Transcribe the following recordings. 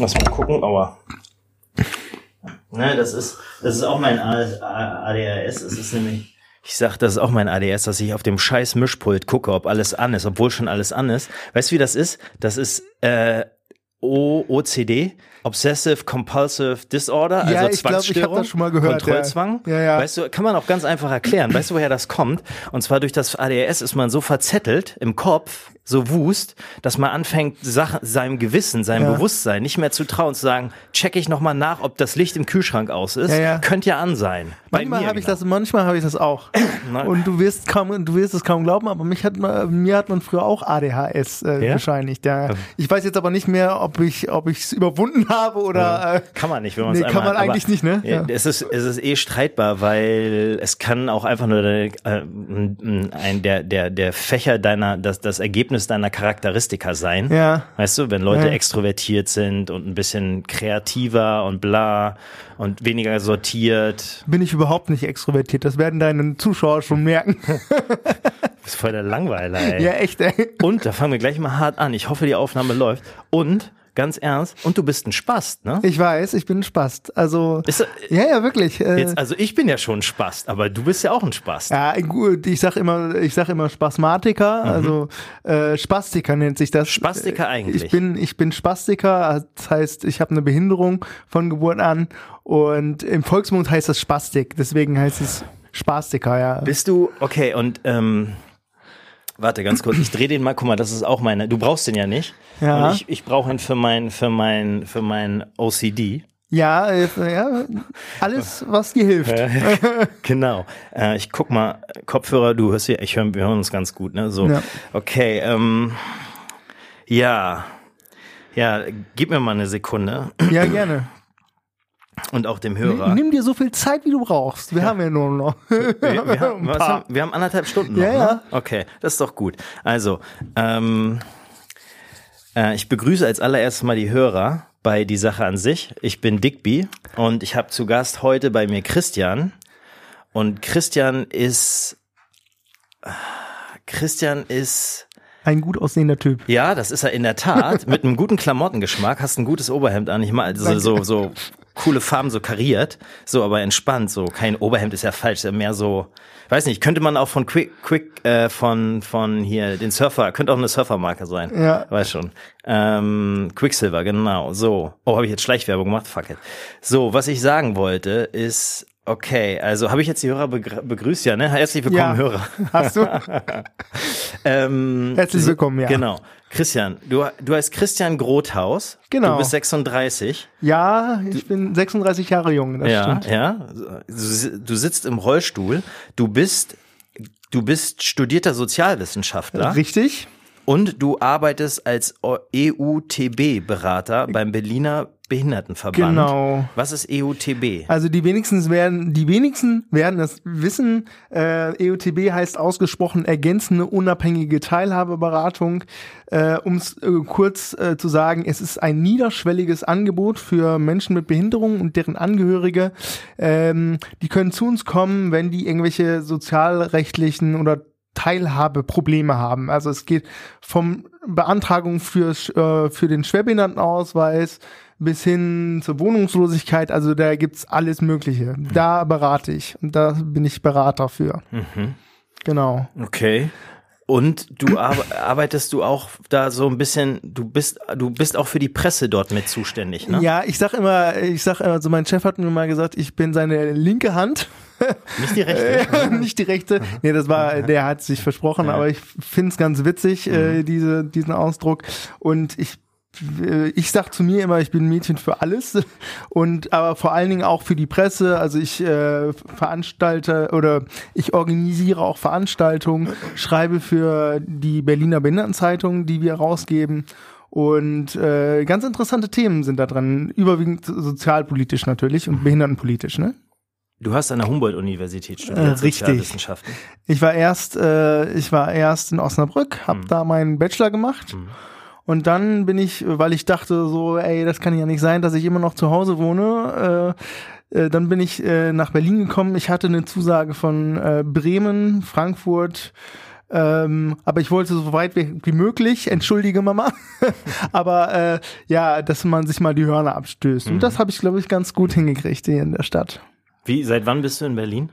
Lass mal gucken, aber. Ne, das ist, das ist auch mein ADHS. Es ist nämlich, ich sag, das ist auch mein ADS, dass ich auf dem scheiß Mischpult gucke, ob alles an ist, obwohl schon alles an ist. Weißt du, wie das ist? Das ist äh, O OCD, Obsessive Compulsive Disorder, also ja, ich glaub, ich hab das schon mal gehört, Kontrollzwang. Ja. Ja, ja. Weißt du, kann man auch ganz einfach erklären. Weißt du, woher das kommt? Und zwar durch das ADHS ist man so verzettelt im Kopf, so wust, dass man anfängt, Sache, seinem Gewissen, seinem Ja. Bewusstsein nicht mehr zu trauen, zu sagen, check ich nochmal nach, ob das Licht im Kühlschrank aus ist. Ja, ja. Könnte ja an sein. Manchmal habe ich genau. das, manchmal habe ich das auch. Und du wirst kaum, du wirst es kaum glauben, aber mich hat man, mir hat man früher auch ADHS äh, bescheinigt. Ja. Ich weiß jetzt aber nicht mehr, ob ich, ob ich es überwunden habe oder. Äh, Kann man nicht, wenn man Nee, es kann einmal man hat, eigentlich nicht, ne? Es, ist, es ist eh streitbar, weil es kann auch einfach nur äh, ein, der, der, der Fächer deiner, das, das Ergebnis deiner Charakteristika sein. Ja. Weißt du, wenn Leute Ja. extrovertiert sind und ein bisschen kreativer und bla und weniger sortiert, bin ich überhaupt nicht extrovertiert. Das werden deine Zuschauer schon merken. bist voll der Langweiler, ey. ja, echt, ey. Und da fangen wir gleich mal hart an. Ich hoffe, die Aufnahme läuft. Und, ganz ernst, und du bist ein Spast, ne? Ich weiß, ich bin ein Spast. Also. Ist, ja, ja, wirklich. Äh, jetzt, also ich bin ja schon ein Spast, aber du bist ja auch ein Spast. ja, gut, ich sag immer, ich sag immer Spasmatiker, also äh, Spastiker nennt sich das. Mhm. Spastiker eigentlich. Ich bin, ich bin Spastiker, das heißt, ich habe eine Behinderung von Geburt an und im Volksmund heißt das Spastik, deswegen heißt es Spastiker, ja. Bist du, okay, und ähm, warte ganz kurz, ich drehe den mal, guck mal, das ist auch meine, du brauchst den ja nicht. Ja. Und ich, ich brauche ihn für mein, für mein, für mein OCD. Ja, äh, ja, alles, was dir hilft. genau. Äh, ich guck mal, Kopfhörer, du hörst hier, ich höre, wir hören uns ganz gut, ne? So. Ja. Okay, ähm, ja. Ja, gib mir mal eine Sekunde Ja, gerne. Und auch dem Hörer. Nimm dir so viel Zeit, wie du brauchst. Wir haben ja nur noch. Wir, wir, haben, was haben, wir haben anderthalb Stunden noch, Ja, ne? ja. Okay, das ist doch gut. Also, ähm, äh, ich begrüße als allererstes mal die Hörer bei die Sache an sich. Ich bin Digby und ich habe zu Gast heute bei mir Christian. Und Christian ist Christian ist Ein gut aussehender Typ. ja, das ist er in der Tat mit einem guten Klamottengeschmack. Hast ein gutes Oberhemd an. Ich mal so, so so coole Farben so kariert, so aber entspannt. So kein Oberhemd ist ja falsch, mehr so. Weiß nicht, könnte man auch von Quick Quick äh, von von hier den Surfer könnte auch eine Surfermarke sein. Ja. weiß schon. Ähm, Quicksilver, genau. So. Oh, habe ich jetzt Schleichwerbung gemacht? Fuck it. So, was ich sagen wollte ist Okay, also habe ich jetzt die Hörer begr- begrüßt, ja, ne? Herzlich willkommen, Ja. Hörer. Hast du? Ähm, Herzlich willkommen, ja. Genau. Christian, du, du heißt Christian Grothaus. Genau. Du bist 36. Ja, ich bin 36 Jahre jung, das ja, stimmt. ja. Du, du sitzt im Rollstuhl. Du bist, du bist studierter Sozialwissenschaftler Richtig? Und du arbeitest als EUTB-Berater beim Berliner Behindertenverband. Genau. Was ist EUTB? Also die wenigsten werden, die wenigsten werden das wissen. Äh, EUTB heißt ausgesprochen ergänzende unabhängige Teilhabeberatung. Äh, um es äh, kurz äh, zu sagen, es ist ein niederschwelliges Angebot für Menschen mit Behinderung und deren Angehörige. Ähm, die können zu uns kommen, wenn die irgendwelche sozialrechtlichen oder Teilhabeprobleme haben. Also es geht vom Beantragung für, äh, für den Schwerbehindertenausweis bis hin zur Wohnungslosigkeit. Also da gibt's alles Mögliche. Da berate ich und da bin ich Berater für. Genau. Okay. Und du ar arbeitest du auch da so ein bisschen, du bist, du bist auch für die Presse dort mit zuständig, ne? Ja, ich sag immer, ich sag immer, also mein Chef hat mir mal gesagt, ich bin seine linke Hand. Nicht die rechte. nicht die rechte. Nee, das war, der hat sich versprochen, aber ich find's ganz witzig, äh, diese, diesen Ausdruck. Und ich äh, ich sag zu mir immer, ich bin Mädchen für alles und aber vor allen Dingen auch für die Presse. Also ich äh, veranstalte oder ich organisiere auch Veranstaltungen, schreibe für die Berliner Behindertenzeitung, die wir rausgeben. Und äh, ganz interessante Themen sind da dran, überwiegend sozialpolitisch natürlich und behindertenpolitisch, ne? Du hast an der Humboldt-Universität studiert, Äh, richtig. Ich war erst, äh, ich war erst in Osnabrück, habe da meinen Bachelor gemacht. Und dann bin ich, weil ich dachte so, ey, das kann ja nicht sein, dass ich immer noch zu Hause wohne. Äh, äh, dann bin ich äh, nach Berlin gekommen. Ich hatte eine Zusage von äh, Bremen, Frankfurt, Ähm, aber ich wollte so weit wie, wie möglich, entschuldige Mama, aber äh, ja, dass man sich mal die Hörner abstößt. Mhm. Und das habe ich, glaube ich, ganz gut hingekriegt hier in der Stadt. Wie, seit wann bist du in Berlin?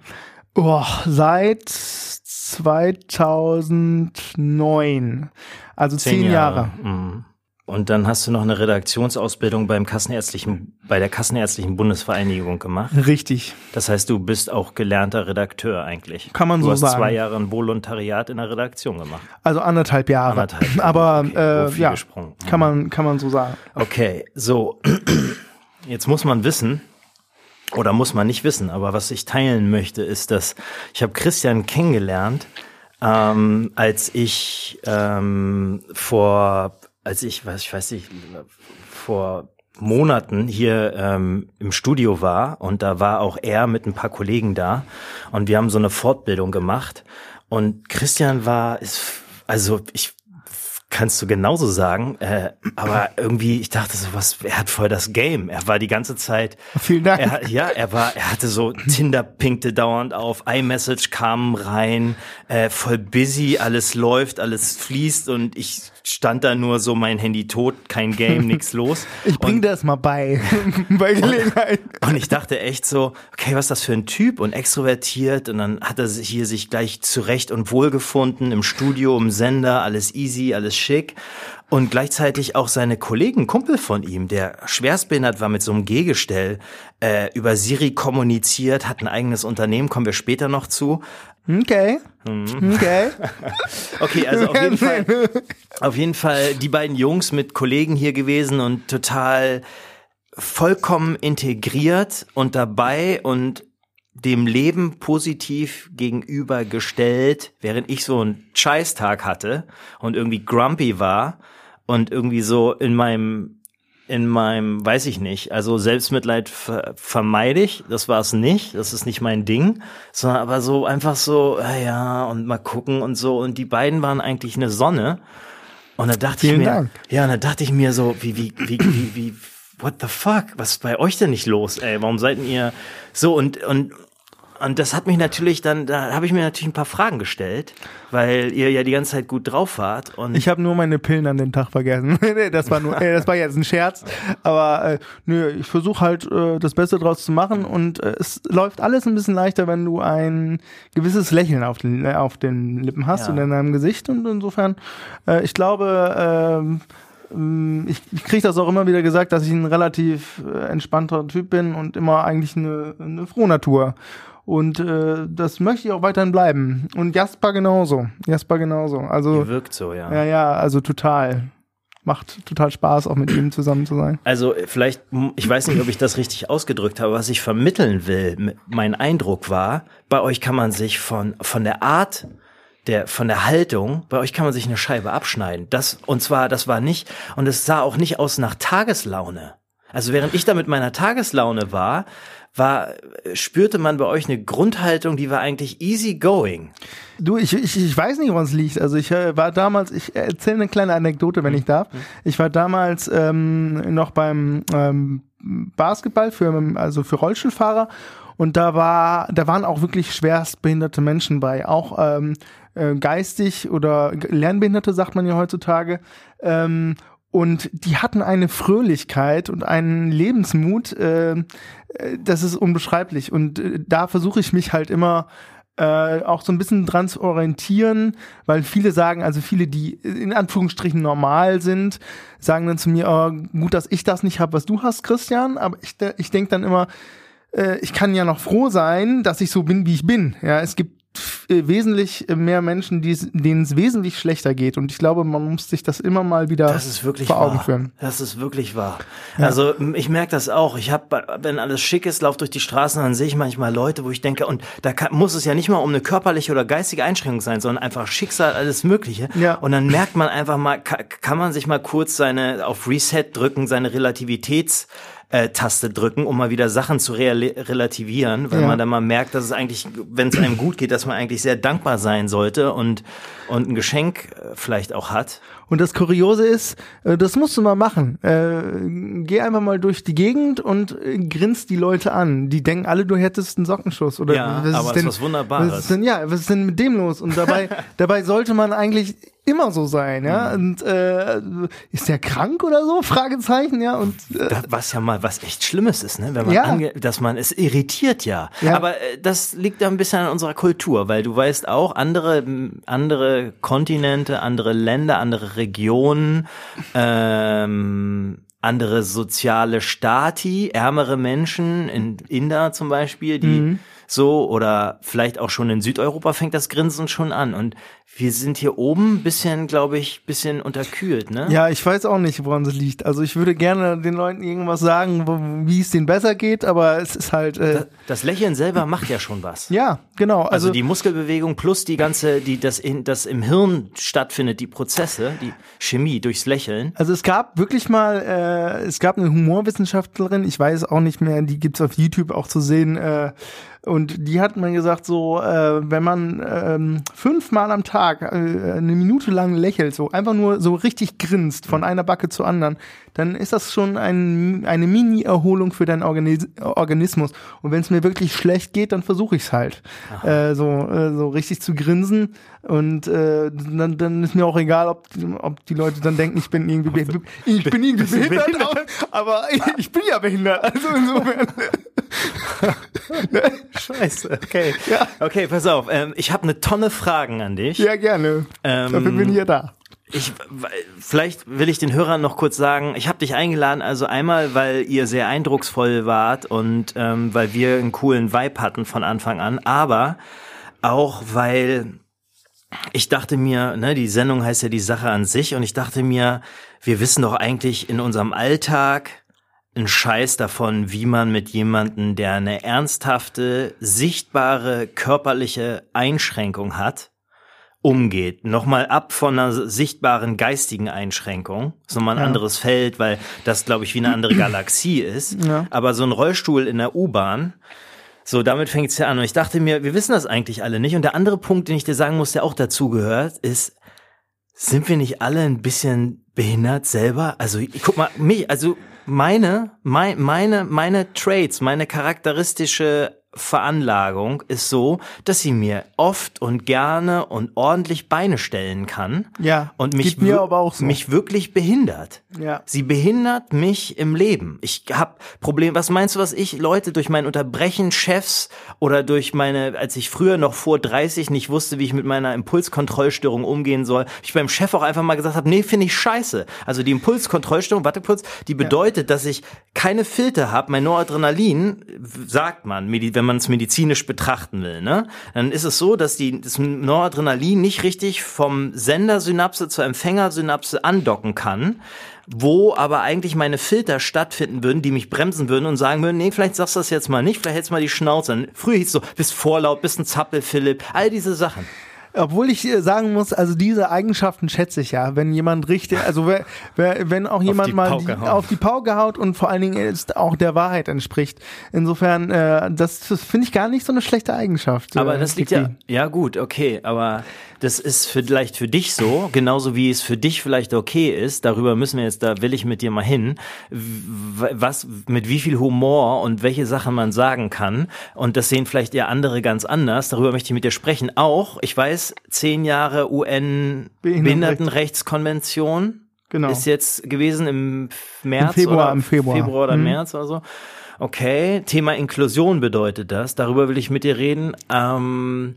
Oh, seit 2009. Also zehn, zehn Jahre. Jahre. Mhm. Und dann hast du noch eine Redaktionsausbildung beim Kassenärztlichen, bei der Kassenärztlichen Bundesvereinigung gemacht. Richtig. Das heißt, du bist auch gelernter Redakteur eigentlich. Kann man du so hast sagen. zwei Jahre ein Volontariat in der Redaktion gemacht. Also anderthalb Jahre. Anderthalb Jahre. Aber okay. äh, ja, gesprungen. kann man kann man so sagen. Okay, so jetzt muss man wissen oder muss man nicht wissen, aber was ich teilen möchte, ist, dass ich habe Christian kennengelernt, ähm, als ich ähm, vor als ich, was ich weiß nicht, vor Monaten hier ähm, im Studio war und da war auch er mit ein paar Kollegen da und wir haben so eine Fortbildung gemacht und Christian war, ist, also ich kannst du genauso sagen, äh, aber irgendwie, ich dachte so, was, er hat voll das Game. Er war die ganze Zeit. Vielen Dank. Er, ja, er war, er hatte so Tinder pinkte dauernd auf, iMessage kam rein, äh, voll busy, alles läuft, alles fließt und ich stand da nur so mein Handy tot, kein Game, nix los. Ich bring dir das mal bei, bei Gelegenheit. Und, und ich dachte echt so, okay, was ist das für ein Typ und extrovertiert und dann hat er sich hier sich gleich zurecht und wohlgefunden im Studio, im Sender, alles easy, alles schick. Und gleichzeitig auch seine Kollegen, Kumpel von ihm, der schwerstbehindert war mit so einem Gehgestell, äh, über Siri kommuniziert, hat ein eigenes Unternehmen, kommen wir später noch zu. Okay. Okay. okay, also auf jeden Fall, auf jeden Fall die beiden Jungs mit Kollegen hier gewesen und total vollkommen integriert und dabei und dem Leben positiv gegenübergestellt, während ich so einen Scheißtag hatte und irgendwie grumpy war und irgendwie so in meinem in meinem, weiß ich nicht, also Selbstmitleid ver vermeide ich, das war es nicht, das ist nicht mein Ding, sondern aber so einfach so, ja, und mal gucken und so. Und die beiden waren eigentlich eine Sonne. Und da dachte Vielen ich mir, Dank. ja, und da dachte ich mir so, wie, wie, wie, wie, wie, what the fuck, was ist bei euch denn nicht los, ey? Warum seid ihr so und, und, und das hat mich natürlich dann, da habe ich mir natürlich ein paar Fragen gestellt, weil ihr ja die ganze Zeit gut drauf wart. Und Ich habe nur meine Pillen an den Tag vergessen. das war nur, äh, das war jetzt ein Scherz. Aber äh, nö, ich versuche halt äh, das Beste draus zu machen und äh, es läuft alles ein bisschen leichter, wenn du ein gewisses Lächeln auf den, äh, auf den Lippen hast Ja. und in deinem Gesicht. Und insofern, äh, ich glaube, ähm, ich, ich kriege das auch immer wieder gesagt, dass ich ein relativ äh, entspannter Typ bin und immer eigentlich eine, eine frohe Natur. Und äh, das möchte ich auch weiterhin bleiben. Und Jasper genauso. Jasper genauso. Also ihr wirkt so, ja. ja, ja, also total. Macht total Spaß, auch mit ihm zusammen zu sein. Also vielleicht, ich weiß nicht, ob ich das richtig ausgedrückt habe, was ich vermitteln will. Mein Eindruck war, bei euch kann man sich von, von der Art, der, von der Haltung, bei euch kann man sich eine Scheibe abschneiden. Das, und zwar, das war nicht, und es sah auch nicht aus nach Tageslaune. Also während ich da mit meiner Tageslaune war, war, spürte man bei euch eine Grundhaltung, die war eigentlich easy going. Du, ich, ich, ich weiß nicht, woran es liegt. Also ich äh, war damals, ich erzähle eine kleine Anekdote, wenn ich darf. Ich war damals ähm, noch beim ähm, Basketball für also für Rollstuhlfahrer und da war, da waren auch wirklich schwerstbehinderte Menschen bei, auch ähm, äh, geistig oder Lernbehinderte sagt man ja heutzutage. Ähm, und die hatten eine Fröhlichkeit und einen Lebensmut, äh, äh, das ist unbeschreiblich. Und äh, da versuche ich mich halt immer äh, auch so ein bisschen dran zu orientieren, weil viele sagen, also viele, die in Anführungsstrichen normal sind, sagen dann zu mir, oh, gut, dass ich das nicht habe, was du hast, Christian, aber ich, ich denke dann immer, äh, ich kann ja noch froh sein, dass ich so bin, wie ich bin. Ja, es gibt wesentlich mehr Menschen, denen es wesentlich schlechter geht. Und ich glaube, man muss sich das immer mal wieder Das ist wirklich vor Augen wahr. führen. Das ist wirklich wahr. Also m- ich merke das auch. Ich habe, wenn alles schick ist, laufe durch die Straßen, dann sehe ich manchmal Leute, wo ich denke, und da kann, muss es ja nicht mal um eine körperliche oder geistige Einschränkung sein, sondern einfach Schicksal, alles Mögliche. Ja. Und dann merkt man einfach mal, kann, kann man sich mal kurz seine auf Reset drücken, seine Relativitäts äh, Taste drücken, um mal wieder Sachen zu relativieren, weil Ja. man dann mal merkt, dass es eigentlich, wenn es einem gut geht, dass man eigentlich sehr dankbar sein sollte und und ein Geschenk äh, vielleicht auch hat. Und das Kuriose ist, äh, das musst du mal machen. Äh, geh einfach mal durch die Gegend und äh, grinst die Leute an. Die denken alle, du hättest einen Sockenschuss. Oder Ja, was aber ist denn, ist was Wunderbares. Was ist denn, ja, was ist denn mit dem los? Und dabei, dabei sollte man eigentlich immer so sein, ja. Mhm. Und äh, ist der krank oder so? Fragezeichen, ja. Und äh, Das, was ja mal was echt Schlimmes ist, ne? Wenn man Ja. dass man es irritiert ja. Ja. Aber äh, das liegt ja ein bisschen an unserer Kultur, weil du weißt auch, andere, andere Kontinente, andere Länder, andere Regionen, ähm, andere soziale Stati, ärmere Menschen, in Inder zum Beispiel, die Mhm. So oder vielleicht auch schon in Südeuropa fängt das Grinsen schon an. Und wir sind hier oben ein bisschen, glaube ich, bisschen unterkühlt, ne? Ja, ich weiß auch nicht, woran es liegt. Also ich würde gerne den Leuten irgendwas sagen, wo, wie es denen besser geht, aber es ist halt äh, Das, das Lächeln selber macht ja schon was. ja, genau. Also, Also, die Muskelbewegung plus die ganze, die das in das im Hirn stattfindet, die Prozesse, die Chemie durchs Lächeln. also es gab wirklich mal, äh, es gab eine Humorwissenschaftlerin, ich weiß auch nicht mehr, die gibt's auf YouTube auch zu sehen. Äh, und die hat mir gesagt, so, äh, wenn man ähm, fünfmal am Tag äh, eine Minute lang lächelt, so einfach nur so richtig grinst von einer Backe zur anderen, dann ist das schon ein, eine Mini-Erholung für deinen Organis Organismus. Und wenn es mir wirklich schlecht geht, dann versuche ich's halt, äh, so, äh, so richtig zu grinsen. Und äh, dann, dann ist mir auch egal, ob, ob die Leute dann denken, ich bin irgendwie, be- ich bin irgendwie behindert, aber ich bin ja behindert. Also insofern. Scheiße, okay. Ja. Okay, pass auf. Ähm, ich habe eine Tonne Fragen an dich. Ja, gerne. Ähm, Dafür bin ich ja da. Ich, vielleicht will ich den Hörern noch kurz sagen, ich habe dich eingeladen, also einmal, weil ihr sehr eindrucksvoll wart und ähm, weil wir einen coolen Vibe hatten von Anfang an, aber auch weil ich dachte mir, ne, die Sendung heißt ja die Sache an sich und ich dachte mir, wir wissen doch eigentlich in unserem Alltag einen Scheiß davon, wie man mit jemanden, der eine ernsthafte, sichtbare körperliche Einschränkung hat, umgeht. Nochmal ab von einer sichtbaren geistigen Einschränkung. Ist nochmal ein Ja. anderes Feld, weil das, glaube ich, wie eine andere Galaxie ist. Ja. Aber so ein Rollstuhl in der U-Bahn, so, damit fängt es ja an. Und ich dachte mir, wir wissen das eigentlich alle nicht. Und der andere Punkt, den ich dir sagen muss, der auch dazu gehört, ist, sind wir nicht alle ein bisschen behindert selber? Also, ich- guck mal, mich, also meine, mein, meine, meine Traits, meine charakteristische Veranlagung ist so, dass sie mir oft und gerne und ordentlich Beine stellen kann. Ja, Und mich, mir wir- aber auch so. mich wirklich behindert. Ja. Sie behindert mich im Leben. Ich habe Probleme. Was meinst du, was ich Leute durch mein Unterbrechen, Chefs oder durch meine, als ich früher noch vor 30 nicht wusste, wie ich mit meiner Impulskontrollstörung umgehen soll, ich beim Chef auch einfach mal gesagt habe, nee, finde ich scheiße. Also die Impulskontrollstörung, warte kurz, die bedeutet, dass ich keine Filter habe. Mein Noradrenalin, sagt man, medi- wenn man es medizinisch betrachten will, ne, dann ist es so, dass die das Noradrenalin nicht richtig vom Sendersynapse zur Empfängersynapse andocken kann wo aber eigentlich meine Filter stattfinden würden, die mich bremsen würden und sagen würden, nee, vielleicht sagst du das jetzt mal nicht, vielleicht hältst du mal die Schnauze. Früher hieß es so, bist vorlaut, bist ein Zappel, Philipp, all diese Sachen. Obwohl ich äh, sagen muss, also diese Eigenschaften schätze ich ja, wenn jemand richtig, also wer, wer, wenn auch jemand die mal die, auf die Pauke haut und vor allen Dingen ist auch der Wahrheit entspricht. Insofern, äh, das, das finde ich gar nicht so eine schlechte Eigenschaft. Aber äh, das liegt ja, ja gut, okay, aber das ist vielleicht für dich so, genauso wie es für dich vielleicht okay ist, darüber müssen wir jetzt, da will ich mit dir mal hin, was, mit wie viel Humor und welche Sachen man sagen kann und das sehen vielleicht eher andere ganz anders, darüber möchte ich mit dir sprechen. Auch, ich weiß, zehn Jahre UN Behindertenrechtskonvention Genau. ist jetzt gewesen im März Februar, oder im Februar. Februar oder Mhm. März oder so. Okay, Thema Inklusion bedeutet das. Darüber will ich mit dir reden. Ähm,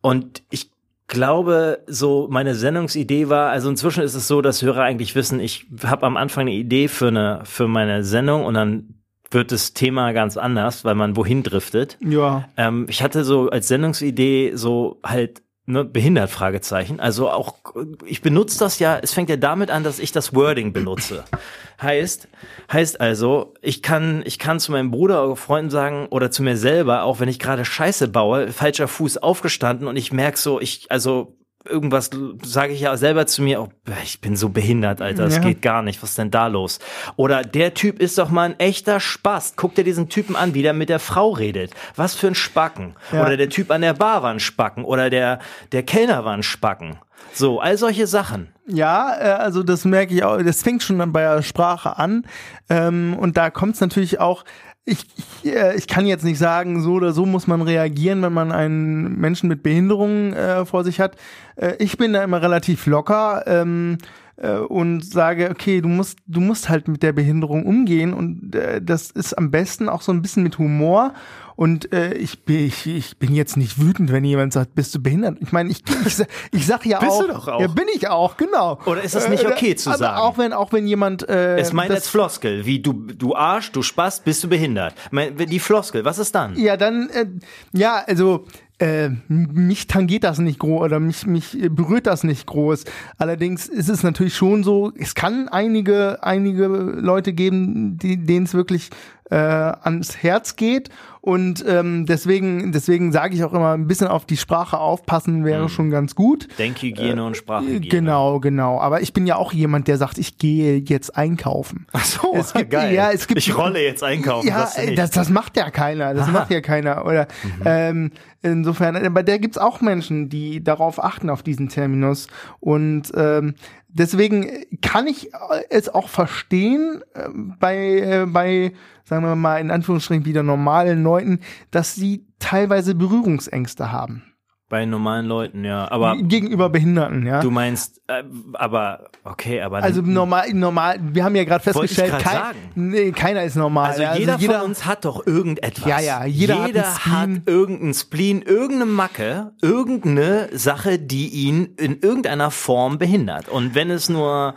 und ich glaube, so meine Sendungsidee war, also inzwischen ist es so, dass Hörer eigentlich wissen, ich habe am Anfang eine Idee für eine für meine Sendung und dann wird das Thema ganz anders, weil man wohin driftet. Ja. Ähm, ich hatte so als Sendungsidee so halt ne, behindert Fragezeichen. Also auch ich benutze das ja. Es fängt ja damit an, dass ich das Wording benutze. heißt heißt also, ich kann ich kann zu meinem Bruder oder Freunden sagen oder zu mir selber, auch wenn ich gerade Scheiße baue, falscher Fuß aufgestanden und ich merk so, ich also irgendwas sage ich ja selber zu mir, oh, ich bin so behindert, Alter, das Ja. geht gar nicht, was ist denn da los? Oder der Typ ist doch mal ein echter Spaß. Guck dir diesen Typen an, wie der mit der Frau redet. Was für ein Spacken. Ja. Oder der Typ an der Bar war ein Spacken. Oder der, der Kellner war ein Spacken. So, all solche Sachen. Ja, äh, also das merke ich auch, das fängt schon dann bei der Sprache an. Ähm, und da kommt es natürlich auch, ich, ich, äh, ich kann jetzt nicht sagen, so oder so muss man reagieren, wenn man einen Menschen mit Behinderung äh, vor sich hat. Äh, ich bin da immer relativ locker. Ähm, äh, und sage, okay, du musst, du musst halt mit der Behinderung umgehen und äh, das ist am besten auch so ein bisschen mit Humor. Und äh, ich, bin, ich, ich bin jetzt nicht wütend, wenn jemand sagt, bist du behindert? Ich meine, ich, ich, ich sag ja bist auch, du doch auch. Ja, bin ich auch, genau. Oder ist das nicht okay zu aber sagen? Auch wenn, auch wenn jemand. Äh, es meint als Floskel, wie du, du Arsch, du Spast, bist du behindert. Die Floskel, was ist dann? Ja, dann, äh, ja, also äh, mich tangiert das nicht groß oder mich, mich berührt das nicht groß. Allerdings ist es natürlich schon so, es kann einige, einige Leute geben, denen es wirklich äh, ans Herz geht. Und ähm, deswegen, deswegen sage ich auch immer, ein bisschen auf die Sprache aufpassen wäre schon ganz gut. Denkhygiene und Sprachhygiene. Genau, genau. Aber ich bin ja auch jemand, der sagt, ich gehe jetzt einkaufen. Ach so, Es gibt- geil. ja, es gibt- ich rolle jetzt einkaufen. Ja, das, das macht ja keiner. Das Aha. macht ja keiner. Oder ähm, insofern, bei der gibt's auch Menschen, die darauf achten auf diesen Terminus. Und ähm, deswegen kann ich es auch verstehen äh, bei äh, bei sagen wir mal in Anführungsstrichen wieder normalen Leuten, dass sie teilweise Berührungsängste haben Bei normalen Leuten, ja. Aber gegenüber Behinderten. Ja. du meinst, äh, aber, okay, aber. also normal, normal. Wir haben ja gerade festgestellt, kein, sagen. nee, keiner ist normal. Also ja. jeder, von uns hat doch irgendetwas. Ja, ja, jeder hat einen Spleen. hat irgendeinen Spleen, irgendeine Macke, irgendeine Sache, die ihn in irgendeiner Form behindert. Und wenn es nur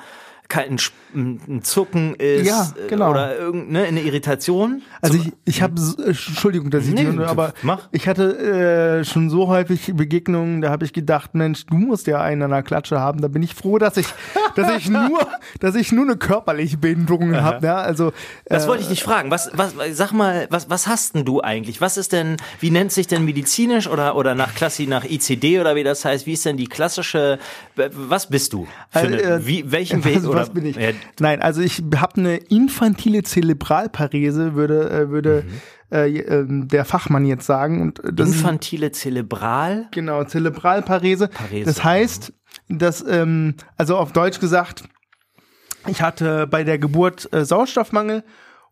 kein ein Zucken ist Ja, äh, genau. oder irgendeine eine Irritation. Also ich, ich habe, Entschuldigung, dass ich Nee, die, aber mach. ich hatte äh, schon so häufig Begegnungen, da habe ich gedacht, Mensch, du musst ja einen an der Klatsche haben. Da bin ich froh, dass ich, dass ich nur, dass ich nur eine körperliche Behinderung habe. Ja, also Das äh, wollte ich dich fragen. Was, was, sag mal, was, was hast denn du eigentlich? Was ist denn, wie nennt sich denn medizinisch oder, oder nach Klassi, nach ICD oder wie das heißt? Wie ist denn die klassische, was bist du? Für Also, eine, äh, wie, welchen was, Weg oder? was bin ich? Ja, Nein, also ich habe eine infantile Zerebralparese, würde, äh, würde Mhm. äh, ähm, der Fachmann jetzt sagen. Und das ist, infantile Zelebral? Genau, Zerebralparese. Parese. Das heißt, dass, ähm, also auf Deutsch gesagt, ich hatte bei der Geburt äh, Sauerstoffmangel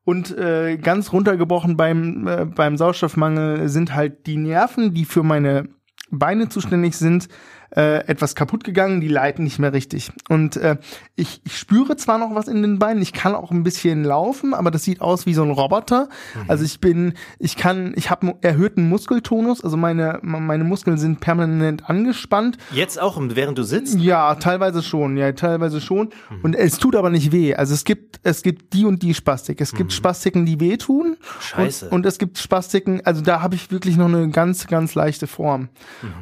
und äh, ganz runtergebrochen beim, äh, beim Sauerstoffmangel sind halt die Nerven, die für meine Beine zuständig sind, äh, etwas kaputt gegangen, die leiten nicht mehr richtig. Und äh, ich, ich spüre zwar noch was in den Beinen, ich kann auch ein bisschen laufen, aber das sieht aus wie so ein Roboter. Also ich bin, ich kann, ich habe erhöhten Muskeltonus, also meine, meine Muskeln sind permanent angespannt. Jetzt auch, während du sitzt? Ja, teilweise schon, ja, teilweise schon. Und es tut aber nicht weh. Also es gibt, es gibt die und die Spastik. Es gibt Spastiken, die wehtun. Scheiße. Und, und es gibt Spastiken, also da habe ich wirklich noch eine ganz, ganz leichte Form.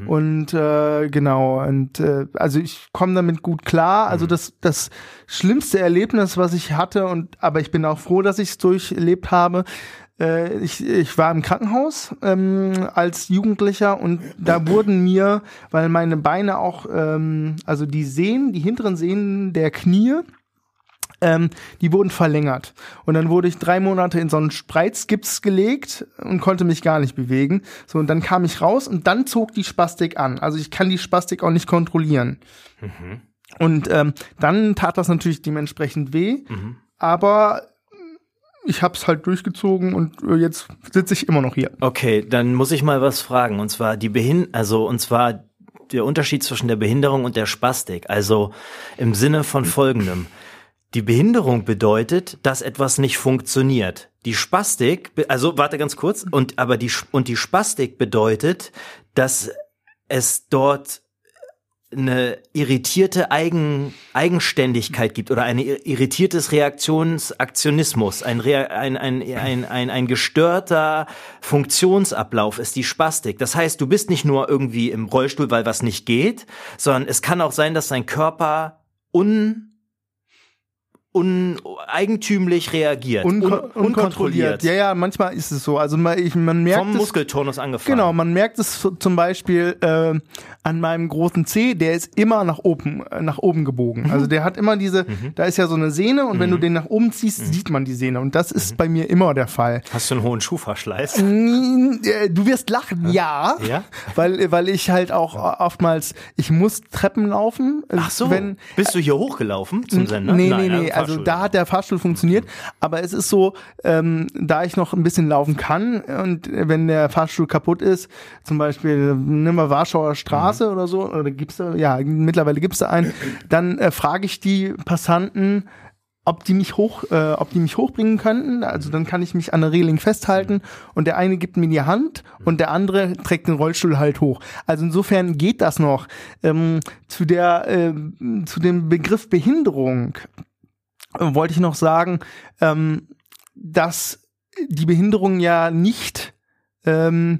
Und äh, genau, und äh, also ich komme damit gut klar. Also das, das schlimmste Erlebnis, was ich hatte, und aber ich bin auch froh, dass ich es durchlebt habe. Äh, ich, ich war im Krankenhaus ähm, als Jugendlicher und da wurden mir, weil meine Beine auch, ähm, also die Sehnen, die hinteren Sehnen der Knie, ähm, die wurden verlängert. Und dann wurde ich drei Monate in so einen Spreizgips gelegt und konnte mich gar nicht bewegen. So, und dann kam ich raus und dann zog die Spastik an. Also ich kann die Spastik auch nicht kontrollieren. Und ähm, dann tat das natürlich dementsprechend weh. Aber ich habe es halt durchgezogen und äh, jetzt sitze ich immer noch hier. Okay, dann muss ich mal was fragen. Und zwar die Behin also, und zwar der Unterschied zwischen der Behinderung und der Spastik. Also im Sinne von folgendem. Die Behinderung bedeutet, dass etwas nicht funktioniert. Die Spastik, also warte ganz kurz, und aber die und die Spastik bedeutet, dass es dort eine irritierte Eigen, Eigenständigkeit gibt oder ein irritiertes Reaktionsaktionismus, ein, ein, ein, ein, ein, ein gestörter Funktionsablauf ist die Spastik. Das heißt, du bist nicht nur irgendwie im Rollstuhl, weil was nicht geht, sondern es kann auch sein, dass dein Körper un un eigentümlich reagiert. Unko un unkontrolliert. unkontrolliert. Ja, ja, manchmal ist es so. Also man, ich, man merkt Vom es. Muskeltonus angefangen. Genau, man merkt es zum Beispiel äh, an meinem großen C, der ist immer nach oben, äh, nach oben gebogen. Mhm. Also der hat immer diese, da ist ja so eine Sehne und wenn du den nach oben ziehst, Mhm. sieht man die Sehne. Und das ist bei mir immer der Fall. Hast du einen hohen Schuhverschleiß? Äh, Du wirst lachen, ja. Ja? Weil, weil ich halt auch oftmals, ich muss Treppen laufen. Ach so. Wenn, Bist du hier hochgelaufen zum Sender? Nee, Nein, nee, also nee. Also da hat der Fahrstuhl funktioniert. Aber es ist so, ähm, da ich noch ein bisschen laufen kann und wenn der Fahrstuhl kaputt ist, zum Beispiel, nimm mal Warschauer Straße Mhm. oder so, oder gibt's da, ja, mittlerweile gibt's da einen, dann äh, frage ich die Passanten, ob die mich hoch, äh, ob die mich hochbringen könnten. Also dann kann ich mich an der Reling festhalten und der eine gibt mir die Hand und der andere trägt den Rollstuhl halt hoch. Also insofern geht das noch. Ähm, zu der, ähm, zu dem Begriff Behinderung äh, wollte ich noch sagen, ähm, dass die Behinderung ja nicht ähm,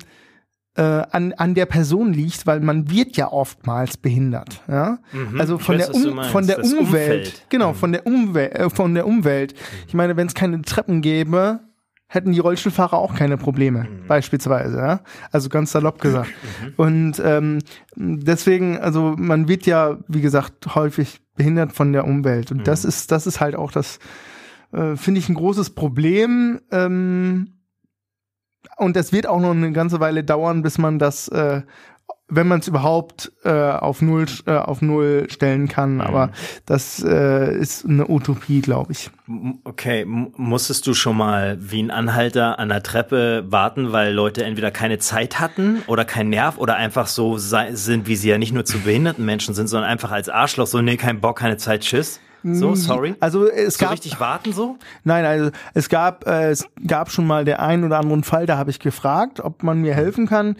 äh, an, an der Person liegt, weil man wird ja oftmals behindert. Ja? Mhm, Also von weiß, der, um, von der Das Umwelt. Umfeld. Genau, Mhm. von der Umwelt, äh, von der Umwelt. Ich meine, wenn es keine Treppen gäbe, hätten die Rollstuhlfahrer auch keine Probleme, Mhm. beispielsweise. Ja? Also ganz salopp gesagt. Und ähm, deswegen, also man wird ja, wie gesagt, häufig behindert von der Umwelt. Und Mhm. das ist, das ist halt auch das, äh, finde ich, ein großes Problem. Ähm, und das wird auch noch eine ganze Weile dauern, bis man das, äh, wenn man es überhaupt äh, auf null äh, auf null stellen kann. Mhm. Aber das äh, ist eine Utopie, glaube ich. Okay, m- musstest du schon mal wie ein Anhalter an der Treppe warten, weil Leute entweder keine Zeit hatten oder keinen Nerv oder einfach so sind, wie sie ja nicht nur zu behinderten Menschen sind, sondern einfach als Arschloch so, nee, kein Bock, keine Zeit, tschüss. So, sorry. Also es So gab richtig warten so? Nein, also es gab äh, es gab schon mal der ein oder anderen Fall, da habe ich gefragt, ob man mir helfen kann.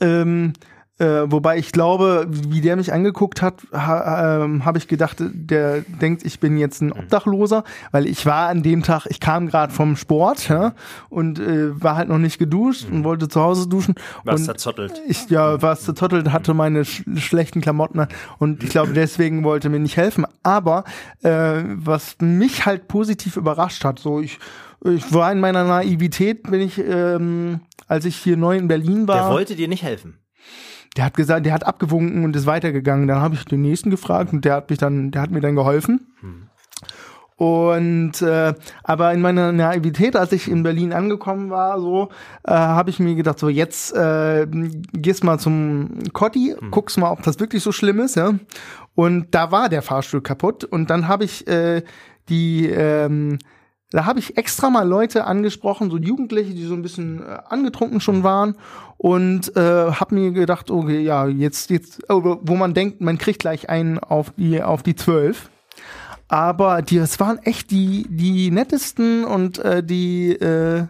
Ähm, äh, wobei ich glaube, wie der mich angeguckt hat, ha, ähm, habe ich gedacht, der denkt, ich bin jetzt ein Obdachloser, weil ich war an dem Tag, ich kam gerade vom Sport ja, und äh, war halt noch nicht geduscht und wollte zu Hause duschen. Was und zerzottelt. ich ja, war zerzottelt, hatte meine sch schlechten Klamotten und ich glaube, deswegen wollte mir nicht helfen. Aber äh, was mich halt positiv überrascht hat, so ich, ich war in meiner Naivität, bin ich, ähm, als ich hier neu in Berlin war. Der wollte dir nicht helfen. Der hat gesagt, der hat abgewunken und ist weitergegangen. Dann habe ich den nächsten gefragt und der hat mich dann, der hat mir dann geholfen. Und äh, aber in meiner Naivität, als ich in Berlin angekommen war, so äh, habe ich mir gedacht, so jetzt äh, gehst mal zum Cotti, guckst mal, ob das wirklich so schlimm ist, ja. Und da war der Fahrstuhl kaputt und dann habe ich äh, die ähm, da habe ich extra mal Leute angesprochen, so Jugendliche, die so ein bisschen äh, angetrunken schon waren und äh, habe mir gedacht, okay, ja, jetzt jetzt oh, wo man denkt, man kriegt gleich einen auf die auf die zwölf. Aber die, das waren echt die, die nettesten und äh, die äh,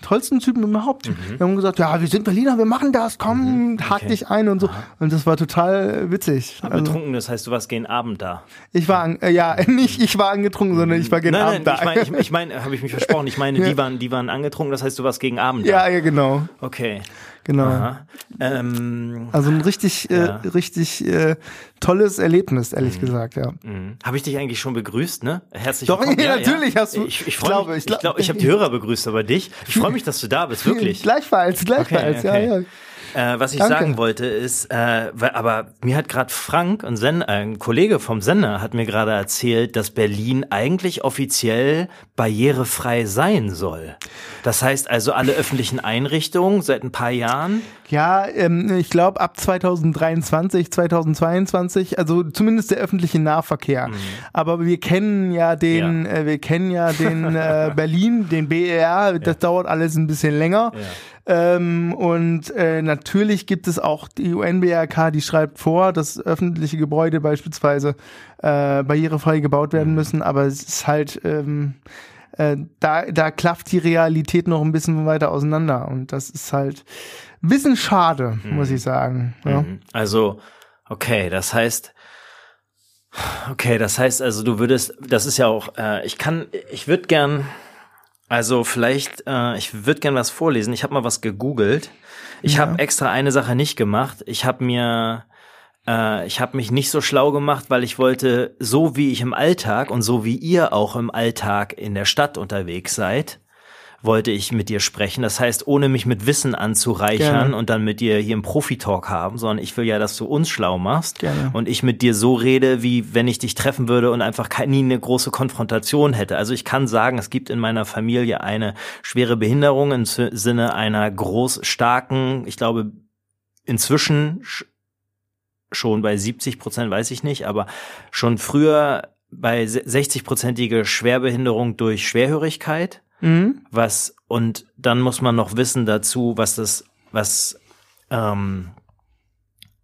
tollsten Typen überhaupt. Die haben gesagt, ja, wir sind Berliner, wir machen das, komm, Mhm. okay. dich ein und so. Und das war total äh, witzig. Aber Also, betrunken, das heißt, du warst gegen Abend da. ich war, an, äh, ja, nicht ich war angetrunken, sondern ich war gegen nein, Abend nein, da. ich meine, ich, ich mein, habe ich mich versprochen. Ich meine, die waren, die waren angetrunken, das heißt, du warst gegen Abend da. ja, ja, genau, Okay. Genau. Ähm, Also ein richtig, Ja. äh, richtig äh, tolles Erlebnis, ehrlich gesagt, ja. Habe ich dich eigentlich schon begrüßt, ne? Herzlich Doch, willkommen. ja, natürlich hast du- Ich, ich, ich freue glaube, mich. ich Ich glaub- glaube, ich habe die Hörer begrüßt, aber dich. Ich freue mich, dass du da bist, wirklich. Gleichfalls, gleichfalls, Okay, okay. ja, ja. Äh, was ich Danke. sagen wollte ist, äh, aber mir hat gerade Frank, ein, Sender, äh, ein Kollege vom Sender, hat mir gerade erzählt, dass Berlin eigentlich offiziell barrierefrei sein soll. Das heißt also alle öffentlichen Einrichtungen seit ein paar Jahren. Ja, ähm, ich glaube ab 2023, 2022, also zumindest der öffentliche Nahverkehr. Aber wir kennen ja den, Mhm. Ja. Äh, wir kennen ja den äh, Berlin, den BER. Das dauert alles ein bisschen länger. Ähm, und äh, natürlich gibt es auch die UN-BRK, die schreibt vor, dass öffentliche Gebäude beispielsweise äh, barrierefrei gebaut werden müssen. Aber es ist halt ähm, äh, da, da klafft die Realität noch ein bisschen weiter auseinander. Und das ist halt ein bisschen schade, muss ich sagen. Ja. Mhm. Also, okay, das heißt, okay, das heißt also, du würdest, das ist ja auch, äh, ich kann, ich würde gern, also vielleicht, äh, ich würde gern was vorlesen. Ich habe mal was gegoogelt. Ich habe extra eine Sache nicht gemacht. Ich habe mir äh, ich habe mich nicht so schlau gemacht, weil ich wollte, so wie ich im Alltag und so wie ihr auch im Alltag in der Stadt unterwegs seid, wollte ich mit dir sprechen. Das heißt, ohne mich mit Wissen anzureichern Gerne. und dann mit dir hier einen Profi-Talk haben, sondern ich will ja, dass du uns schlau machst Gerne. und ich mit dir so rede, wie wenn ich dich treffen würde und einfach nie eine große Konfrontation hätte. Also ich kann sagen, es gibt in meiner Familie eine schwere Behinderung im Si- Sinne einer groß starken, ich glaube, inzwischen sch- schon bei 70 Prozent, weiß ich nicht, aber schon früher bei 60-prozentige Schwerbehinderung durch Schwerhörigkeit Mhm. was und dann muss man noch wissen dazu, was das, was ähm,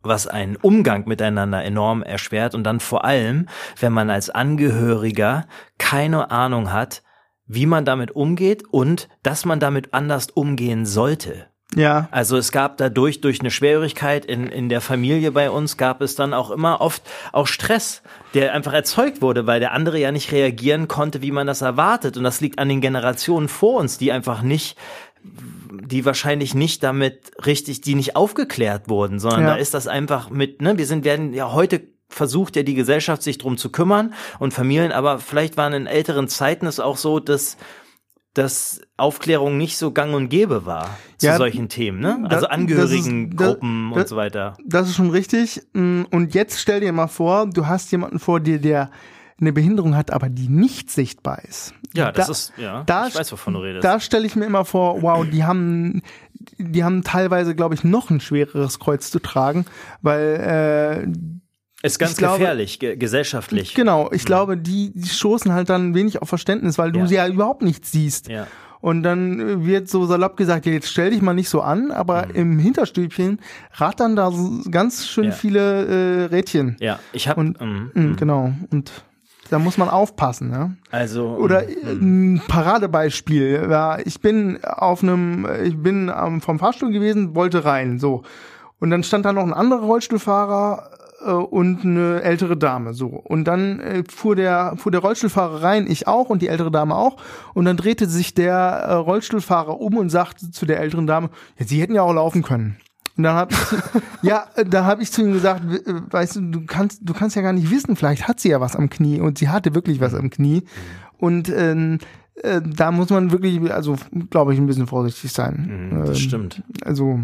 was einen Umgang miteinander enorm erschwert und dann vor allem, wenn man als Angehöriger keine Ahnung hat, wie man damit umgeht und dass man damit anders umgehen sollte. Ja. Also es gab dadurch, durch eine Schwerhörigkeit in, in der Familie bei uns, gab es dann auch immer oft auch Stress, der einfach erzeugt wurde, weil der andere ja nicht reagieren konnte, wie man das erwartet. Und das liegt an den Generationen vor uns, die einfach nicht, die wahrscheinlich nicht damit richtig, die nicht aufgeklärt wurden, sondern Ja. da ist das einfach mit, ne, wir sind, werden ja heute versucht ja die Gesellschaft sich drum zu kümmern und Familien, aber vielleicht waren in älteren Zeiten es auch so, dass dass Aufklärung nicht so gang und gäbe war zu Ja, solchen Themen, ne? Also Angehörigengruppen und so weiter. Das ist schon richtig. Mm, Und jetzt stell dir mal vor, du hast jemanden vor dir, der eine Behinderung hat, aber die nicht sichtbar ist. Ja, das Da- ist, ja, da ich weiß, wovon du redest. Da stelle ich mir immer vor, wow, die haben, die haben teilweise, glaube ich, noch ein schwereres Kreuz zu tragen, weil äh, ist ganz glaube- gefährlich, ge gesellschaftlich. genau, ich glaube, die, die stoßen halt dann wenig auf Verständnis, weil du Ja. sie ja überhaupt nicht siehst. Ja. Und dann äh, wird so salopp gesagt, ja, jetzt stell dich mal nicht so an, aber im Hinterstübchen rattern da so ganz schön Mhm. Ja. viele äh, Rädchen. Ja, ich habe Und- Mm, Genau. Und da muss man aufpassen, ne? also Oder äh, ein Paradebeispiel. Ja, ich bin auf einem, ich bin vom Fahrstuhl gewesen, wollte rein, so. Und dann stand da noch ein anderer Rollstuhlfahrer äh, und eine ältere Dame, so. Und dann äh, fuhr der, fuhr der Rollstuhlfahrer rein, ich auch und die ältere Dame auch. Und dann drehte sich der äh, Rollstuhlfahrer um und sagte zu der älteren Dame, ja, sie hätten ja auch laufen können. Und dann habe ich, ja, äh, da habe ich zu ihm gesagt, äh, weißt du, du kannst, du kannst ja gar nicht wissen, vielleicht hat sie ja was am Knie und sie hatte wirklich was am Knie. Und ähm, äh, da muss man wirklich, also glaube ich, ein bisschen vorsichtig sein. Mhm, das Ähm, stimmt. Also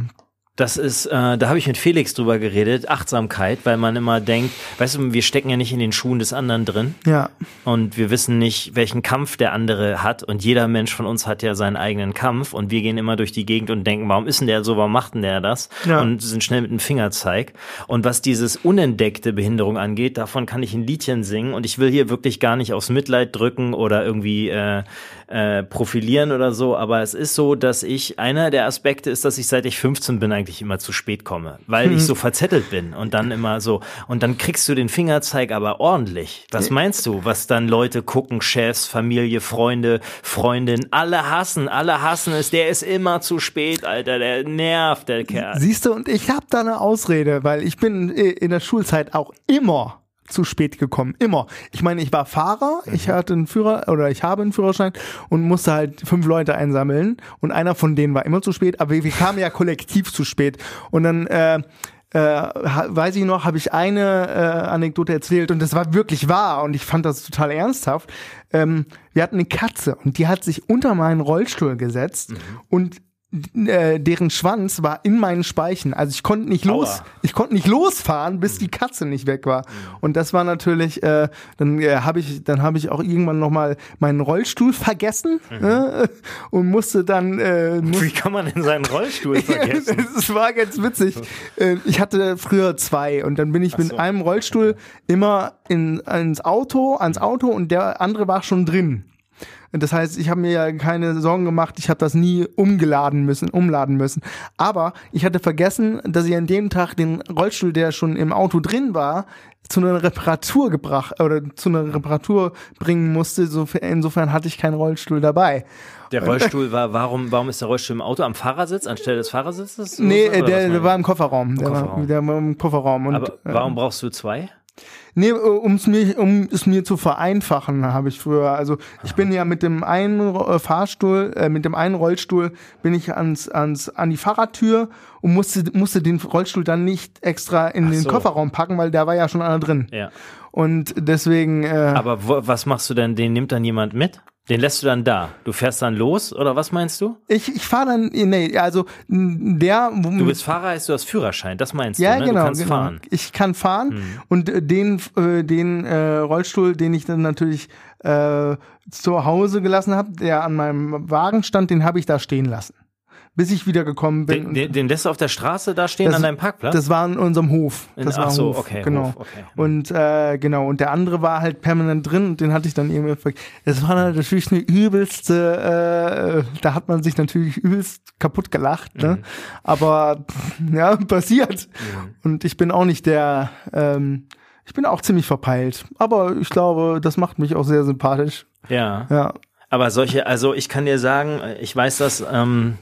Das ist, äh, da habe ich mit Felix drüber geredet, Achtsamkeit, weil man immer denkt, weißt du, wir stecken ja nicht in den Schuhen des anderen drin ja, und wir wissen nicht, welchen Kampf der andere hat und jeder Mensch von uns hat ja seinen eigenen Kampf und wir gehen immer durch die Gegend und denken, warum ist denn der so, warum macht denn der das? Ja. Und sind schnell mit dem Fingerzeig. Und was dieses unentdeckte Behinderung angeht, davon kann ich ein Liedchen singen und ich will hier wirklich gar nicht aufs Mitleid drücken oder irgendwie äh, äh, profilieren oder so, aber es ist so, dass ich, einer der Aspekte ist, dass ich seit ich 15 bin eigentlich immer zu spät komme, weil ich so verzettelt bin und dann immer so, und dann kriegst du den Fingerzeig aber ordentlich. Was meinst du, was dann Leute gucken, Chefs, Familie, Freunde, Freundin, alle hassen, alle hassen es, der ist immer zu spät, Alter, der nervt, der Kerl. siehst du, und ich habe da eine Ausrede, weil ich bin äh, in der Schulzeit auch immer zu spät gekommen, immer. Ich meine, ich war Fahrer, ich hatte einen Führer oder ich habe einen Führerschein und musste halt fünf Leute einsammeln und einer von denen war immer zu spät, aber wir, wir kamen ja kollektiv zu spät und dann äh, äh, weiß ich noch, habe ich eine äh, Anekdote erzählt und das war wirklich wahr und ich fand das total ernsthaft. Ähm, wir hatten eine Katze und die hat sich unter meinen Rollstuhl gesetzt und äh, deren Schwanz war in meinen Speichen. Also ich konnte nicht los, Aua. ich konnte nicht losfahren, bis die Katze nicht weg war. Und das war natürlich, äh, dann äh, habe ich, dann habe ich auch irgendwann noch mal meinen Rollstuhl vergessen äh, und musste dann äh, musste, Wie kann man denn seinen Rollstuhl vergessen? es war ganz witzig. Äh, Ich hatte früher zwei und dann bin ich mit einem Rollstuhl immer in, ins Auto, ans Auto und der andere war schon drin. Das heißt, ich habe mir ja keine Sorgen gemacht, ich habe das nie umgeladen müssen, umladen müssen. Aber ich hatte vergessen, dass ich an dem Tag den Rollstuhl, der schon im Auto drin war, zu einer Reparatur gebracht oder zu einer Reparatur bringen musste. Insofern, hatte ich keinen Rollstuhl dabei. Der Rollstuhl war, warum, warum ist der Rollstuhl im Auto am Fahrersitz anstelle des Fahrersitzes? Nee, äh, der, der war im Kofferraum. Der, War, Kofferraum. der war im Kofferraum. Und, Aber warum brauchst du zwei? Nee, um es mir, um es mir zu vereinfachen, habe ich früher. Also ich bin ja mit dem einen äh, Fahrstuhl, äh, mit dem einen Rollstuhl bin ich ans, ans, an die Fahrradtür und musste, musste den Rollstuhl dann nicht extra in Ach den so. Kofferraum packen, weil da war ja schon einer drin. Ja. Und deswegen, äh, Aber wo, was machst du denn? Den nimmt dann jemand mit? Den lässt du dann da. Du fährst dann los oder was meinst du? ich, ich fahre dann, nee, also der, wo- Du bist Fahrer, heißt du hast Führerschein. Das meinst ja, du, ne? genau, du kannst genau. fahren. Ich kann fahren Mhm. und äh, den, äh, den äh, Rollstuhl, den ich dann natürlich äh, zu Hause gelassen habe, der an meinem Wagen stand, den habe ich da stehen lassen, bis ich wieder gekommen bin. Den, den, lässt du auf der Straße da stehen Das- an deinem Parkplatz? das war in unserem Hof. In- Das war ach so, Hof, okay, genau. Hof, okay. Und äh, genau, und der andere war halt permanent drin und den hatte ich dann irgendwie Es war natürlich eine übelste, äh, da hat man sich natürlich übelst kaputt gelacht, ne? Mhm. Aber ja, passiert. Und ich bin auch nicht der, ähm, ich bin auch ziemlich verpeilt. Aber ich glaube, das macht mich auch sehr sympathisch. ja. Ja. Aber solche, also ich kann dir sagen, ich weiß das, ähm,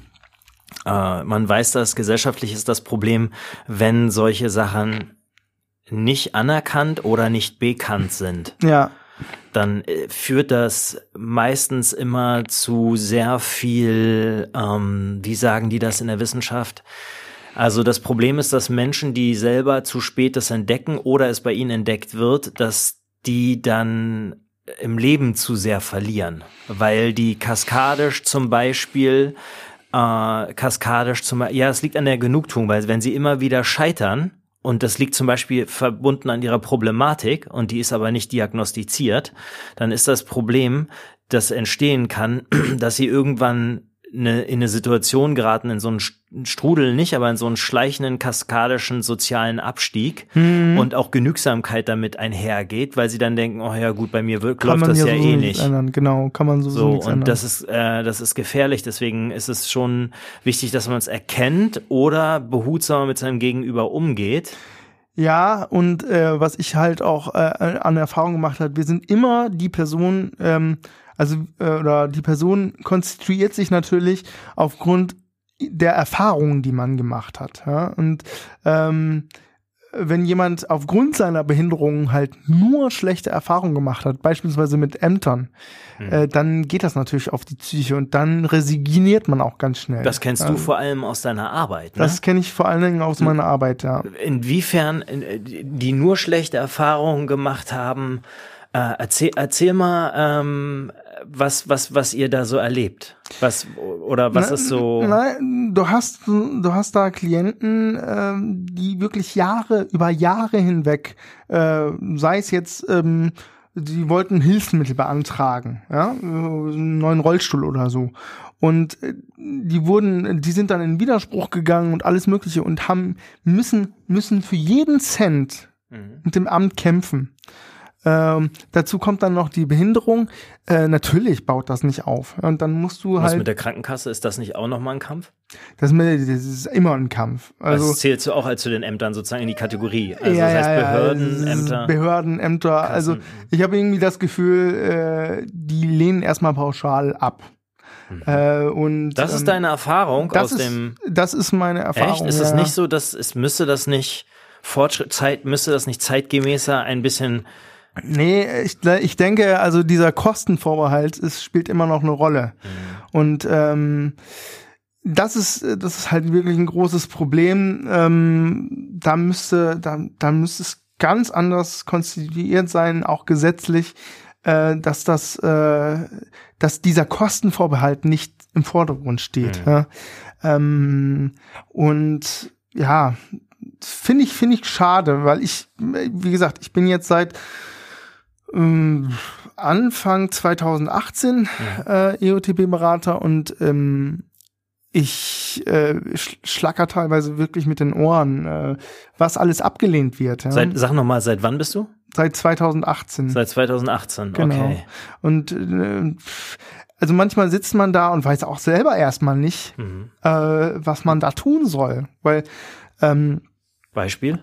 äh, man weiß das, gesellschaftlich ist das Problem, wenn solche Sachen nicht anerkannt oder nicht bekannt sind, Ja. dann äh, führt das meistens immer zu sehr viel, ähm, wie sagen die das in der Wissenschaft? Also das Problem ist, dass Menschen, die selber zu spät das entdecken oder es bei ihnen entdeckt wird, dass die dann im Leben zu sehr verlieren, weil die kaskadisch zum Beispiel äh, kaskadisch zum ja, es liegt an der Genugtuung, weil wenn sie immer wieder scheitern und das liegt zum Beispiel verbunden an ihrer Problematik und die ist aber nicht diagnostiziert, dann ist das Problem, das entstehen kann, dass sie irgendwann eine, in eine Situation geraten, in so einen Strudel nicht, aber in so einen schleichenden, kaskadischen sozialen Abstieg Mhm. und auch Genügsamkeit damit einhergeht, weil sie dann denken, oh ja gut, bei mir Kann läuft das ja so eh nicht. Ändern. Genau, kann man sowieso So, nichts und ändern. das ist, äh, das ist gefährlich. Deswegen ist es schon wichtig, dass man es erkennt oder behutsamer mit seinem Gegenüber umgeht. Ja, und äh, was ich halt auch äh, an Erfahrung gemacht habe, wir sind immer die Person, ähm, also äh, oder die Person konstituiert sich natürlich aufgrund der Erfahrungen, die man gemacht hat. Ja? Und ähm, wenn jemand aufgrund seiner Behinderung halt nur schlechte Erfahrungen gemacht hat, beispielsweise mit Ämtern, Hm. äh, dann geht das natürlich auf die Psyche und dann resigniert man auch ganz schnell. Das kennst du Ähm, vor allem aus deiner Arbeit. Ne? Das kenne ich vor allen Dingen aus meiner Arbeit, ja. Inwiefern äh, die nur schlechte Erfahrungen gemacht haben, äh, erzähl, erzähl mal, ähm, was, was, was ihr da so erlebt. Was, oder was Na, ist so. Nein, du hast, du hast da Klienten, ähm, die wirklich Jahre, über Jahre hinweg, äh, sei es jetzt, ähm, die wollten Hilfsmittel beantragen, ja, äh, einen neuen Rollstuhl oder so. Und äh, die wurden, die sind dann in Widerspruch gegangen und alles Mögliche und haben, müssen, müssen für jeden Cent Mhm. mit dem Amt kämpfen. Ähm, dazu kommt dann noch die Behinderung. Äh, natürlich baut das nicht auf. Und dann musst du Was halt. mit der Krankenkasse? Ist das nicht auch nochmal ein Kampf? Das, das ist immer ein Kampf. Also, das zählst du auch als zu den Ämtern sozusagen in die Kategorie. Also ja, das heißt ja, ja, Behörden, es ist Ämter. Behörden, Ämter. Also ich habe irgendwie das Gefühl, äh, die lehnen erstmal pauschal ab. Äh, und Mhm. das ist ähm, deine Erfahrung das aus ist, dem. Das ist meine Erfahrung. Echt? Ist es ja. nicht so, dass es müsste das nicht Fortschritt, Zeit, müsste das nicht zeitgemäßer ein bisschen. Nee, ich, ich denke, also dieser Kostenvorbehalt ist, spielt immer noch eine Rolle. Mhm. Und ähm, das ist, das ist halt wirklich ein großes Problem. Ähm, da müsste, da, da müsste es ganz anders konstituiert sein, auch gesetzlich, äh, dass das, äh, dass dieser Kostenvorbehalt nicht im Vordergrund steht. Mhm. Ja? Ähm, und ja, finde ich, finde ich schade, weil ich, wie gesagt, ich bin jetzt seit ähm, Anfang 2018 äh, EOTB-Berater und ähm, ich äh, sch schlacker teilweise wirklich mit den Ohren, äh, was alles abgelehnt wird. Ja? Seit, sag nochmal, seit wann bist du? Seit 2018. Seit 2018, Genau. okay. Und äh, also manchmal sitzt man da und weiß auch selber erstmal nicht, Mhm. äh, was man da tun soll. Weil ähm, Beispiel?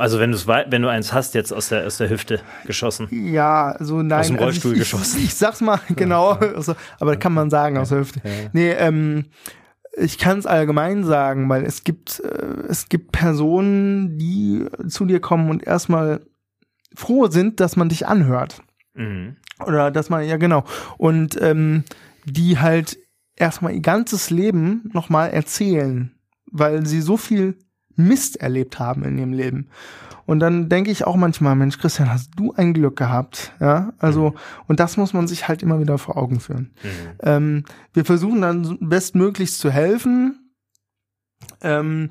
Also wenn du wenn du eins hast, jetzt aus der aus der Hüfte geschossen. Ja, also nein. Aus dem also Rollstuhl ich, geschossen. Ich, ich sag's mal genau, also, aber kann man sagen aus der Hüfte. Nee, ähm, ich kann es allgemein sagen, weil es gibt, äh, es gibt Personen, die zu dir kommen und erstmal froh sind, dass man dich anhört. Mhm. Oder dass man, ja genau. Und ähm, die halt erstmal ihr ganzes Leben nochmal erzählen, weil sie so viel Mist erlebt haben in ihrem Leben. Und dann denke ich auch manchmal, Mensch, Christian, hast du ein Glück gehabt? Ja, also, und das muss man sich halt immer wieder vor Augen führen. Mhm. Ähm, wir versuchen dann bestmöglichst zu helfen. Ähm,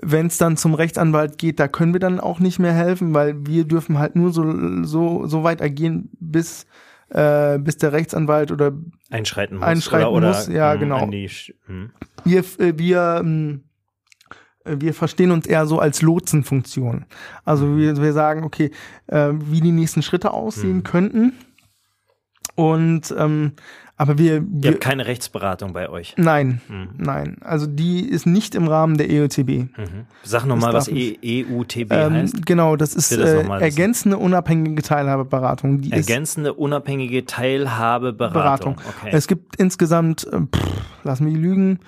Wenn es dann zum Rechtsanwalt geht, da können wir dann auch nicht mehr helfen, weil wir dürfen halt nur so, so, so weit agieren, bis, äh, bis der Rechtsanwalt oder Einschreiten muss. Einschreiten oder, oder, muss, ja, mh, genau. an die Sch- mh. wir, äh, wir, ähm, äh, wir verstehen uns eher so als Lotsenfunktion. Also wir, wir sagen, okay, äh, wie die nächsten Schritte aussehen Mhm. könnten. Und ähm, aber wir, Ihr wir habt keine Rechtsberatung bei euch. nein, Mhm. nein. Also die ist nicht im Rahmen der E EOTB. Mhm. Sag nochmal, was e EUTB Ähm, heißt. genau, das ist das äh, ergänzende unabhängige Teilhabeberatung. Die ist Ergänzende, unabhängige Teilhabeberatung. Beratung. Okay. Es gibt insgesamt, äh, pff, lass mich lügen,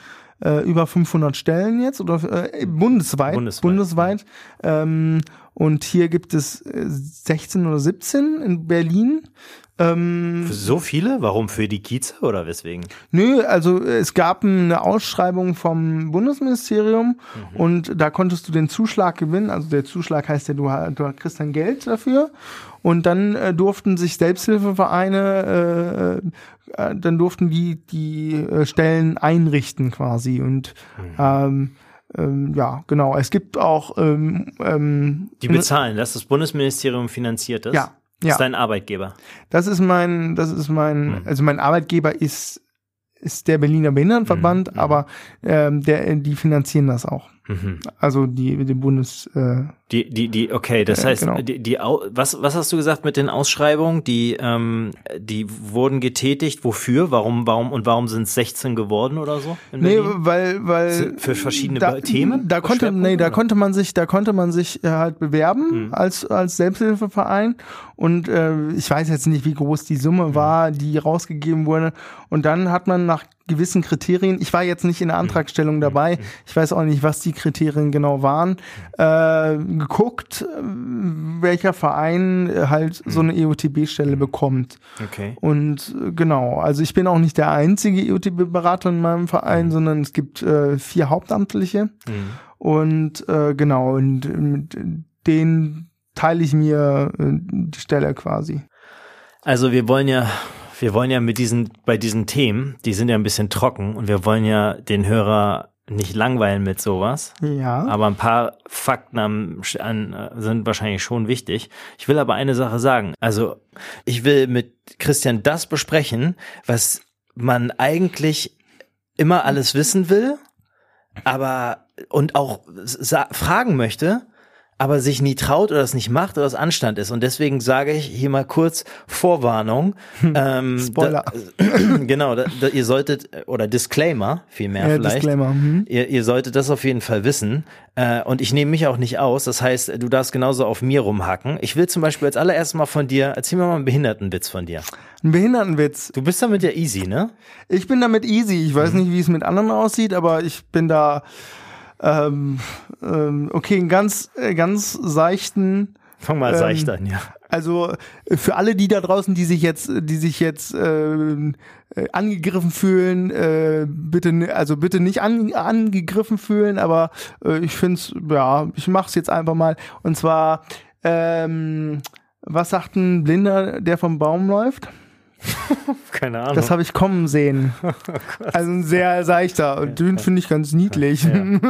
äh, über 500 Stellen jetzt oder äh, bundesweit. Bundesweit, bundesweit. Ähm, und hier gibt es äh, 16 oder 17 in Berlin. Ähm, Für so viele? Warum? Für die Kieze oder weswegen? Nö, also äh, es gab eine Ausschreibung vom Bundesministerium Mhm. und da konntest du den Zuschlag gewinnen. Also der Zuschlag heißt ja, du, du kriegst dann Geld dafür. Und dann äh, durften sich Selbsthilfevereine, äh, äh, dann durften die die äh, Stellen einrichten quasi. Und Mhm. ähm, ähm, ja, genau. Es gibt auch ähm, ähm, Die bezahlen, dass das Bundesministerium finanziert ist? Ja, Das ja. ist dein Arbeitgeber. Das ist mein, das ist mein, Mhm. also mein Arbeitgeber ist ist der Berliner Behindertenverband, Mhm, aber ähm, der, die finanzieren das auch. Mhm. Also die, die Bundes, äh, Die, die, die, okay, das Ja, heißt, genau. die, die, was, was hast du gesagt mit den Ausschreibungen? Die, ähm, die wurden getätigt. Wofür? Warum, warum und warum sind es 16 geworden oder so? Nee, weil, weil Für verschiedene da, Themen? Da konnte, nee, da oder? konnte man sich, da konnte man sich äh, halt bewerben Mhm. als als Selbsthilfeverein und äh, ich weiß jetzt nicht, wie groß die Mhm. Summe war, die rausgegeben wurde. Und dann hat man nach gewissen Kriterien, ich war jetzt nicht in der Mhm. Antragstellung dabei, ich weiß auch nicht, was die Kriterien genau waren, äh, geguckt, äh, welcher Verein äh, halt so eine EOTB-Stelle bekommt. Okay. Und äh, genau, also ich bin auch nicht der einzige EOTB-Berater in meinem Verein, sondern es gibt äh, vier Hauptamtliche. Mhm. Und äh, genau, und mit denen teile ich mir äh, die Stelle quasi. Also wir wollen ja, wir wollen ja mit diesen, bei diesen Themen, die sind ja ein bisschen trocken und wir wollen ja den Hörer nicht langweilen mit sowas. Ja. Aber ein paar Fakten am, an, sind wahrscheinlich schon wichtig. Ich will aber eine Sache sagen. Also ich will mit Christian das besprechen, was man eigentlich immer alles wissen will, aber und auch fragen möchte, aber sich nie traut oder es nicht macht oder es Anstand ist. Und deswegen sage ich hier mal kurz Vorwarnung. Ähm, Spoiler. Da, genau, da, da, ihr solltet, oder Disclaimer vielmehr Ja, vielleicht. Disclaimer. Mhm. Ihr, ihr solltet das auf jeden Fall wissen. Äh, und ich nehme mich auch nicht aus. Das heißt, du darfst genauso auf mir rumhacken. Ich will zum Beispiel als allererstes mal von dir, erzähl mir mal einen Behindertenwitz von dir. Ein Behindertenwitz. Du bist damit ja easy, ne? Ich bin damit easy. Ich Mhm. weiß nicht, wie es mit anderen aussieht, aber ich bin da ähm, ähm, okay, einen ganz, äh, ganz seichten. Fang mal Ähm, seicht an, ja. Also äh, für alle die da draußen, die sich jetzt, die sich jetzt äh, äh, angegriffen fühlen, äh, bitte, also bitte nicht an, angegriffen fühlen, aber äh, ich find's, ja, ich mach's jetzt einfach mal. Und zwar, ähm, was sagt ein Blinder, der vom Baum läuft? Keine Ahnung. Das habe ich kommen sehen. Oh also ein sehr seichter und den finde ich ganz niedlich.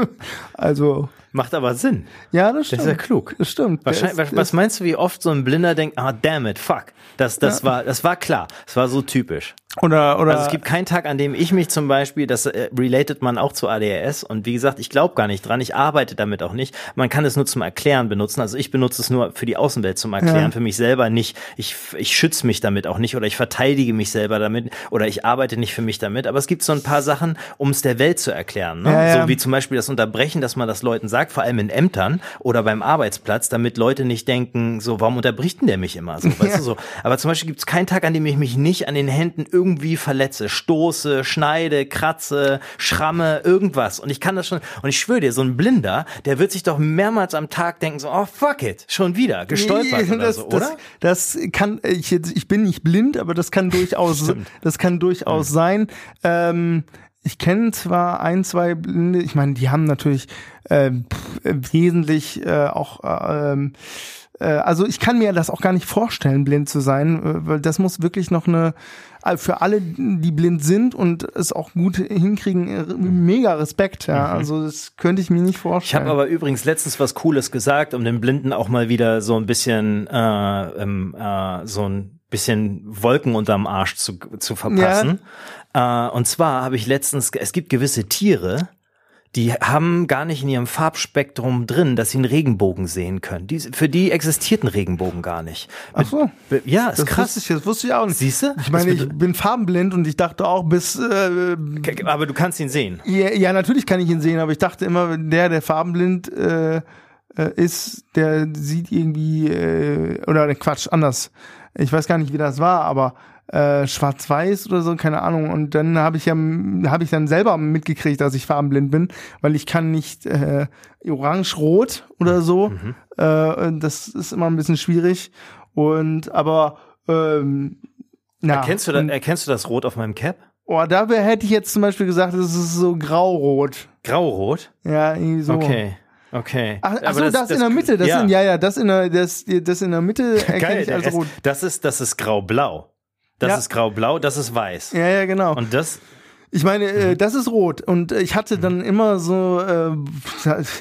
also Macht aber Sinn. ja, das Das stimmt. ist ja klug. Das stimmt. Wahrscheinlich, ist- was meinst du, wie oft so ein Blinder denkt, ah, damn it, fuck. Das, das war, das war klar. Das war so typisch. oder oder Also es gibt keinen Tag, an dem ich mich zum Beispiel, das äh, related man auch zu ADHS und wie gesagt, ich glaube gar nicht dran, ich arbeite damit auch nicht. Man kann es nur zum Erklären benutzen. Also ich benutze es nur für die Außenwelt zum Erklären, Ja. für mich selber nicht. Ich, ich schütze mich damit auch nicht oder ich verteidige mich selber damit oder ich arbeite nicht für mich damit. Aber es gibt so ein paar Sachen, um es der Welt zu erklären. Ne? Ja, ja. So wie zum Beispiel das Unterbrechen, dass man das Leuten sagt, vor allem in Ämtern oder beim Arbeitsplatz, damit Leute nicht denken, so, warum unterbricht denn der mich immer? So, weißt du, so. Aber zum Beispiel gibt es keinen Tag, an dem ich mich nicht an den Händen irgendwie verletze, stoße, schneide, kratze, schramme, irgendwas. Und ich kann das schon, und ich schwöre dir, so ein Blinder, der wird sich doch mehrmals am Tag denken, so, oh fuck it, schon wieder, gestolpert Nee, oder das, so, oder? Das, das kann, ich, jetzt- ich bin nicht blind, aber das kann durchaus, das kann durchaus sein. Ähm, ich kenne zwar ein, zwei Blinde, ich meine, die haben natürlich ähm, pff, äh, wesentlich äh, auch, äh, ähm, äh, also ich kann mir das auch gar nicht vorstellen, blind zu sein, äh, weil das muss wirklich noch eine, äh, für alle, die blind sind und es auch gut hinkriegen, äh, mega Respekt, ja, also das könnte ich mir nicht Mhm. Ich vorstellen. habe aber übrigens letztens was Cooles gesagt, um den Blinden auch mal wieder so ein bisschen äh, ähm, äh, so ein bisschen Wolken unterm Arsch zu, zu verpassen. Äh, und zwar habe ich letztens, es gibt gewisse Tiere, die haben gar nicht in ihrem Farbspektrum drin, dass sie einen Regenbogen sehen können. Die, für die existiert ein Regenbogen gar nicht. Ach so. Ja, ist Das krass. wusste ich, das wusste ich auch nicht. Siehst du? Ich meine, ich bin farbenblind und ich dachte auch bis, äh, aber du kannst ihn sehen. ja, ja, natürlich kann ich ihn sehen, aber ich dachte immer, der, der farbenblind äh, äh, ist, der sieht irgendwie, äh, oder ne, Quatsch, anders. Ich weiß gar nicht, wie das war, aber äh, schwarz-weiß oder so, keine Ahnung. Und dann habe ich ja, habe ich dann selber mitgekriegt, dass ich farbenblind bin, weil ich kann nicht äh, orange-rot oder so. Mhm. Äh, das ist immer ein bisschen schwierig. Und aber ähm, na, Erkennst du, da, erkennst du das Rot auf meinem Cap? Oh, da hätte ich jetzt zum Beispiel gesagt, es ist so graurot. Graurot? Ja, irgendwie so. Okay. Okay. Ach, ach so, das, in der Mitte, das ja. in, ja, ja, das in der, das, das in der Mitte erkenne Geil, ich als rot. das ist, das ist grau-blau. Das Ja. ist grau-blau, das ist weiß. Ja, ja, genau. Und das, Ich meine, Mhm. äh, das ist rot. Und ich hatte dann immer so, äh,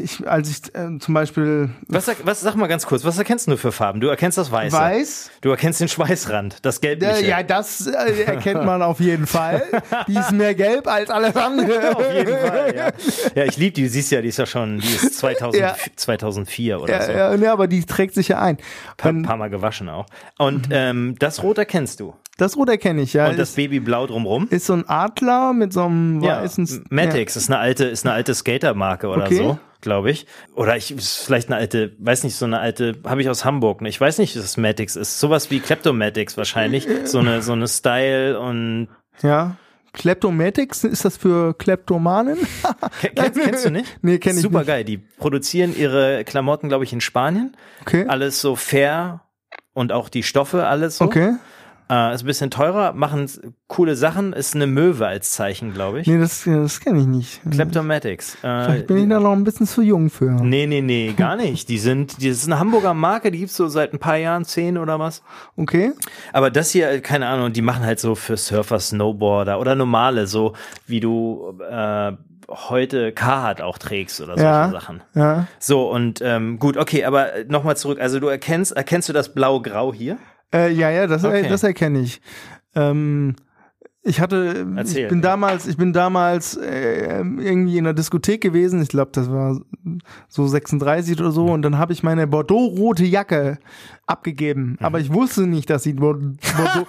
ich, als ich äh, zum Beispiel was, was, sag mal ganz kurz, was erkennst du für Farben? Du erkennst das Weiße. weiß, Du erkennst den Schweißrand, das Gelbliche. ja, das äh, erkennt man auf jeden Fall. Die ist mehr gelb als alles andere. Auf jeden Fall, ja. Ja, ich liebe die, du siehst ja, die ist ja schon, die ist 2000, Ja. 2004 oder Ja, so. ja, ja, aber die trägt sich ja ein. Paar, Wenn, paar Mal gewaschen auch. Und ähm, das Rot erkennst du. Das Rot erkenne ich, ja. Und das ist, Babyblau drumrum. ist so ein Adler mit so einem Ja, weißen. Matix ist eine alte, ist eine alte Skatermarke oder Okay. so, glaube ich. Oder ich ist vielleicht eine alte, weiß nicht, so eine alte, habe ich aus Hamburg. Ne? Ich weiß nicht, was Matix ist. Sowas wie Kleptomatics wahrscheinlich. So eine, so eine Style und Ja. ja. Kleptomatics, ist das für Kleptomanen? Ke- Kennst, kennst du nicht? Nee, kenn ich Super nicht. geil. Die produzieren ihre Klamotten, glaube ich, in Spanien. Okay. Alles so fair und auch die Stoffe, alles so. Okay. Äh, ist ein bisschen teurer, machen coole Sachen, ist eine Möwe als Zeichen, glaube ich. Nee, das, das kenne ich nicht. Kleptomatics. Äh, Vielleicht bin ich da noch ein bisschen zu jung für. Nee, nee, nee, gar nicht. Die sind, die das ist eine Hamburger Marke, die gibt's so seit ein paar Jahren, zehn oder was. Okay. Aber das hier, keine Ahnung, die machen halt so für Surfer, Snowboarder oder normale, so wie du äh, heute Carhartt auch trägst oder solche Ja. Sachen. Ja. So, und ähm, gut, okay, aber nochmal zurück. Also du erkennst, erkennst du das Blau-Grau hier? Äh, ja, ja, das, Okay. das erkenne ich. Ähm, ich hatte, Erzähl. ich bin damals, ich bin damals äh, irgendwie in einer Diskothek gewesen. Ich glaube, das war so 36 oder so. Und dann habe ich meine Bordeaux-rote Jacke abgegeben. Aber ich wusste nicht, dass sie Bor- Bordeaux,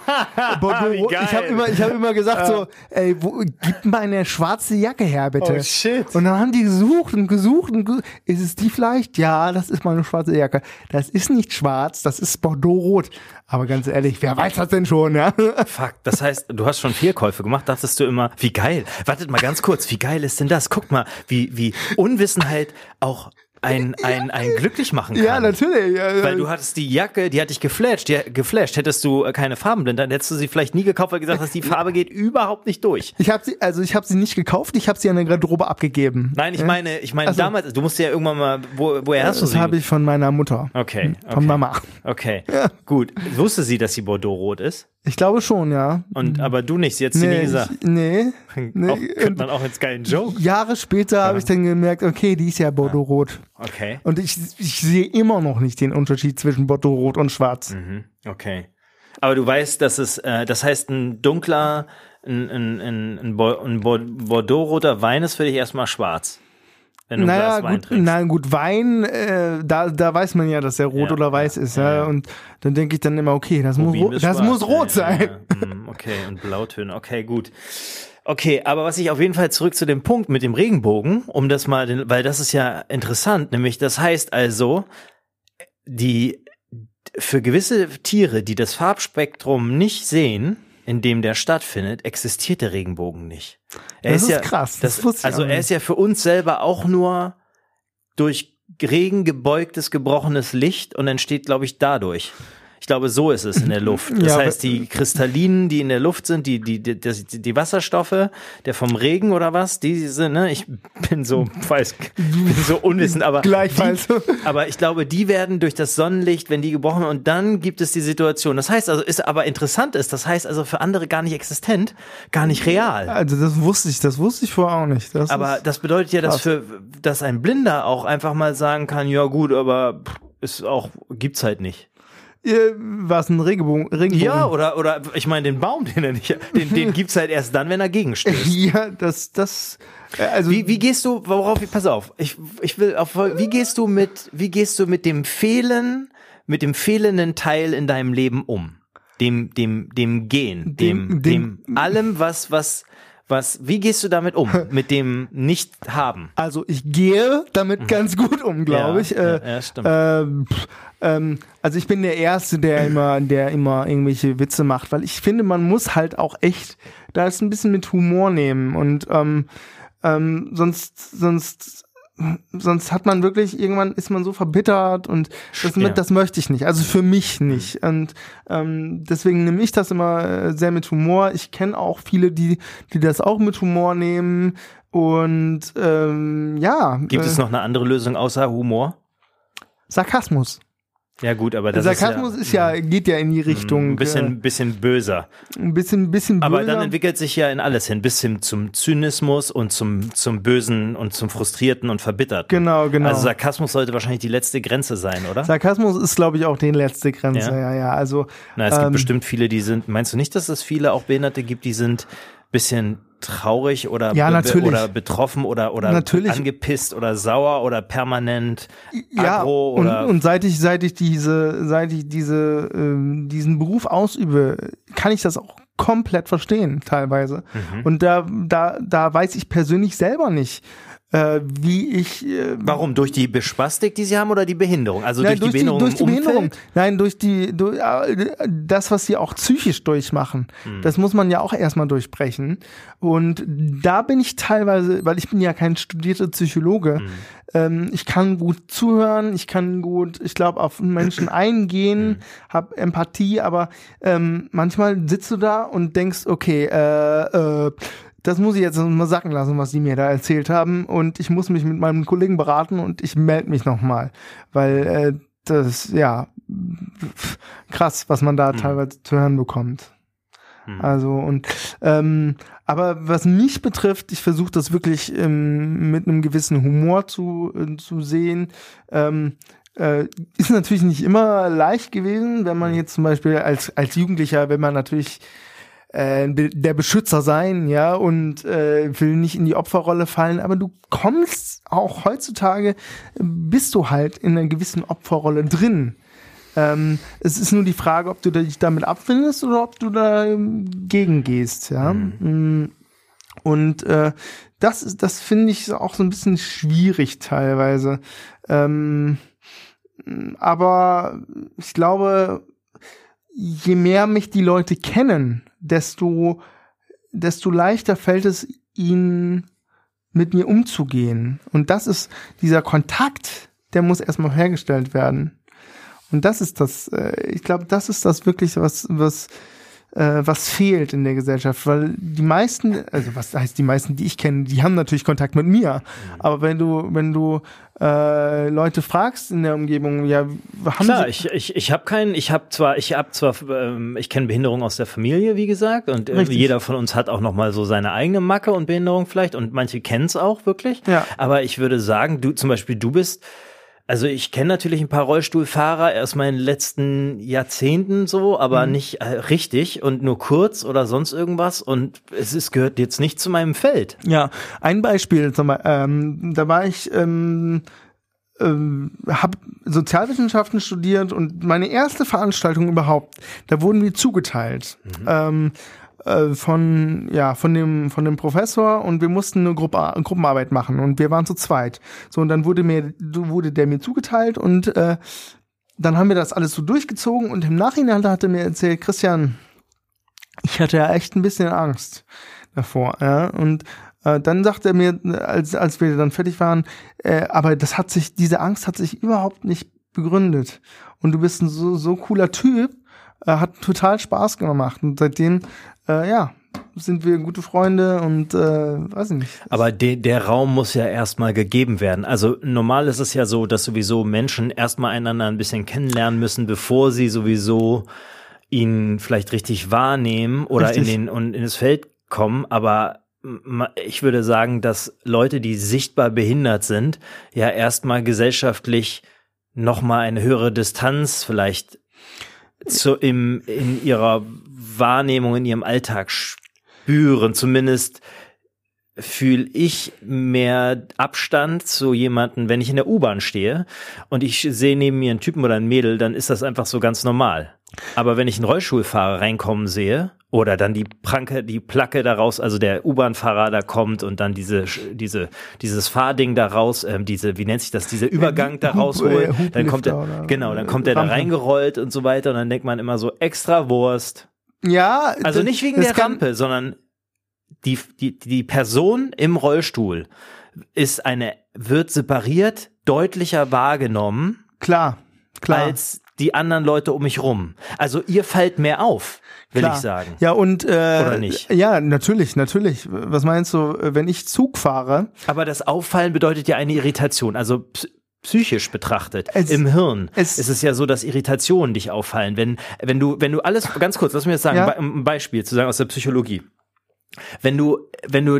Bordeaux ich habe immer, ich habe immer gesagt so, ey, wo, gib meine schwarze Jacke her, bitte. Oh, shit. Und dann haben die gesucht und gesucht und ge ist es die vielleicht? Ja, das ist meine schwarze Jacke. Das ist nicht schwarz, das ist Bordeaux-rot. Aber ganz ehrlich, wer weiß das denn schon, ja? Fuck, das heißt, du hast schon Fehlkäufe gemacht, dachtest du immer, wie geil. Wartet mal ganz kurz, wie geil ist denn das? Guck mal, wie, wie Unwissenheit auch ein, ein, ein glücklich machen kann. Ja, natürlich. Ja, Weil du hattest die Jacke, die hat dich geflasht, die, geflasht. Hättest du äh, keine Farbenblinde, dann hättest du sie vielleicht nie gekauft, weil du gesagt hast, die Farbe geht überhaupt nicht durch. ich habe sie, also ich habe sie nicht gekauft, ich habe sie an der Garderobe abgegeben. Nein, ich Ja? meine, ich meine Ach so. damals, du musst ja irgendwann mal, wo, woher hast du Das sie? habe ich von meiner Mutter. Okay, Von okay. Mama. Okay, gut. Wusste sie, dass sie Bordeaux-rot ist? Ich glaube schon, ja. Und, aber du nicht, hat sie nie gesagt. ich, nee. nee. Auch, könnte man auch als geilen Joke. Jahre später habe ich dann gemerkt, okay, die ist ja Bordeaux-rot. Okay. Und ich, ich sehe immer noch nicht den Unterschied zwischen Bordeaux-rot und schwarz. Mhm, okay. Aber du weißt, dass es, äh, das heißt, ein dunkler, ein, ein, ein, ein, Bo- ein Bo- Bordeaux-roter Wein ist für dich erstmal schwarz. Wenn du Naja, Glas Wein gut, trinkst. nein, gut, Wein, äh, da, da weiß man ja, dass der rot Ja, oder weiß ist. Ja, ja, ja. Und dann denke ich dann immer, okay, das, muss, Rubin ist das schwarz. muss rot sein. Mm, Okay, und Blautöne. Okay, gut. Okay, aber was ich auf jeden Fall zurück zu dem Punkt mit dem Regenbogen, um das mal, den, weil das ist ja interessant, nämlich das heißt also, die für gewisse Tiere, die das Farbspektrum nicht sehen, in dem der stattfindet, existiert der Regenbogen nicht. Er Das ist ja, krass, Das, das also er ist ja für uns selber auch nur durch Regen gebeugtes, gebrochenes Licht und entsteht, glaube ich, dadurch. Ich glaube, so ist es in der Luft. Das Ja, heißt, die Kristallinen, die in der Luft sind, die, die, die, die, Wasserstoffe, der vom Regen oder was, die sind, ne, ich bin so, weiß, bin so unwissend, aber Gleichfalls. Die, aber ich glaube, die werden durch das Sonnenlicht, wenn die gebrochen und dann gibt es die Situation. Das heißt also, ist aber interessant ist, das heißt also für andere gar nicht existent, gar nicht real. Also das wusste ich, das wusste ich vorher auch nicht. Das Aber das bedeutet ja, dass krass. für, dass ein Blinder auch einfach mal sagen kann, ja gut, aber ist auch, gibt's halt nicht. Was ein Regenbogen, Regenbogen. Ja, oder, oder, ich meine, den Baum, den er nicht, den, den gibt's halt erst dann, wenn er gegenstößt. Ja, das, das, äh, also Wie, wie gehst du, worauf, pass auf, ich, ich will auf, wie gehst du mit, wie gehst du mit dem Fehlen, mit dem fehlenden Teil in deinem Leben um? Dem, dem, dem Gehen, dem, Dem- dem, dem- allem, was, was, was, wie gehst du damit um? Mit dem Nicht-Haben? Also ich gehe damit ganz gut um, glaube Ja, ich. ja, Äh, ja, stimmt. ähm, ähm, also ich bin der Erste, der immer, der immer irgendwelche Witze macht, weil ich finde, man muss halt auch echt da ist ein bisschen mit Humor nehmen und ähm, ähm, sonst, sonst, sonst hat man wirklich irgendwann ist man so verbittert und das, Ja. das möchte ich nicht. Also für mich nicht. Und ähm, deswegen nehme ich das immer äh, sehr mit Humor. Ich kenne auch viele, die, die das auch mit Humor nehmen. Und ähm, ja, Gibt äh, es noch eine andere Lösung außer Humor? Sarkasmus. Ja gut, aber das Sarkasmus ist ja, geht ja in die ist ja Richtung ein bisschen, bisschen böser. äh, ein bisschen, bisschen böser. Aber dann entwickelt sich ja in alles hin, bis hin zum Zynismus und zum, zum Bösen und zum Frustrierten und Verbitterten. genau, genau. Also Sarkasmus sollte wahrscheinlich die letzte Grenze sein, oder? Sarkasmus ist, glaube ich, auch die letzte Grenze. Ja? Ja, ja. Also Na, es gibt ähm, bestimmt viele, die sind, meinst du nicht, dass es viele auch Behinderte gibt, die sind bisschen traurig oder, Ja, natürlich. oder betroffen oder, oder Natürlich. angepisst oder sauer oder permanent ja, aggro und, oder und seit ich, seit ich diese, seit ich diese, ähm, diesen Beruf ausübe, kann ich das auch komplett verstehen, teilweise. Mhm. Und da, da, da weiß ich persönlich selber nicht, äh, wie ich, äh, Warum? Durch die Bespastik, die sie haben oder die Behinderung? Also Nein, durch, die Behinderung durch die Behinderung. Nein, durch die, durch, äh, das, was sie auch psychisch durchmachen. Das muss man ja auch erstmal durchbrechen. Und da bin ich teilweise, weil ich bin ja kein studierter Psychologe, ähm, ich kann gut zuhören, ich kann gut, ich glaube, auf Menschen eingehen, habe Empathie, aber ähm, manchmal sitzt du da und denkst, okay, äh, äh, das muss ich jetzt mal sacken lassen, was die mir da erzählt haben. Und ich muss mich mit meinem Kollegen beraten und ich melde mich nochmal. Weil äh, das, ja, krass, was man da teilweise zu hören bekommt. Also und ähm, aber was mich betrifft, ich versuche das wirklich ähm, mit einem gewissen Humor zu, äh, zu sehen. Ähm, äh, ist natürlich nicht immer leicht gewesen, wenn man jetzt zum Beispiel als, als Jugendlicher, wenn man natürlich äh, der Beschützer sein, ja, und äh, will nicht in die Opferrolle fallen, aber du kommst auch heutzutage, bist du halt in einer gewissen Opferrolle drin. Ähm, es ist nur die Frage, ob du dich damit abfindest oder ob du dagegen gehst, ja. Mm. Und äh, das ist, das finde ich auch so ein bisschen schwierig teilweise. Ähm, aber ich glaube, je mehr mich die Leute kennen, desto, desto leichter fällt es ihnen, mit mir umzugehen. Und das ist dieser Kontakt, der muss erstmal hergestellt werden. Und das ist das, äh, ich glaube, das ist das wirklich, was, was, was fehlt in der Gesellschaft, weil die meisten, also was heißt die meisten, die ich kenne, die haben natürlich Kontakt mit mir. Aber wenn du, wenn du äh, Leute fragst in der Umgebung, ja, haben Klar, sie, ich, ich, ich habe keinen, ich habe zwar, ich habe zwar, ähm, ich kenne Behinderung aus der Familie, wie gesagt, und äh, jeder von uns hat auch noch mal so seine eigene Macke und Behinderung vielleicht, und manche kennen es auch wirklich. Ja. Aber ich würde sagen, du zum Beispiel, du bist also ich kenne natürlich ein paar Rollstuhlfahrer aus meinen letzten Jahrzehnten so, aber nicht äh, richtig und nur kurz oder sonst irgendwas und es ist, gehört jetzt nicht zu meinem Feld. Ja, ein Beispiel, zum Beispiel, ähm, da war ich, ähm, ähm, habe Sozialwissenschaften studiert und meine erste Veranstaltung überhaupt, da wurden wir zugeteilt. Ähm, äh, von ja von dem von dem Professor und wir mussten eine Gruppe, Gruppenarbeit machen und wir waren zu zweit so und dann wurde mir wurde der mir zugeteilt und äh, dann haben wir das alles so durchgezogen und im Nachhinein hat er mir erzählt Christian ich hatte ja echt ein bisschen Angst davor, ja. Und äh, dann sagt er mir, als, als wir dann fertig waren, äh, aber das hat sich, diese Angst hat sich überhaupt nicht begründet. Und du bist ein so, so cooler Typ, äh, hat total Spaß gemacht. Und seitdem, äh, ja, sind wir gute Freunde und äh, weiß ich nicht. Aber de der Raum muss ja erstmal gegeben werden. Also normal ist es ja so, dass sowieso Menschen erstmal einander ein bisschen kennenlernen müssen, bevor sie sowieso ihn vielleicht richtig wahrnehmen oder richtig. in den und in das Feld kommen. Aber ich würde sagen, dass Leute, die sichtbar behindert sind, ja erstmal gesellschaftlich noch mal eine höhere Distanz vielleicht zu im in ihrer Wahrnehmung in ihrem Alltag spüren. Zumindest fühle ich mehr Abstand zu jemanden, wenn ich in der U-Bahn stehe und ich sehe neben mir einen Typen oder ein Mädel, dann ist das einfach so ganz normal. Aber wenn ich einen Rollstuhlfahrer reinkommen sehe oder dann die Pranke, die Placke daraus, also der U-Bahn-Fahrer da kommt und dann diese, diese, dieses Fahrding daraus, ähm, diese, wie nennt sich das, dieser Übergang da rausholt, äh, dann kommt er, genau, dann kommt er da reingerollt und so weiter und dann denkt man immer so extra Wurst. Ja. Also nicht wegen der Rampe, sondern die, die, die Person im Rollstuhl ist eine, wird separiert, deutlicher wahrgenommen. Klar, klar. Als die anderen Leute um mich rum. Also ihr fällt mehr auf, will Klar. ich sagen. Ja, und äh, Oder nicht? Ja, natürlich, natürlich. Was meinst du, wenn ich Zug fahre? Aber das Auffallen bedeutet ja eine Irritation. Also psychisch betrachtet es, im Hirn es, ist es ja so, dass Irritationen dich auffallen. Wenn, wenn du, wenn du alles, ganz kurz, lass mich jetzt sagen, ja? ein Beispiel zu sagen aus der Psychologie. Wenn du, wenn du,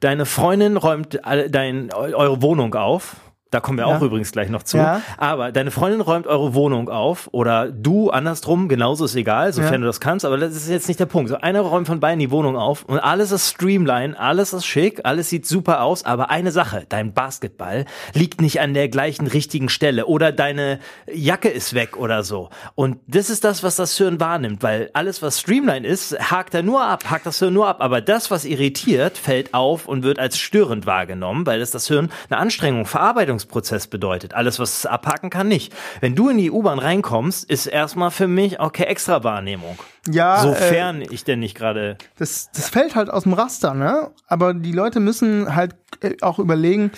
deine Freundin räumt dein, eure Wohnung auf, da kommen wir ja. auch übrigens gleich noch zu. Ja. Aber deine Freundin räumt eure Wohnung auf oder du andersrum, genauso ist egal, sofern ja. du das kannst. Aber das ist jetzt nicht der Punkt. So einer räumt von beiden die Wohnung auf und alles ist streamline, alles ist schick, alles sieht super aus. Aber eine Sache, dein Basketball liegt nicht an der gleichen richtigen Stelle oder deine Jacke ist weg oder so. Und das ist das, was das Hirn wahrnimmt, weil alles, was streamline ist, hakt er nur ab, hakt das Hirn nur ab. Aber das, was irritiert, fällt auf und wird als störend wahrgenommen, weil es das Hirn eine Anstrengung, Verarbeitung Verarbeitungsprozess bedeutet. Alles, was es abhaken kann, nicht. Wenn du in die U-Bahn reinkommst, ist erstmal für mich okay extra Wahrnehmung. Ja. Sofern äh, ich denn nicht gerade. Das, das fällt halt aus dem Raster, ne? Aber die Leute müssen halt äh, auch überlegen,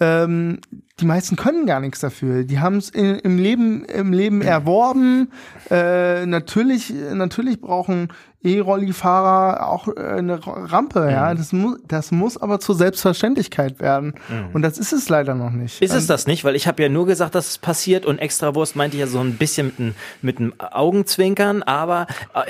ähm, die meisten können gar nichts dafür. Die haben es im Leben, im Leben erworben. Äh, natürlich, natürlich brauchen E-Rolli-Fahrer auch äh, eine Rampe. Mhm. Ja, das muss, das muss aber zur Selbstverständlichkeit werden. Mhm. Und das ist es leider noch nicht. Ist es das nicht? Weil ich habe ja nur gesagt, dass es passiert und Extrawurst meinte ich ja so ein bisschen mit einem mit einem Augenzwinkern, aber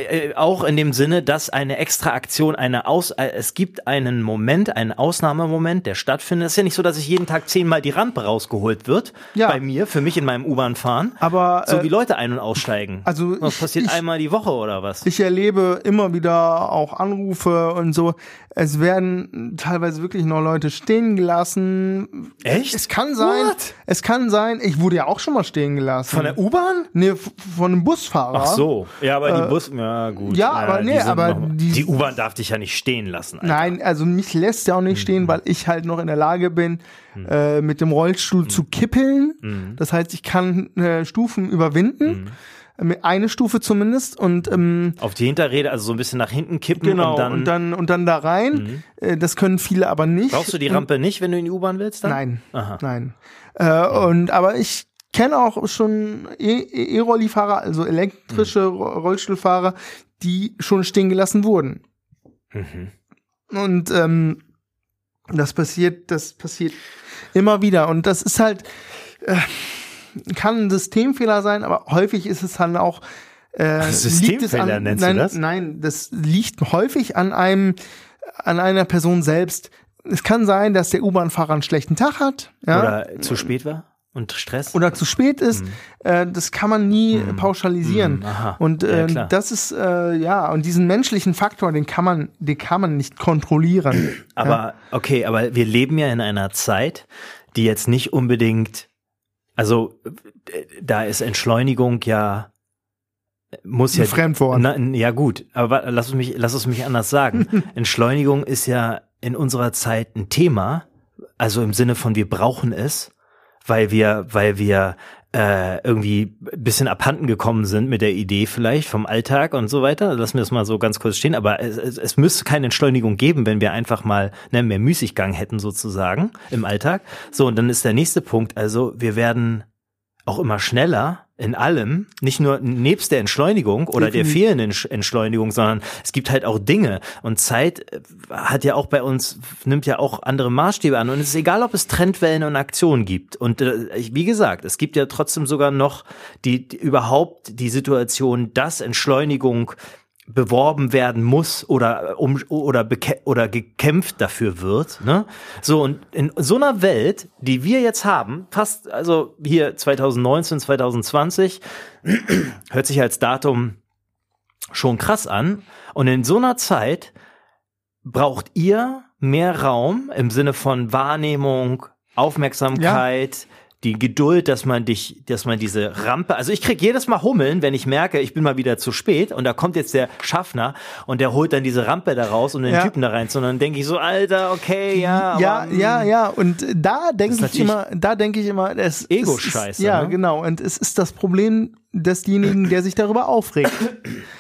äh, auch in dem Sinne, dass eine extra Aktion, eine Aus, äh, es gibt einen Moment, einen Ausnahmemoment, der stattfindet. Es ist ja nicht so, dass ich jeden Tag zehnmal die Rampe raus rausgeholt wird. Ja. Bei mir, für mich in meinem U-Bahn fahren. Aber so wie äh, Leute ein- und aussteigen. Also das passiert ich, einmal die Woche oder was? Ich erlebe immer wieder auch Anrufe und so. Es werden teilweise wirklich noch Leute stehen gelassen. Echt? Es kann sein. What? Es kann sein. Ich wurde ja auch schon mal stehen gelassen. Von der U-Bahn? Nee, von einem Busfahrer. Ach so. Ja, aber äh, die Bus, ja gut. Ja, aber nee, aber die, die U-Bahn darf dich ja nicht stehen lassen. Alter. Nein, also mich lässt ja auch nicht mhm. stehen, weil ich halt noch in der Lage bin, mhm. äh, mit dem Rollstuhl mhm. zu kippeln. Mhm. Das heißt, ich kann äh, Stufen überwinden. Mhm. Äh, eine Stufe zumindest und ähm, auf die Hinterräder also so ein bisschen nach hinten kippen genau, und dann und dann und dann da rein. Mhm. Äh, das können viele aber nicht. Brauchst du die Rampe nicht, wenn du in die U-Bahn willst? Dann? Nein, Aha. nein. Äh, und aber ich kenne auch schon e-, e-, E-Rolli-Fahrer, also elektrische. Rollstuhlfahrer, die schon stehen gelassen wurden. Mhm. Und ähm, das passiert, das passiert immer wieder. Und das ist halt, äh, kann ein Systemfehler sein, aber häufig ist es dann auch. Äh, Systemfehler an, nennst nein, du das? Nein, das liegt häufig an einem, an einer Person selbst. Es kann sein, dass der U-Bahn-Fahrer einen schlechten Tag hat. Ja? Oder zu spät war? Und Stress? Oder zu spät ist, mhm. äh, das kann man nie mhm. pauschalisieren. Mhm. Und äh, ja, das ist äh, ja und diesen menschlichen Faktor, den kann man, den kann man nicht kontrollieren. Aber ja? okay, aber wir leben ja in einer Zeit, die jetzt nicht unbedingt, also da ist Entschleunigung ja muss ja Ein Fremdwort. Na, ja gut, aber lass es mich, lass es mich anders sagen. Entschleunigung ist ja in unserer Zeit ein Thema, also im Sinne von wir brauchen es weil wir, weil wir äh, irgendwie bisschen abhanden gekommen sind mit der Idee vielleicht vom Alltag und so weiter. Lassen wir das mal so ganz kurz stehen. Aber es, es, es müsste keine Entschleunigung geben, wenn wir einfach mal ne, mehr Müßiggang hätten sozusagen im Alltag. So, und dann ist der nächste Punkt, also wir werden auch immer schneller in allem, nicht nur nebst der Entschleunigung oder der fehlenden Entschleunigung, sondern es gibt halt auch Dinge. Und Zeit äh, hat ja auch bei uns, nimmt ja auch andere Maßstäbe an. Und es ist egal, ob es Trendwellen und Aktionen gibt. Und äh, wie gesagt, es gibt ja trotzdem sogar noch die, die überhaupt die Situation, dass Entschleunigung beworben werden muss oder um oder oder gekämpft dafür wird, ne? So und in so einer Welt, die wir jetzt haben, fast also hier 2019, 2020 hört sich als Datum schon krass an und in so einer Zeit braucht ihr mehr Raum im Sinne von Wahrnehmung, Aufmerksamkeit, ja die Geduld, dass man dich, dass man diese Rampe, also ich krieg jedes Mal Hummeln, wenn ich merke, ich bin mal wieder zu spät und da kommt jetzt der Schaffner und der holt dann diese Rampe da raus, um den ja. Typen da rein zu, und dann denke ich so, Alter, okay, ja. Ja, aber, ja, ja, und da denke ich immer, da denke ich immer, es Ego-Scheiße. Ja, ne? genau, und es ist das Problem desjenigen, der sich darüber aufregt.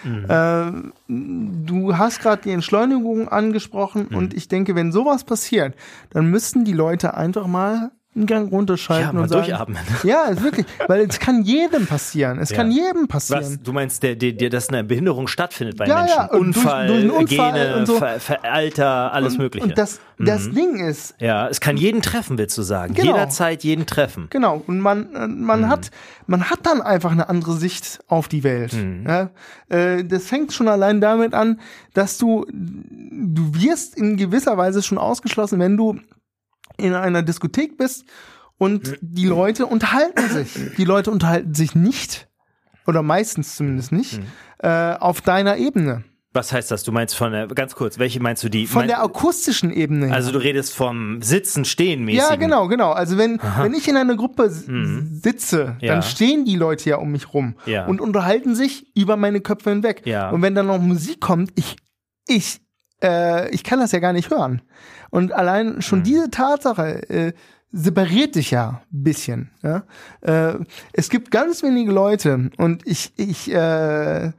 Mhm. äh, du hast gerade die Entschleunigung angesprochen mhm. und ich denke, wenn sowas passiert, dann müssten die Leute einfach mal einen Gang runterschalten ja, und sagen, durchatmen. Ja, wirklich, weil es kann jedem passieren. Es ja. kann jedem passieren. Was, du meinst, der, der, der, dass eine Behinderung stattfindet bei ja, Menschen? Ja, Unfall, durch, durch Unfall Gene, so. Ver, Ver, Alter, alles und, Mögliche. Und das, das mhm. Ding ist. Ja, es kann jeden treffen, willst du sagen. Genau. Jederzeit jeden treffen. Genau. Und man, man mhm. hat, man hat dann einfach eine andere Sicht auf die Welt. Mhm. Ja? Äh, das fängt schon allein damit an, dass du, du wirst in gewisser Weise schon ausgeschlossen, wenn du in einer Diskothek bist und die Leute unterhalten sich. Die Leute unterhalten sich nicht, oder meistens zumindest nicht, mhm. äh, auf deiner Ebene. Was heißt das? Du meinst von der, ganz kurz, welche meinst du die? Von mein, der akustischen Ebene. Also du redest vom Sitzen, Stehen mäßig. Ja, genau, genau. Also wenn, wenn ich in einer Gruppe mhm. sitze, ja. dann stehen die Leute ja um mich rum ja. und unterhalten sich über meine Köpfe hinweg. Ja. Und wenn dann noch Musik kommt, ich, ich, äh, ich kann das ja gar nicht hören. Und allein schon mhm. diese Tatsache äh, separiert dich ja ein bisschen. Ja? Äh, es gibt ganz wenige Leute und ich, ich, äh,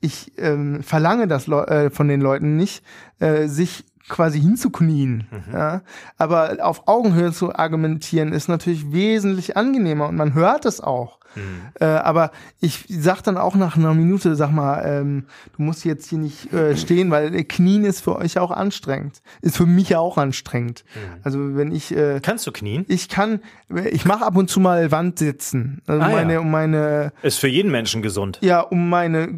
ich äh, verlange das äh, von den Leuten nicht, äh, sich quasi hinzuknien. Mhm. Ja? Aber auf Augenhöhe zu argumentieren ist natürlich wesentlich angenehmer und man hört es auch. Mhm. Äh, aber ich sag dann auch nach einer Minute, sag mal, ähm, du musst jetzt hier nicht äh, stehen, weil äh, Knien ist für euch auch anstrengend. Ist für mich ja auch anstrengend. Mhm. Also wenn ich äh, Kannst du knien? Ich kann, ich mache ab und zu mal Wand sitzen. Also ah, meine, ja. um meine Ist für jeden Menschen gesund. Ja, um meine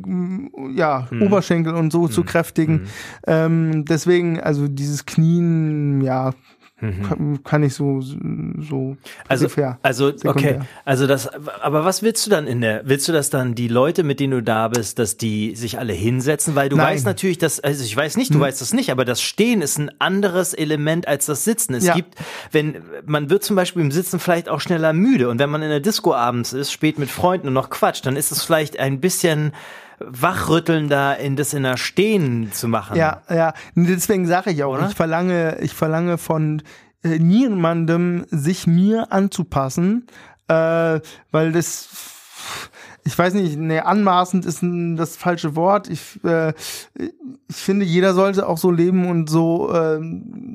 ja, mhm. Oberschenkel und so zu mhm. kräftigen. Mhm. Ähm, deswegen, also dieses Knien, ja, Mhm. Kann, kann, ich so so also ungefähr, also okay also das aber was willst du dann in der willst du das dann die Leute mit denen du da bist dass die sich alle hinsetzen weil du Nein. weißt natürlich dass also ich weiß nicht du hm. weißt das nicht aber das Stehen ist ein anderes Element als das Sitzen es ja. gibt wenn man wird zum Beispiel im Sitzen vielleicht auch schneller müde und wenn man in der Disco abends ist spät mit Freunden und noch quatscht dann ist es vielleicht ein bisschen wachrütteln, da in das in der Stehen zu machen. Ja, ja. Deswegen sage ich auch, Oder? ich verlange, ich verlange von äh, niemandem, sich mir anzupassen, äh, weil das ich weiß nicht, nee, anmaßend ist das falsche Wort. Ich, äh, ich finde, jeder sollte auch so leben und so, äh,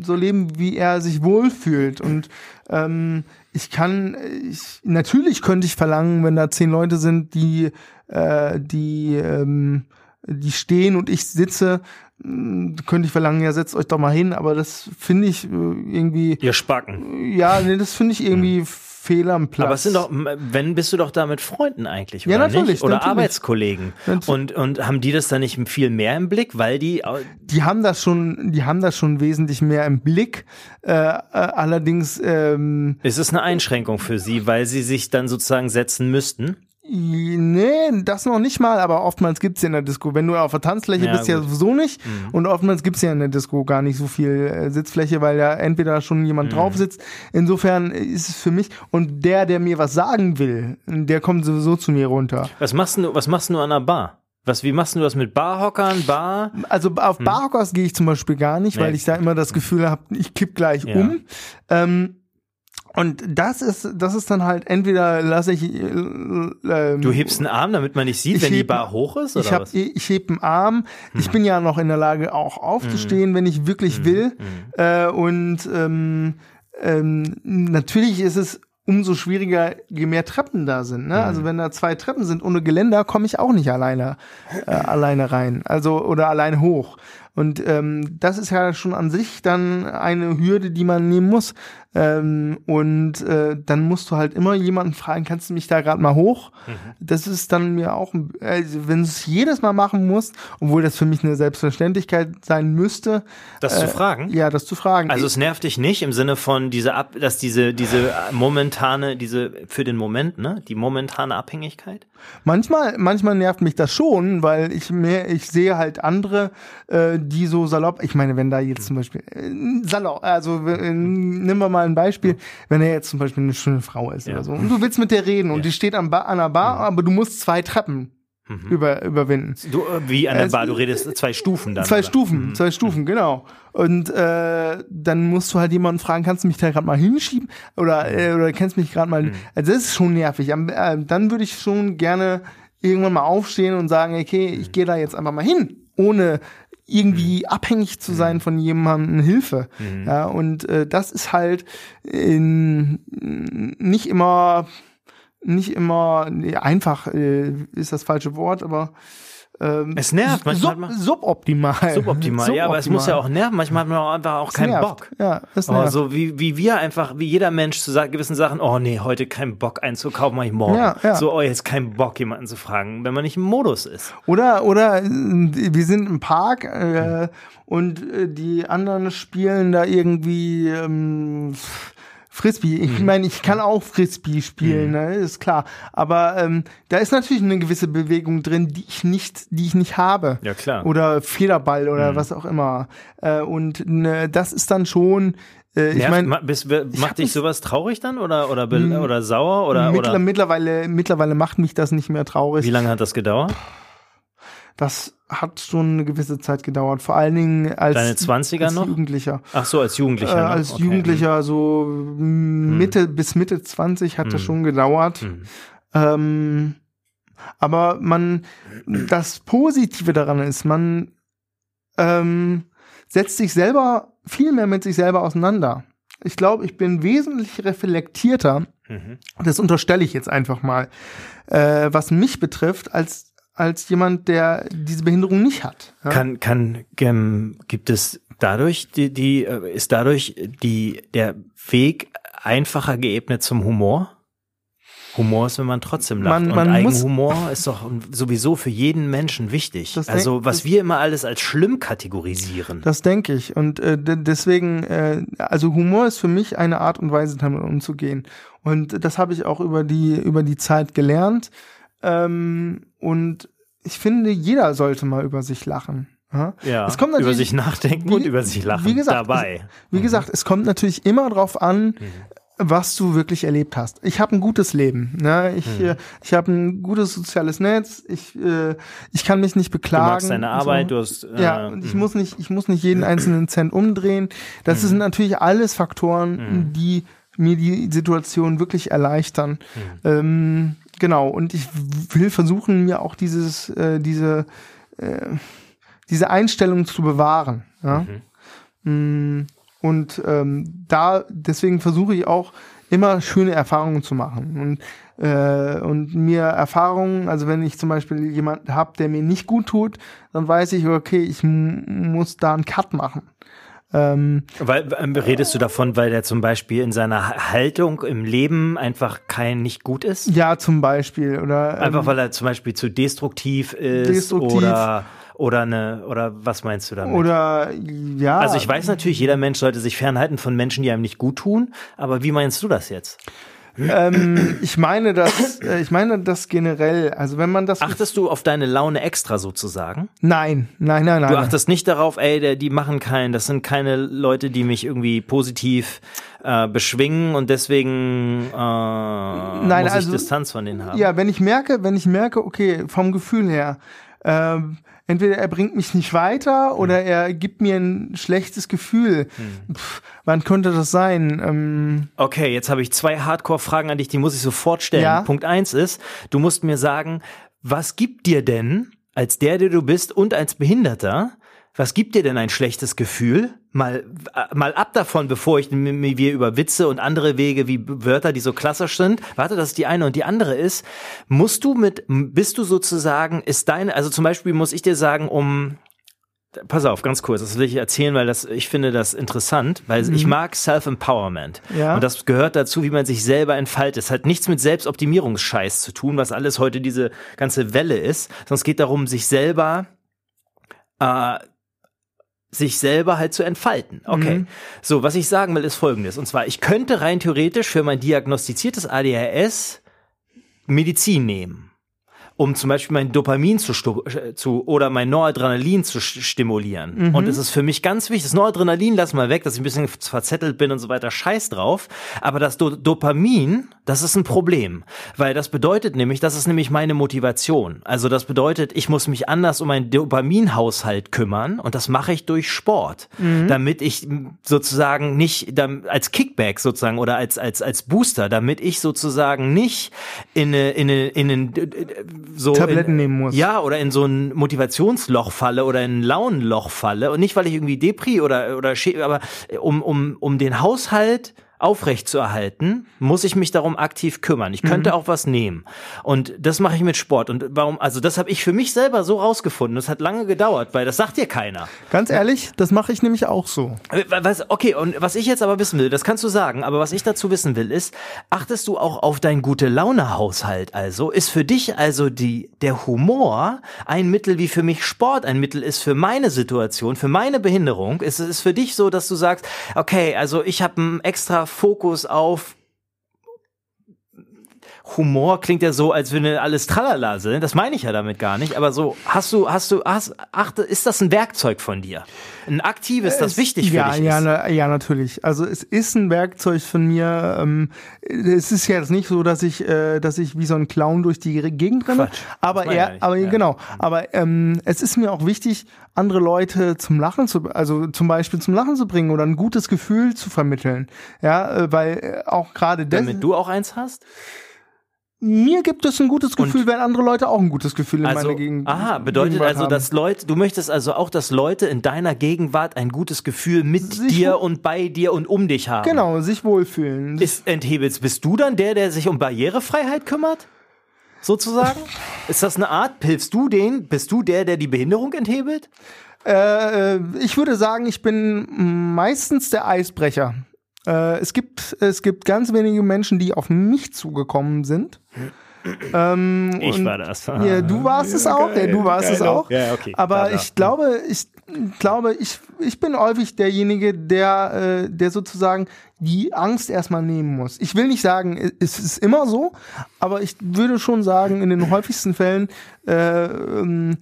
so leben, wie er sich wohlfühlt. Und ähm, ich kann, ich, natürlich könnte ich verlangen, wenn da zehn Leute sind, die äh, die, ähm, die stehen und ich sitze, hm, könnte ich verlangen, ja, setzt euch doch mal hin, aber das finde ich äh, irgendwie. Ihr Spacken. Ja, nee, das finde ich irgendwie hm. fehl am Platz. Aber es sind doch, wenn bist du doch da mit Freunden eigentlich, oder ja, natürlich, nicht? Oder natürlich. Arbeitskollegen. Und, und haben die das dann nicht viel mehr im Blick, weil die. Die haben das schon, die haben das schon wesentlich mehr im Blick. Äh, äh, allerdings ähm, ist es eine Einschränkung für sie, weil sie sich dann sozusagen setzen müssten? Nee, das noch nicht mal, aber oftmals gibt's ja in der Disco. Wenn du auf der Tanzfläche ja, bist, gut. ja sowieso nicht. Mhm. Und oftmals gibt's ja in der Disco gar nicht so viel äh, Sitzfläche, weil ja entweder schon jemand mhm. drauf sitzt. Insofern ist es für mich. Und der, der mir was sagen will, der kommt sowieso zu mir runter. Was machst du, was machst du an der Bar? Was, wie machst du das mit Barhockern, Bar? Also auf hm. Barhockers gehe ich zum Beispiel gar nicht, nee. weil ich da immer das Gefühl habe, ich kipp gleich ja. um. Ähm, Und das ist, das ist dann halt entweder lasse ich. Äh, ähm, du hebst einen Arm, damit man nicht sieht, wenn heb, die Bar hoch ist, oder ich hab, was? Ich heb einen Arm. Hm. Ich bin ja noch in der Lage, auch aufzustehen, hm. wenn ich wirklich hm. will. Hm. Äh, und ähm, ähm, natürlich ist es umso schwieriger, je mehr Treppen da sind. Ne? Also mhm. Also wenn da zwei Treppen sind ohne Geländer, komme ich auch nicht alleine äh, alleine rein. Also oder alleine hoch. Und ähm, das ist ja schon an sich dann eine Hürde, die man nehmen muss. Ähm, und äh, dann musst du halt immer jemanden fragen, kannst du mich da gerade mal hoch? Mhm. Das ist dann mir auch, also wenn du es jedes Mal machen musst, obwohl das für mich eine Selbstverständlichkeit sein müsste. Das äh, zu fragen? Ja, das zu fragen. Also es nervt dich nicht im Sinne von diese Ab, dass diese, diese momentane, diese für den Moment, ne, die momentane Abhängigkeit? Manchmal, manchmal nervt mich das schon, weil ich mehr, ich sehe halt andere, äh, die so salopp, ich meine, wenn da jetzt zum Beispiel, äh, salopp, also äh, wir mal ein Beispiel, wenn er jetzt zum Beispiel eine schöne Frau ist oder so, und du willst mit der reden und die steht an, an der Bar, aber du musst zwei Treppen Mhm. Über, überwinden. Du, äh, wie an der Bar, du redest zwei Stufen dann. Zwei oder? Stufen, mhm. zwei Stufen, genau. Und äh, dann musst du halt jemanden fragen, kannst du mich da gerade mal hinschieben? Oder, äh, oder kennst du mich gerade mal. Mhm. Also das ist schon nervig. Äh, dann würde ich schon gerne irgendwann mal aufstehen und sagen, okay, ich gehe da jetzt einfach mal hin, ohne irgendwie mhm. abhängig zu sein mhm. von jemandem Hilfe. Mhm. Ja, und äh, das ist halt in, nicht immer nicht immer nee, einfach äh, ist das falsche Wort, aber ähm, es nervt manchmal. Sub, suboptimal. Suboptimal. Ja, aber es muss ja auch nerven. Manchmal hat man auch einfach auch keinen. Bock. Ja, es nervt. Oh, so wie, wie wir einfach, wie jeder Mensch zu gewissen Sachen, oh nee, heute keinen Bock einzukaufen, mach ich morgen. Ja, ja. So, oh, jetzt keinen Bock, jemanden zu fragen, wenn man nicht im Modus ist. Oder, oder äh, wir sind im Park äh, und äh, die anderen spielen da irgendwie ähm, Frisbee. Ich mhm. meine, ich kann auch Frisbee spielen, mhm. ne, ist klar. Aber ähm, da ist natürlich eine gewisse Bewegung drin, die ich nicht, die ich nicht habe. Ja klar. Oder Federball oder mhm. was auch immer. Äh, und ne, das ist dann schon. Äh, ich meine, ma, macht dich sowas traurig dann oder oder oder sauer oder, mittler, oder? Mittlerweile mittlerweile macht mich das nicht mehr traurig. Wie lange hat das gedauert? Das hat schon eine gewisse Zeit gedauert. Vor allen Dingen als, Deine 20er als noch? Jugendlicher. Ach so, als Jugendlicher. Äh, als okay. Jugendlicher, so Mitte hm. bis Mitte 20 hat hm. das schon gedauert. Hm. Ähm, aber man, das Positive daran ist, man ähm, setzt sich selber viel mehr mit sich selber auseinander. Ich glaube, ich bin wesentlich reflektierter, mhm. das unterstelle ich jetzt einfach mal, äh, was mich betrifft, als als jemand, der diese Behinderung nicht hat. Ja? Kann, kann, ähm, gibt es dadurch die, die, äh, ist dadurch die, der Weg einfacher geebnet zum Humor? Humor ist, wenn man trotzdem lacht. Man, man und Eigenhumor ist doch sowieso für jeden Menschen wichtig. Also was wir immer alles als schlimm kategorisieren. Das denke ich. Und äh, deswegen, äh, also Humor ist für mich eine Art und Weise, damit umzugehen. Und das habe ich auch über die über die Zeit gelernt. Ähm, und ich finde, jeder sollte mal über sich lachen. Ja, es kommt über sich nachdenken wie, und über sich lachen wie gesagt, dabei. Es, wie mhm. gesagt, es kommt natürlich immer darauf an, mhm. was du wirklich erlebt hast. Ich habe ein gutes Leben. Ne? Ich, mhm. äh, ich habe ein gutes soziales Netz. Ich, äh, ich kann mich nicht beklagen. Du machst deine Arbeit. So. Du hast, äh, ja, und ich mhm. muss nicht, ich muss nicht jeden einzelnen Cent umdrehen. Das mhm. sind natürlich alles Faktoren, mhm. die mir die Situation wirklich erleichtern. Ähm, genau, und ich will versuchen, mir auch dieses, äh, diese, äh, diese Einstellung zu bewahren. Ja? Mhm. Mm, und ähm, da, deswegen versuche ich auch immer schöne Erfahrungen zu machen. Und, äh, und mir Erfahrungen, also wenn ich zum Beispiel jemanden habe, der mir nicht gut tut, dann weiß ich, okay, ich muss da einen Cut machen. Ähm, weil ähm, redest du davon, weil der zum Beispiel in seiner Haltung im Leben einfach kein nicht gut ist? Ja, zum Beispiel oder einfach ähm, weil er zum Beispiel zu destruktiv ist destruktiv. oder oder eine oder was meinst du damit? Oder ja. Also ich weiß natürlich, jeder Mensch sollte sich fernhalten von Menschen, die einem nicht gut tun. Aber wie meinst du das jetzt? Ähm, ich meine das, äh, ich meine das generell. Also wenn man das. Achtest du auf deine Laune extra sozusagen? Nein, nein, nein, nein. Du achtest nicht darauf, ey, der, die machen keinen, das sind keine Leute, die mich irgendwie positiv äh, beschwingen und deswegen äh, nein, muss ich also, Distanz von denen haben. Ja, wenn ich merke, wenn ich merke, okay, vom Gefühl her, äh, entweder er bringt mich nicht weiter oder hm. er gibt mir ein schlechtes Gefühl. Hm. Pff, wann könnte das sein? Ähm okay, jetzt habe ich zwei Hardcore-Fragen an dich, die muss ich sofort stellen. Ja? Punkt eins ist, du musst mir sagen, was gibt dir denn als der, der du bist und als Behinderter, was gibt dir denn ein schlechtes Gefühl? Mal, äh, mal ab davon, bevor ich wir über Witze und andere Wege wie Wörter, die so klassisch sind. Warte, das ist die eine und die andere ist. Musst du mit, bist du sozusagen, ist deine, also zum Beispiel muss ich dir sagen, um, pass auf, ganz kurz, das will ich erzählen, weil das, ich finde das interessant, weil mhm. ich mag Self-Empowerment. Ja. Und das gehört dazu, wie man sich selber entfaltet. Es hat nichts mit Selbstoptimierungsscheiß zu tun, was alles heute diese ganze Welle ist, sondern es geht darum, sich selber äh, sich selber halt zu entfalten. Okay. Mhm. So, was ich sagen will, ist folgendes. Und zwar, ich könnte rein theoretisch für mein diagnostiziertes ADHS Medizin nehmen um zum Beispiel mein Dopamin zu, zu oder mein Noradrenalin zu stimulieren. Mhm. Und es ist für mich ganz wichtig, das Noradrenalin lass mal weg, dass ich ein bisschen verzettelt bin und so weiter, scheiß drauf. Aber das Do Dopamin, das ist ein Problem, weil das bedeutet nämlich, das ist nämlich meine Motivation. Also das bedeutet, ich muss mich anders um meinen Dopaminhaushalt kümmern und das mache ich durch Sport, mhm. damit ich sozusagen nicht als Kickback sozusagen oder als als als Booster, damit ich sozusagen nicht in eine, in eine, in einen so Tabletten in, nehmen muss. Ja, oder in so ein Motivationsloch falle oder in ein Launenloch falle und nicht weil ich irgendwie Depri oder oder aber um um um den Haushalt aufrechtzuerhalten, muss ich mich darum aktiv kümmern. Ich könnte mhm. auch was nehmen. Und das mache ich mit Sport. Und warum, also das habe ich für mich selber so rausgefunden. Das hat lange gedauert, weil das sagt dir keiner. Ganz ehrlich, das mache ich nämlich auch so. Was, okay, und was ich jetzt aber wissen will, das kannst du sagen, aber was ich dazu wissen will, ist, achtest du auch auf deinen gute Laune-Haushalt also? Ist für dich also die, der Humor ein Mittel wie für mich Sport ein Mittel ist für meine Situation, für meine Behinderung? Ist es für dich so, dass du sagst, okay, also ich habe ein extra Fokus auf Humor klingt ja so, als würde alles tralala sein. Das meine ich ja damit gar nicht. Aber so, hast du, hast du, hast, achte, ist das ein Werkzeug von dir? Ein aktives, das es, wichtig ja, für dich ja, ist? Ja, ja, natürlich. Also es ist ein Werkzeug von mir. Ähm, es ist ja jetzt nicht so, dass ich, äh, dass ich wie so ein Clown durch die Gegend renne. Quatsch. Aber er, aber ja. genau. Aber ähm, es ist mir auch wichtig, andere Leute zum Lachen zu, also zum Beispiel zum Lachen zu bringen oder ein gutes Gefühl zu vermitteln. Ja, äh, weil äh, auch gerade Damit du auch eins hast? Mir gibt es ein gutes Gefühl, und wenn andere Leute auch ein gutes Gefühl in also, meiner Gegend Aha, bedeutet Gegenwart also, dass Leute, du möchtest also auch, dass Leute in deiner Gegenwart ein gutes Gefühl mit sich dir und bei dir und um dich haben. Genau, sich wohlfühlen. Ist, enthebelst, bist du dann der, der sich um Barrierefreiheit kümmert? Sozusagen? Ist das eine Art? Hilfst du den? Bist du der, der die Behinderung enthebelt? Äh, ich würde sagen, ich bin meistens der Eisbrecher. Äh, es, gibt, es gibt ganz wenige Menschen, die auf mich zugekommen sind. Ähm, ich war das. Ja, du warst ja, es auch. Geil, ja, du warst geil, es auch. Ja, okay. Aber ich glaube, ich glaube, ich, ich bin häufig derjenige, der, äh, der sozusagen die Angst erstmal nehmen muss. Ich will nicht sagen, es ist immer so, aber ich würde schon sagen, in den häufigsten Fällen äh, ähm,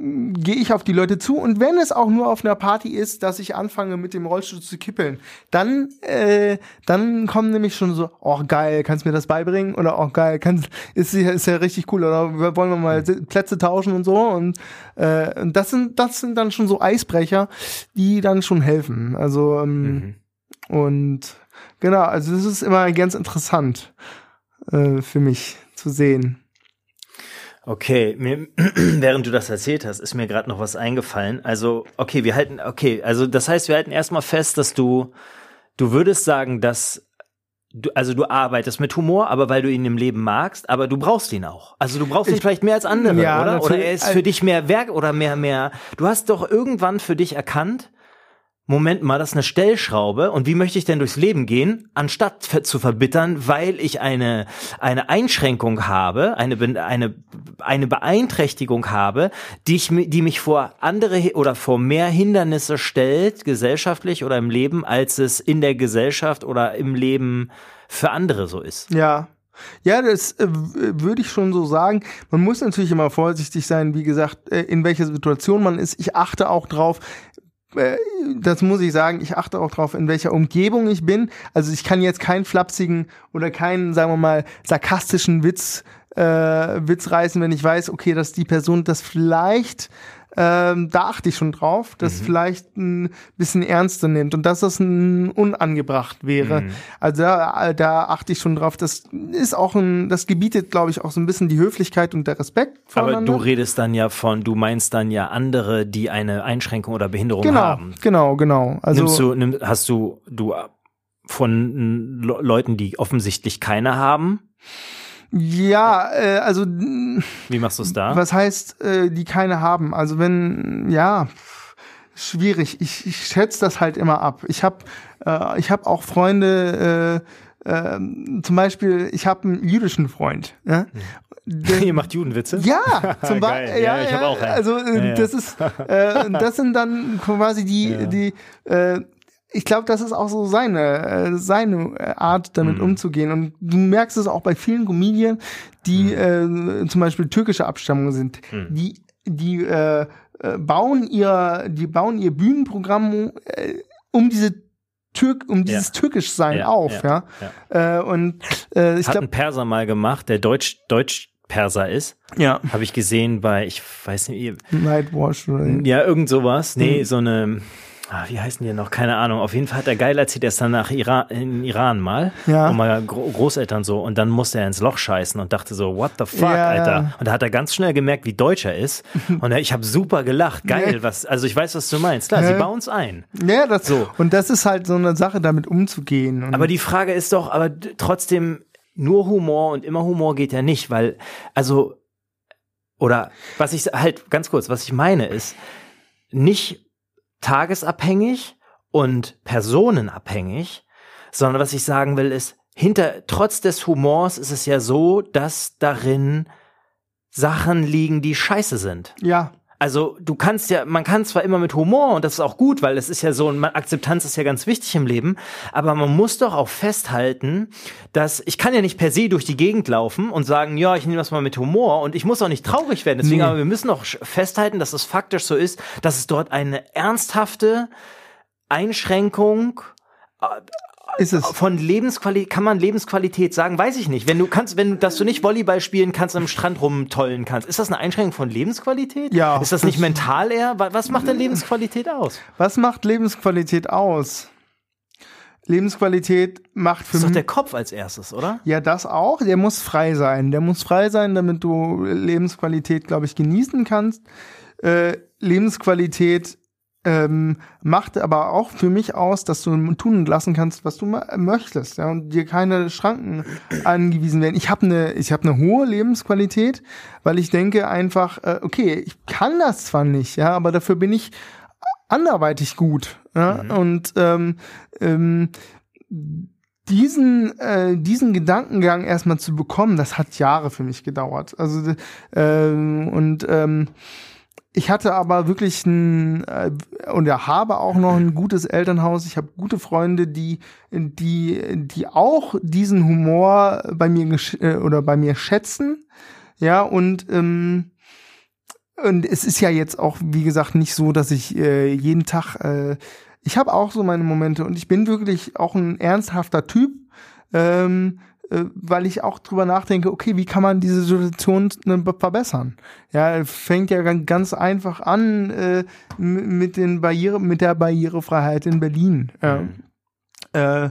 gehe ich auf die Leute zu und wenn es auch nur auf einer Party ist, dass ich anfange mit dem Rollstuhl zu kippeln, dann äh, dann kommen nämlich schon so, oh geil, kannst du mir das beibringen oder oh geil, kannst ist ja, ist ja richtig cool oder wollen wir mal Plätze tauschen und so und äh, das sind das sind dann schon so Eisbrecher, die dann schon helfen. Also ähm, mhm. und genau, also das ist immer ganz interessant äh, für mich zu sehen. Okay, mir, während du das erzählt hast, ist mir gerade noch was eingefallen. Also, okay, wir halten, okay, also das heißt, wir halten erstmal fest, dass du, du würdest sagen, dass du, also du arbeitest mit Humor, aber weil du ihn im Leben magst, aber du brauchst ihn auch. Also du brauchst ich, ihn vielleicht mehr als andere, ja, oder? Oder er ist für dich mehr Werk oder mehr, mehr. Du hast doch irgendwann für dich erkannt, Moment mal, das ist eine Stellschraube und wie möchte ich denn durchs Leben gehen, anstatt zu verbittern, weil ich eine, eine Einschränkung habe, eine, eine, eine Beeinträchtigung habe, die, ich, die mich vor andere oder vor mehr Hindernisse stellt, gesellschaftlich oder im Leben, als es in der Gesellschaft oder im Leben für andere so ist. Ja, ja, das äh, würde ich schon so sagen. Man muss natürlich immer vorsichtig sein, wie gesagt, äh, in welcher Situation man ist. Ich achte auch drauf, das muss ich sagen, ich achte auch drauf, in welcher Umgebung ich bin. Also ich kann jetzt keinen flapsigen oder keinen, sagen wir mal, sarkastischen Witz, äh, Witz reißen, wenn ich weiß, okay, dass die Person das vielleicht ähm, da achte ich schon drauf, dass Mhm. vielleicht ein bisschen ernster nimmt und dass das ein unangebracht wäre. Mhm. Also da, da achte ich schon drauf. Das ist auch ein, das gebietet, glaube ich, auch so ein bisschen die Höflichkeit und der Respekt Aber du redest dann ja von, du meinst dann ja andere, die eine Einschränkung oder Behinderung genau, haben. genau, genau. Also Nimmst du, nimm, hast du, du von Le Leuten, die offensichtlich keine haben? Ja, äh, also Wie machst du es da? was heißt, äh, die keine haben? Also wenn, ja, schwierig. Ich, ich schätze das halt immer ab. Ich habe äh, ich hab auch Freunde, äh, äh, zum Beispiel, ich habe einen jüdischen Freund. Ja? Der- Ihr macht Judenwitze? Ja, zum. Beispiel. Ja, Ja, ich hab auch einen. Also äh, Ja, ja. das ist, äh, das sind dann quasi die, Ja. die. Äh, ich glaube, das ist auch so seine, äh, seine äh, Art, damit Mhm. umzugehen. Und du merkst es auch bei vielen Comedien, die äh, zum Beispiel türkische Abstammung sind. Mhm. Die, die äh, äh, bauen ihr, die bauen ihr Bühnenprogramm äh, um diese Türk, um dieses Türkischsein Ja, auf, ja. ja, Äh, und äh, ich glaube, ein Perser mal gemacht, der Deutsch, Deutsch Perser ist. ja, Habe ich gesehen bei, ich weiß nicht, Nightwatch oder ja, irgend sowas. Nee, Mhm. so eine, ah, wie heißen die noch? Keine Ahnung. Auf jeden Fall hat er geil erzählt, er ist dann nach Iran, in Iran mal. Ja. Und mal Gro Großeltern so. Und dann musste er ins Loch scheißen und dachte so, what the fuck, Ja, Alter. ja. Und da hat er ganz schnell gemerkt, wie deutsch er ist. Und ich habe super gelacht. Geil, Ja. was, also ich weiß, was du meinst. Klar, Ja. sie bauen es ein. Ja, das, So. und das ist halt so eine Sache, damit umzugehen. Aber die Frage ist doch, aber trotzdem, nur Humor und immer Humor geht ja nicht, weil, also, oder was ich halt, ganz kurz, was ich meine ist, nicht tagesabhängig und personenabhängig, sondern was ich sagen will ist, hinter, trotz des Humors ist es ja so, dass darin Sachen liegen, die scheiße sind. ja, Also du kannst ja, man kann zwar immer mit Humor und das ist auch gut, weil es ist ja so, Akzeptanz ist ja ganz wichtig im Leben, aber man muss doch auch festhalten, dass ich kann ja nicht per se durch die Gegend laufen und sagen, ja, ich nehme das mal mit Humor und ich muss auch nicht traurig werden. Deswegen, Nee. aber wir müssen auch festhalten, dass es faktisch so ist, dass es dort eine ernsthafte Einschränkung ist es. von Lebensqualität, kann man Lebensqualität sagen? Weiß ich nicht. Wenn du kannst, wenn du, dass du nicht Volleyball spielen kannst, am Strand rumtollen kannst, ist das eine Einschränkung von Lebensqualität? Ja, Ist das das- nicht mental eher? Wa- Was macht denn Lebensqualität aus? Was macht Lebensqualität aus? Lebensqualität macht für Das ist doch mich. der Kopf als erstes, oder? Ja, das auch. Der muss frei sein. Der muss frei sein, damit du Lebensqualität, glaube ich, genießen kannst. Äh, Lebensqualität ähm, macht aber auch für mich aus, dass du tun und lassen kannst, was du möchtest, ja, und dir keine Schranken angewiesen werden. Ich habe eine, ich habe eine hohe Lebensqualität, weil ich denke einfach, äh, okay, ich kann das zwar nicht, ja, aber dafür bin ich anderweitig gut, ja, und ähm, ähm, diesen, äh, diesen Gedankengang erstmal zu bekommen, das hat Jahre für mich gedauert. Also ähm, und ähm, ich hatte aber wirklich ein äh, und ja, habe auch noch ein gutes Elternhaus. Ich habe gute Freunde, die die die auch diesen Humor bei mir äh, oder bei mir schätzen. Ja und ähm, und es ist ja jetzt auch wie gesagt nicht so, dass ich äh, jeden Tag äh, ich habe auch so meine Momente und ich bin wirklich auch ein ernsthafter Typ, ähm, äh, weil ich auch drüber nachdenke, okay, wie kann man diese Situation ne, be- verbessern? Ja, fängt ja gan- ganz einfach an äh, mit den Barriere, mit der Barrierefreiheit in Berlin. Äh,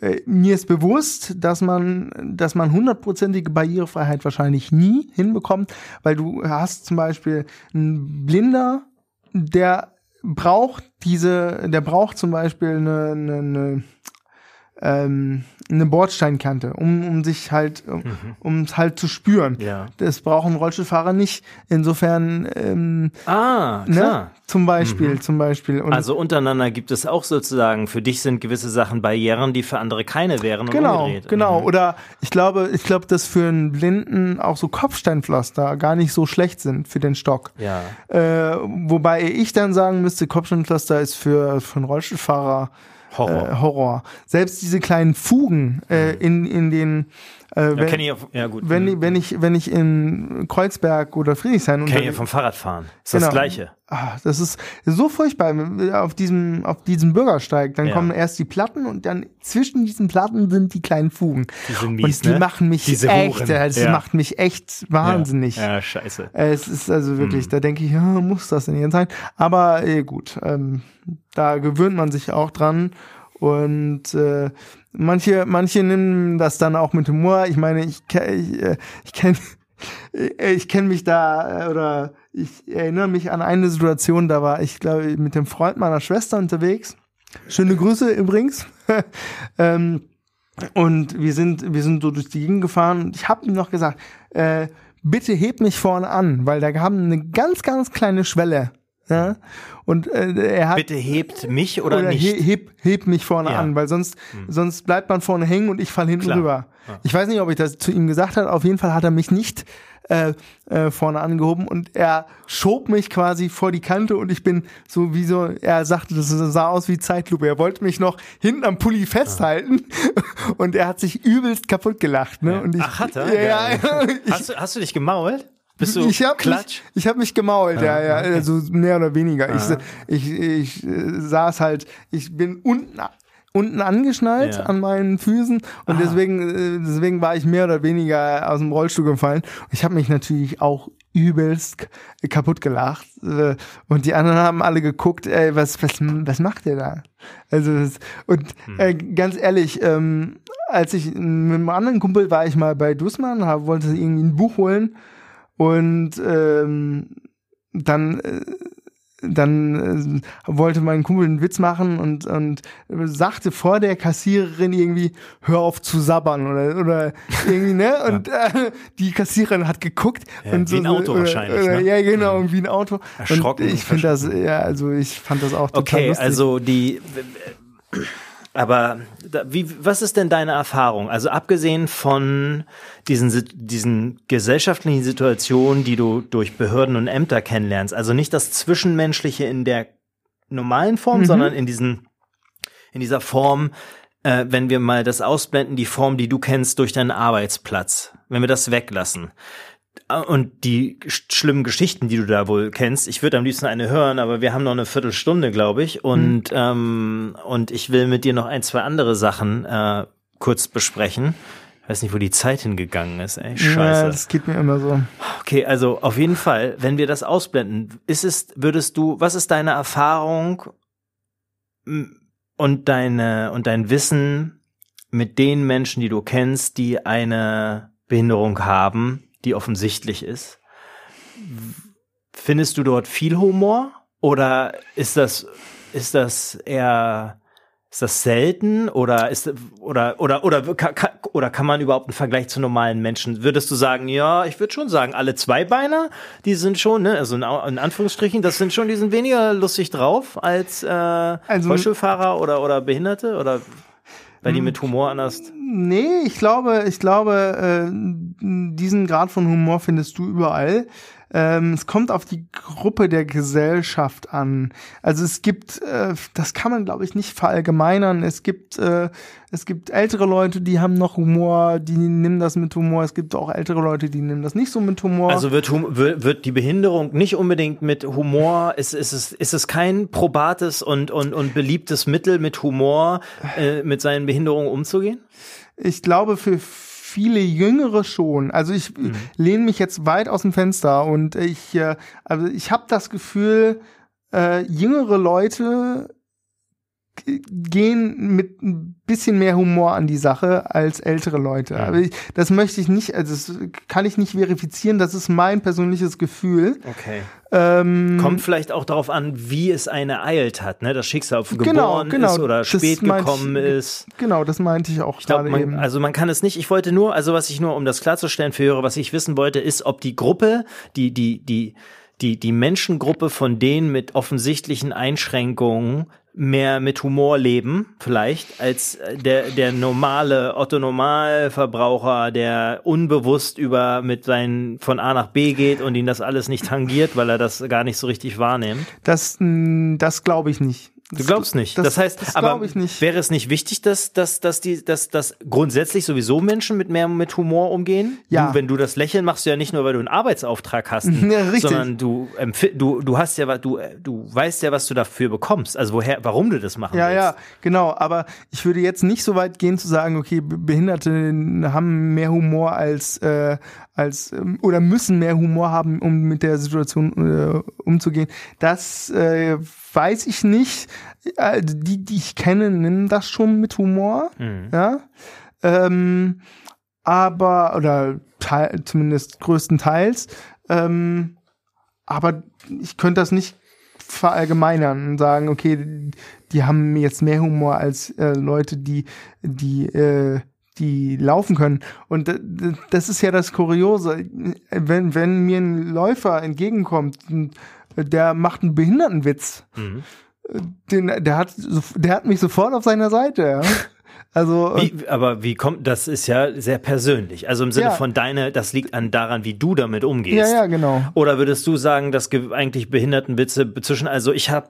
äh, mir ist bewusst, dass man, dass man hundertprozentige Barrierefreiheit wahrscheinlich nie hinbekommt, weil du hast zum Beispiel einen Blinder, der braucht diese, der braucht zum Beispiel eine, eine, eine, ähm, eine Bordsteinkante, um, um sich halt, um es halt zu spüren. Ja. Das brauchen Rollstuhlfahrer nicht. Insofern, ähm, Ah, ne? klar. Zum Beispiel, zum Beispiel. Und Also untereinander gibt es auch sozusagen, für dich sind gewisse Sachen Barrieren, die für andere keine wären Genau, umgedreht. genau. Mhm. Oder ich glaube, ich glaube, dass für einen Blinden auch so Kopfsteinpflaster gar nicht so schlecht sind für den Stock. Ja. Äh, wobei ich dann sagen müsste, Kopfsteinpflaster ist für, für einen Rollstuhlfahrer Horror. Äh, Horror. Selbst diese kleinen Fugen äh, in, in den Äh, wenn, kenn ich ja gut. wenn, ich- wenn ich wenn ich in Kreuzberg oder Friedrichshain Kenn ich ja vom Fahrradfahren. Ist Genau. das Gleiche. Ah, das ist so furchtbar auf diesem auf diesem Bürgersteig. Dann Ja. kommen erst die Platten und dann zwischen diesen Platten sind die kleinen Fugen. Die sind mies, und die ne? machen mich Diese echt, das Ja. macht mich echt wahnsinnig. Ja, ja scheiße. Äh, Es ist also Hm. wirklich, da denke ich, ja, muss das denn jetzt sein? Aber äh, gut, ähm, da gewöhnt man sich auch dran. Und äh, manche, manche nehmen das dann auch mit Humor. Ich meine, ich, ich, äh, ich kenne ich kenn mich da äh, oder ich erinnere mich an eine Situation, da war ich, glaube ich, mit dem Freund meiner Schwester unterwegs. Schöne Grüße übrigens. ähm, und wir sind, wir sind so durch die Gegend gefahren und ich habe ihm noch gesagt, äh, bitte heb mich vorne an, weil da haben eine ganz, ganz kleine Schwelle. Ja? Und äh, er hat Bitte hebt mich oder, oder nicht. he, heb, heb mich vorne Ja. Hm. an, weil sonst, sonst bleibt man vorne hängen und ich fall hinten Klar. rüber. Ich weiß nicht, ob ich das zu ihm gesagt habe. Auf jeden Fall hat er mich nicht äh, äh, vorne angehoben und er schob mich quasi vor die Kante und ich bin so wie so, er sagte, das sah aus wie Zeitlupe. Er wollte mich noch hinten am Pulli festhalten und er hat sich übelst kaputt gelacht. Ne? Und ich, Ach, hat er? Ja, ja. Ich, Hast du, hast du dich gemault? Bist du ich habe klatsch? mich, ich hab mich gemault, ja, ja, also mehr oder weniger. Ah. Ich, ich, ich äh, saß halt, ich bin unten unten angeschnallt Ja. an meinen Füßen und deswegen äh, deswegen war ich mehr oder weniger aus dem Rollstuhl gefallen. Ich habe mich natürlich auch übelst kaputt gelacht äh, und die anderen haben alle geguckt, ey, was was was macht der da? Also das, und äh, ganz ehrlich, ähm, als ich mit einem anderen Kumpel war ich mal bei Dussmann, hab, wollte irgendwie ein Buch holen und ähm, dann äh, dann äh, wollte mein Kumpel einen Witz machen und, und sagte vor der Kassiererin irgendwie, hör auf zu sabbern oder, oder irgendwie, ne? Und äh, die Kassiererin hat geguckt. Ja, und wie ein Auto oder, wahrscheinlich, Oder, ne? Ja, genau, wie ein Auto. Erschrocken, Und ich finde das, ja, also ich fand das auch total Okay, lustig. also die. Aber da, wie, was ist denn deine Erfahrung? Also abgesehen von diesen, diesen gesellschaftlichen Situationen, die du durch Behörden und Ämter kennenlernst, also nicht das Zwischenmenschliche in der normalen Form, Mhm. sondern in diesen, in dieser Form, äh, wenn wir mal das ausblenden, die Form, die du kennst durch deinen Arbeitsplatz, wenn wir das weglassen. Äh, Und die sch- schlimmen Geschichten, die du da wohl kennst, ich würde am liebsten eine hören, aber wir haben noch eine Viertelstunde, glaube ich. Und, ähm, und ich will mit dir noch ein, zwei andere Sachen äh, kurz besprechen. Ich weiß nicht, wo die Zeit hingegangen ist, ey. ja, Scheiße. das geht mir immer so. Okay, also auf jeden Fall, wenn wir das ausblenden, ist es, würdest du, was ist deine Erfahrung und deine und dein Wissen mit den Menschen, die du kennst, die eine Behinderung haben, die offensichtlich ist? Findest du dort viel Humor oder ist das ist das eher ist das selten oder ist oder oder oder oder kann man überhaupt einen Vergleich zu normalen Menschen? Würdest du sagen, ja, ich würde schon sagen, alle Zweibeiner, die sind schon, ne, also in Anführungsstrichen, das sind schon, die sind weniger lustig drauf als äh, Also- Rollstuhlfahrer oder oder Behinderte oder weil die Hm. mit Humor anders. Nee, ich glaube, ich glaube, äh, diesen Grad von Humor findest du überall. Ähm, es kommt auf die Gruppe der Gesellschaft an. Also es gibt, äh, das kann man glaube ich nicht verallgemeinern. Es gibt, äh, es gibt ältere Leute, die haben noch Humor, die nehmen das mit Humor. Es gibt auch ältere Leute, die nehmen das nicht so mit Humor. Also wird, Hum- wird, wird die Behinderung nicht unbedingt mit Humor, ist, ist, es, ist es kein probates und, und, und beliebtes Mittel, mit Humor äh, mit seinen Behinderungen umzugehen? Ich glaube, für viele Jüngere schon. Also ich Mhm. lehne mich jetzt weit aus dem Fenster und ich, äh, also ich habe das Gefühl, äh, jüngere Leute gehen mit ein bisschen mehr Humor an die Sache als ältere Leute. Aber ich, das möchte ich nicht, also das kann ich nicht verifizieren, das ist mein persönliches Gefühl. Okay. Ähm, Kommt vielleicht auch darauf an, wie es eine eilt hat, ne? Das Schicksal Genau, geboren genau. ist oder spät gekommen ich- ist. Genau, das meinte ich auch Ich glaube, gerade eben. man, also man kann es nicht. Ich wollte nur, also was ich nur, um das klarzustellen für Hörer, was ich wissen wollte, ist, ob die Gruppe, die, die, die, die, die Menschengruppe von denen mit offensichtlichen Einschränkungen mehr mit Humor leben, vielleicht, als äh, der, der normale Otto-Normalverbraucher, der unbewusst über mit seinen von A nach B geht und ihn das alles nicht tangiert, weil er das gar nicht so richtig wahrnimmt. Das, mh, das glaube ich nicht. Du glaubst nicht. Das, das heißt, das aber wäre es nicht wichtig, dass, dass, dass die, dass, dass grundsätzlich sowieso Menschen mit mehr mit Humor umgehen? Ja. Du, wenn du das Lächeln machst du ja nicht nur, weil du einen Arbeitsauftrag hast, ja, sondern du, du, du hast ja, du, du weißt ja, was du dafür bekommst. Also woher, warum du das machen ja, willst. Ja, ja, genau. Aber ich würde jetzt nicht so weit gehen zu sagen, okay, Behinderte haben mehr Humor als, äh, als ähm, oder müssen mehr Humor haben, um mit der Situation äh, umzugehen. Das äh, weiß ich nicht. Äh, die, die ich kenne, nehmen das schon mit Humor. Mhm. Ja. Ähm, aber, oder teil, zumindest größtenteils. Ähm, aber ich könnte das nicht verallgemeinern und sagen, okay, die haben jetzt mehr Humor als äh, Leute, die, die äh, die laufen können. Und das ist ja das Kuriose. Wenn, wenn mir ein Läufer entgegenkommt, der macht einen Behindertenwitz, mhm. den, der, hat, der hat mich sofort auf seiner Seite. Also, wie, aber wie kommt, das ist ja sehr persönlich. Also im Sinne ja. von deine, das liegt an daran, wie du damit umgehst. Ja, ja, genau. Oder würdest du sagen, dass eigentlich Behindertenwitze zwischen, also ich habe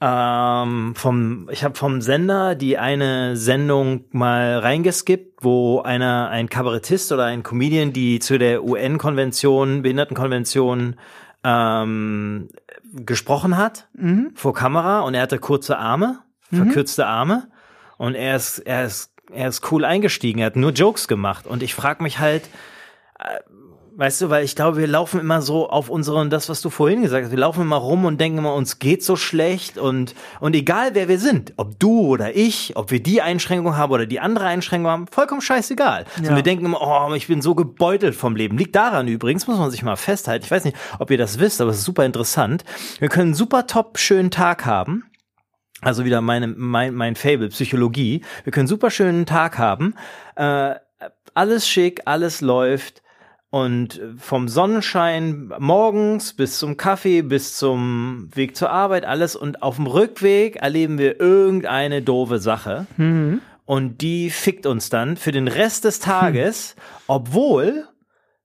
ähm, vom, ich habe vom Sender die eine Sendung mal reingeskippt, wo einer, ein Kabarettist oder ein Comedian, die zu der UN-Konvention, Behindertenkonvention ähm, gesprochen hat mhm. vor Kamera und er hatte kurze Arme, mhm. verkürzte Arme und er ist, er ist, er ist cool eingestiegen, er hat nur Jokes gemacht und ich frage mich halt, äh, Weißt du, weil ich glaube, wir laufen immer so auf unseren, das, was du vorhin gesagt hast, wir laufen immer rum und denken immer, uns geht so schlecht und, und egal wer wir sind, ob du oder ich, ob wir die Einschränkung haben oder die andere Einschränkung haben, vollkommen scheißegal. Ja. Also wir denken immer, oh, ich bin so gebeutelt vom Leben. Liegt daran übrigens, muss man sich mal festhalten. Ich weiß nicht, ob ihr das wisst, aber es ist super interessant. Wir können einen super top schönen Tag haben. Also wieder meine, mein, mein Fable, Psychologie. Wir können super schönen Tag haben. Äh, alles schick, alles läuft und vom Sonnenschein morgens bis zum Kaffee, bis zum Weg zur Arbeit, alles. Und auf dem Rückweg erleben wir irgendeine doofe Sache. Mhm. Und die fickt uns dann für den Rest des Tages, hm. obwohl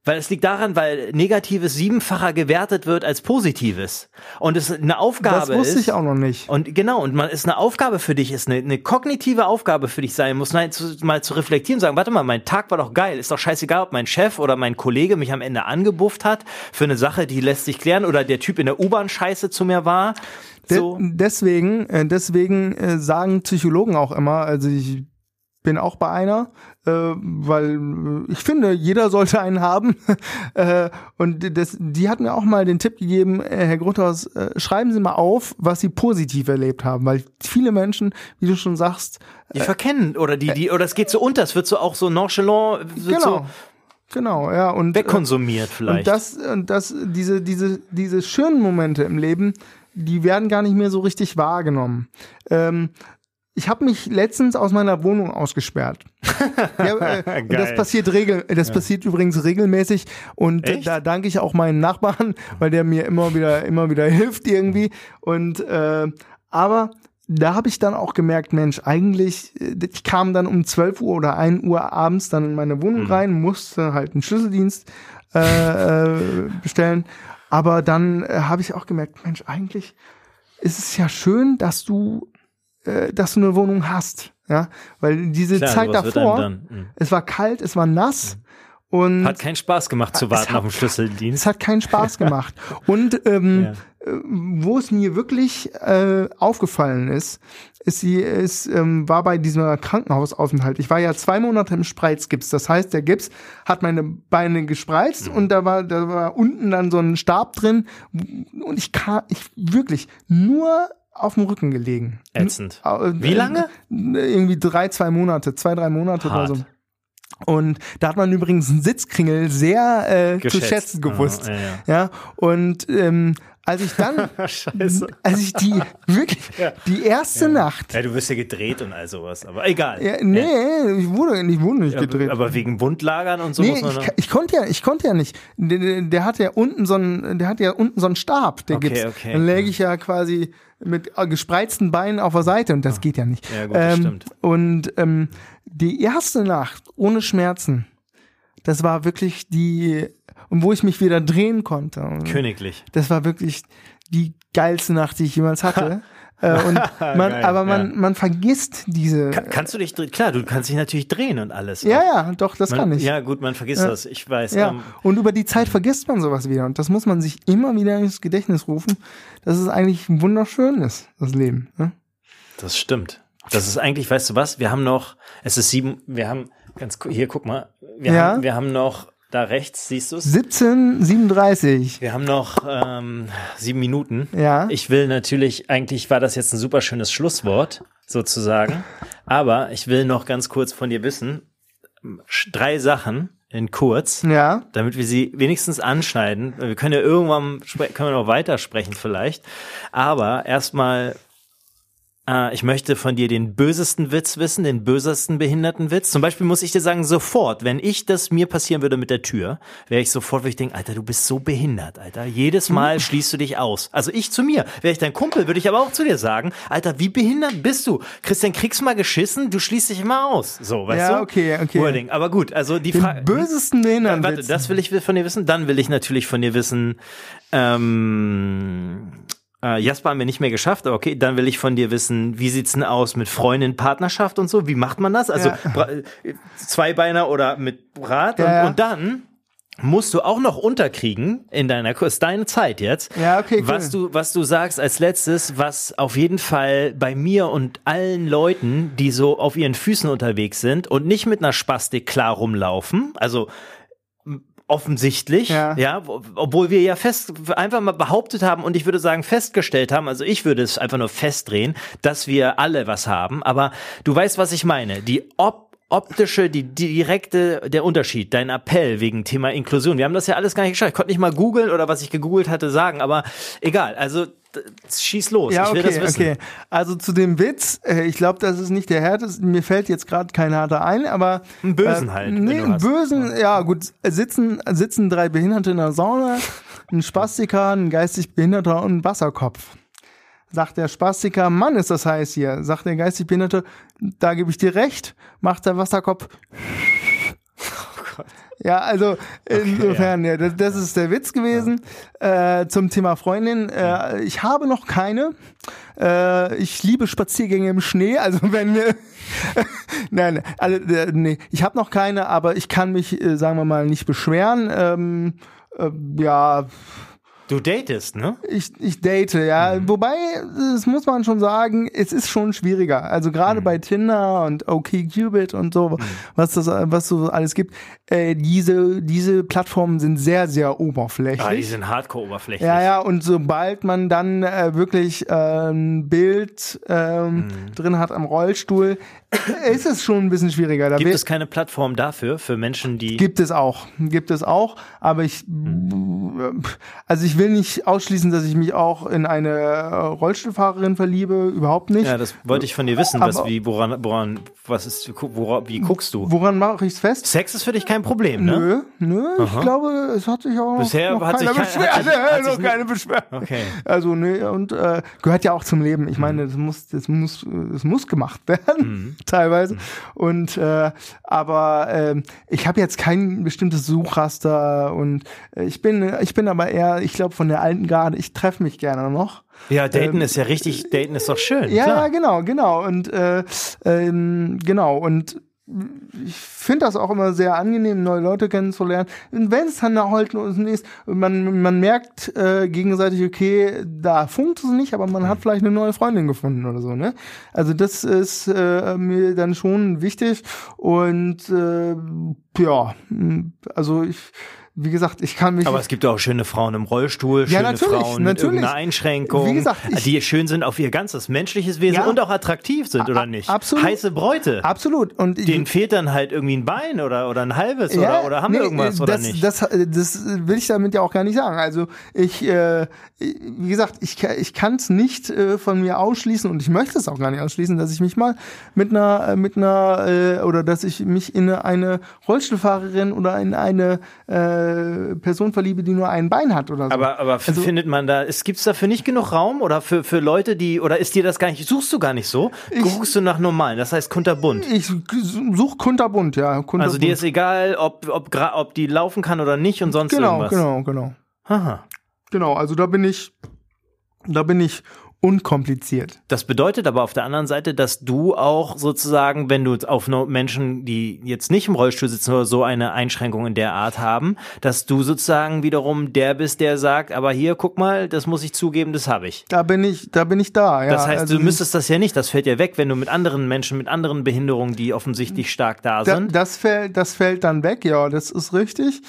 weil es liegt daran, weil Negatives siebenfacher gewertet wird als Positives. Und es eine Aufgabe ist. Das wusste ist, ich auch noch nicht. Und genau, und man ist eine Aufgabe für dich, ist eine, eine kognitive Aufgabe für dich sein muss, nein, zu, mal zu reflektieren, sagen, warte mal, mein Tag war doch geil. Ist doch scheißegal, ob mein Chef oder mein Kollege mich am Ende angebufft hat für eine Sache, die lässt sich klären, oder der Typ in der U-Bahn scheiße zu mir war. So. De deswegen, äh, deswegen äh, sagen Psychologen auch immer, also ich bin auch bei einer, äh, weil äh, ich finde, jeder sollte einen haben. äh, und das, die hat mir auch mal den Tipp gegeben, äh, Herr Grothaus, äh, schreiben Sie mal auf, was Sie positiv erlebt haben, weil viele Menschen, wie du schon sagst, die verkennen oder die, die, oder es geht so unter, es wird so auch so nonchalant, genau. so Genau, ja und wegkonsumiert vielleicht. Und das und das diese diese diese schönen Momente im Leben, die werden gar nicht mehr so richtig wahrgenommen. Ähm, ich habe mich letztens aus meiner Wohnung ausgesperrt. ja, äh, das passiert regel, das ja. passiert übrigens regelmäßig und Echt? da danke ich auch meinen Nachbarn, weil der mir immer wieder immer wieder hilft irgendwie und äh, aber da habe ich dann auch gemerkt, Mensch, eigentlich, äh, ich kam dann um 12 Uhr oder 1 Uhr abends dann in meine Wohnung mhm. rein, musste halt einen Schlüsseldienst äh, äh, bestellen. Aber dann äh, habe ich auch gemerkt, Mensch, eigentlich ist es ja schön, dass du äh, dass du eine Wohnung hast. Ja, weil diese Klar, Zeit davor, dann, mhm. es war kalt, es war nass. Mhm. Und hat keinen Spaß gemacht zu warten hat, auf den Schlüsseldienst. Es hat keinen Spaß gemacht. Und ähm, ja. Äh, wo es mir wirklich äh, aufgefallen ist, ist sie ist, ähm, war bei diesem Krankenhausaufenthalt. Ich war ja zwei Monate im Spreizgips. Das heißt, der Gips hat meine Beine gespreizt mhm. und da war da war unten dann so ein Stab drin und ich kam ich wirklich nur auf dem Rücken gelegen. Ätzend. Wie lange? Irgendwie drei, zwei Monate, zwei, drei Monate Hart. oder so. Und da hat man übrigens einen Sitzkringel sehr äh, zu schätzen gewusst. Oh, ja, ja. ja, und ähm, als ich dann, als ich die wirklich ja. die erste ja. Nacht. Ja, du wirst ja gedreht und all sowas, aber egal. Ja, nee, ja. ich wurde, ich wurde nicht gedreht. Aber wegen Wundlagern und so nee, muss man ich, ich, konnte ja, ich konnte ja nicht. Der, der, der, hat ja unten so einen, der hat ja unten so einen Stab, der okay, gibt's. Okay. Dann läge ich ja quasi mit gespreizten Beinen auf der Seite und das geht ja nicht. Ja, gut, das ähm, stimmt. Und ähm, die erste Nacht ohne Schmerzen, das war wirklich die und wo ich mich wieder drehen konnte. Königlich. Das war wirklich die geilste Nacht, die ich jemals hatte. Äh, und man, Geil, aber man, ja. man vergisst diese. Kann, kannst du dich drehen? Klar, du kannst dich natürlich drehen und alles. Ja, ja, doch, das man, kann ich. Ja, gut, man vergisst ja. das. Ich weiß. Ja. Ähm, und über die Zeit vergisst man sowas wieder. Und das muss man sich immer wieder ins Gedächtnis rufen, dass es eigentlich wunderschön ist, das Leben. Ne? Das stimmt. Das ist eigentlich, weißt du was? Wir haben noch, es ist sieben, wir haben, ganz, hier, guck mal, wir, ja. haben, wir haben noch da rechts, siehst du es? 1737. Wir haben noch ähm, sieben Minuten. Ja. Ich will natürlich, eigentlich war das jetzt ein super schönes Schlusswort, sozusagen. Aber ich will noch ganz kurz von dir wissen, drei Sachen in kurz, ja. damit wir sie wenigstens anschneiden. Wir können ja irgendwann, können wir noch weitersprechen vielleicht. Aber erstmal äh, ich möchte von dir den bösesten Witz wissen, den bösesten Behindertenwitz. Zum Beispiel muss ich dir sagen, sofort, wenn ich das mir passieren würde mit der Tür, wäre ich sofort, würde ich denken, Alter, du bist so behindert, Alter. Jedes Mal schließt du dich aus. Also ich zu mir. Wäre ich dein Kumpel, würde ich aber auch zu dir sagen, Alter, wie behindert bist du? Christian, kriegst mal geschissen, du schließt dich immer aus. So, weißt ja, du? Ja, okay, okay. Wording. Aber gut, also die Frage. bösesten Behindertenwitz. Warte, das will ich von dir wissen. Dann will ich natürlich von dir wissen, ähm, äh, Jasper haben wir nicht mehr geschafft, okay, dann will ich von dir wissen, wie sieht's denn aus mit Freundin, Partnerschaft und so? Wie macht man das? Also ja. Zweibeiner oder mit Rad ja, und, und dann musst du auch noch unterkriegen in deiner Kurs, deine Zeit jetzt. Ja, okay, cool. Was du, was du sagst als letztes, was auf jeden Fall bei mir und allen Leuten, die so auf ihren Füßen unterwegs sind und nicht mit einer Spastik klar rumlaufen, also offensichtlich, ja. ja, obwohl wir ja fest einfach mal behauptet haben und ich würde sagen festgestellt haben, also ich würde es einfach nur festdrehen, dass wir alle was haben, aber du weißt, was ich meine, die ob optische, die, direkte, der Unterschied, dein Appell wegen Thema Inklusion. Wir haben das ja alles gar nicht geschafft. Ich konnte nicht mal googeln oder was ich gegoogelt hatte sagen, aber egal. Also schieß los. Ja, ich will okay, das wissen. okay. Also zu dem Witz, äh, ich glaube, das ist nicht der härteste. Mir fällt jetzt gerade kein harter ein, aber einen bösen äh, halt. Nee, einen bösen. Ja, gut. Sitzen sitzen drei Behinderte in der Sauna, ein Spastiker, ein geistig Behinderter und ein Wasserkopf. Sagt der Spastiker, Mann, ist das heiß hier. Sagt der geistig Behinderte, da gebe ich dir recht. Macht der Wasserkopf. Oh. Ja, also insofern, okay, ja. ja das, das, ist der Witz gewesen. Ja. Äh, zum Thema Freundin. Äh, ich habe noch keine. Äh, ich liebe Spaziergänge im Schnee. Also wenn wir nein, also, nee, ich habe noch keine, aber ich kann mich, äh, sagen wir mal, nicht beschweren. Ähm, äh, ja Du datest, ne? Ich, ich date, ja. Mhm. Wobei, das muss man schon sagen, es ist schon schwieriger. Also gerade mhm. bei Tinder und OkCupid und so, mhm. was das, was so alles gibt, äh, diese, diese Plattformen sind sehr, sehr oberflächlich. Ah, die sind hardcore oberflächlich. Ja, ja, und sobald man dann äh, wirklich äh, ein Bild ähm, mhm. drin hat am Rollstuhl, ist es schon ein bisschen schwieriger. Da gibt es keine Plattform dafür, für Menschen, die. Gibt es auch. Gibt es auch. Aber ich, mhm. also ich will nicht ausschließen, dass ich mich auch in eine äh, Rollstuhlfahrerin verliebe. Überhaupt nicht. Ja, das wollte ich von dir wissen. Was, wie, woran, woran, was ist, woran, wie guckst du? Woran mache ich es fest? Sex ist für dich kein Problem, ne? Nö, nö. Aha. Ich glaube, es hat sich auch Bisher noch hat keiner sich, Beschwerde. Hat sich, hat noch keine Beschwerde. Okay. Also, ne, und äh, gehört ja auch zum Leben. Ich meine, das muss, das muss, das muss gemacht werden. Mhm. teilweise. Mhm. Und äh, aber äh, ich habe jetzt kein bestimmtes Suchraster und äh, ich bin, ich bin aber eher, ich glaube, von der alten Garde, ich treffe mich gerne noch. Ja, daten ähm, ist ja richtig, daten ist doch schön. Ja, klar. ja, genau, genau. Und äh, ähm, genau, und ich finde das auch immer sehr angenehm, neue Leute kennenzulernen. Und wenn es dann halt ist, man, man merkt äh, gegenseitig, okay, da funkt es nicht, aber man hat vielleicht eine neue Freundin gefunden oder so, ne? Also das ist äh, mir dann schon wichtig und äh, ja, also ich wie gesagt, ich kann mich. Aber es gibt auch schöne Frauen im Rollstuhl, ja, schöne natürlich, Frauen natürlich. mit irgendeiner Einschränkung, wie gesagt, ich, die schön sind auf ihr ganzes menschliches Wesen ja, und auch attraktiv sind, oder nicht? Absolut. Heiße Bräute. Absolut. Und denen fehlt dann halt irgendwie ein Bein oder, oder ein halbes ja, oder, oder haben nee, wir irgendwas das, oder nicht? Das, das will ich damit ja auch gar nicht sagen. Also ich, äh, wie gesagt, ich, ich kann es nicht äh, von mir ausschließen und ich möchte es auch gar nicht ausschließen, dass ich mich mal mit einer, äh, mit einer, äh, oder dass ich mich in eine Rollstuhlfahrerin oder in eine äh, Person Person verliebe, die nur ein Bein hat oder so. Aber, aber also, findet man da, es gibt's dafür nicht genug Raum oder für, für Leute, die, oder ist dir das gar nicht, suchst du gar nicht so? Ich, Guckst du nach normalen, das heißt kunterbunt? Ich suche kunterbunt, ja. Kunterbunt. Also dir ist egal, ob, ob, ob die laufen kann oder nicht und sonst genau, irgendwas? Genau, genau, genau. Aha. Genau, also da bin ich, da bin ich unkompliziert. Das bedeutet aber auf der anderen Seite, dass du auch sozusagen, wenn du auf Menschen, die jetzt nicht im Rollstuhl sitzen oder so eine Einschränkung in der Art haben, dass du sozusagen wiederum der bist, der sagt, aber hier, guck mal, das muss ich zugeben, das habe ich. Da bin ich, da bin ich da, ja. Das heißt, Also du müsstest das ja nicht, das fällt ja weg, wenn du mit anderen Menschen, mit anderen Behinderungen, die offensichtlich stark da da, sind. das fällt, das fällt dann weg, ja, das ist richtig.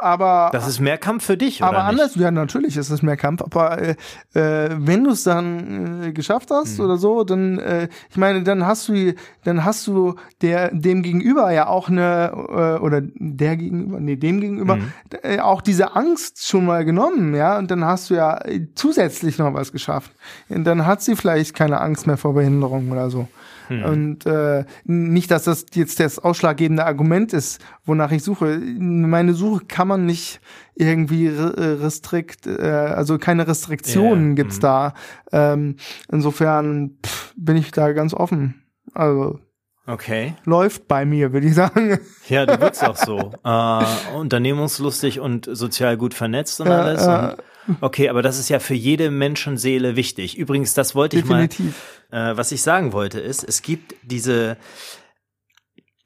Aber Das ist mehr Kampf für dich, oder aber anders, ja, natürlich ist es mehr Kampf, aber äh, äh, wenn du es dann äh, geschafft hast Hm. oder so, dann, äh, ich meine, dann hast du, dann hast du der dem Gegenüber ja auch eine äh, oder der Gegenüber, nee, dem Gegenüber Hm. äh, auch diese Angst schon mal genommen, ja, und dann hast du ja äh, zusätzlich noch was geschafft. Und dann hat sie vielleicht keine Angst mehr vor Behinderung oder so. Hm. Und äh, nicht, dass das jetzt das ausschlaggebende Argument ist, wonach ich suche. Meine Suche kann man nicht irgendwie äh, restrikt, äh, also keine Restriktionen Ja, gibt's mhm. da. Ähm, insofern pff, bin ich da ganz offen. Also Okay. läuft bei mir, würde ich sagen. Ja, du wirkst auch so. Äh, unternehmungslustig und sozial gut vernetzt und alles. ja. Und, okay, aber das ist ja für jede Menschenseele wichtig. Übrigens, das wollte ich mal, Definitiv. äh, was ich sagen wollte, ist, es gibt diese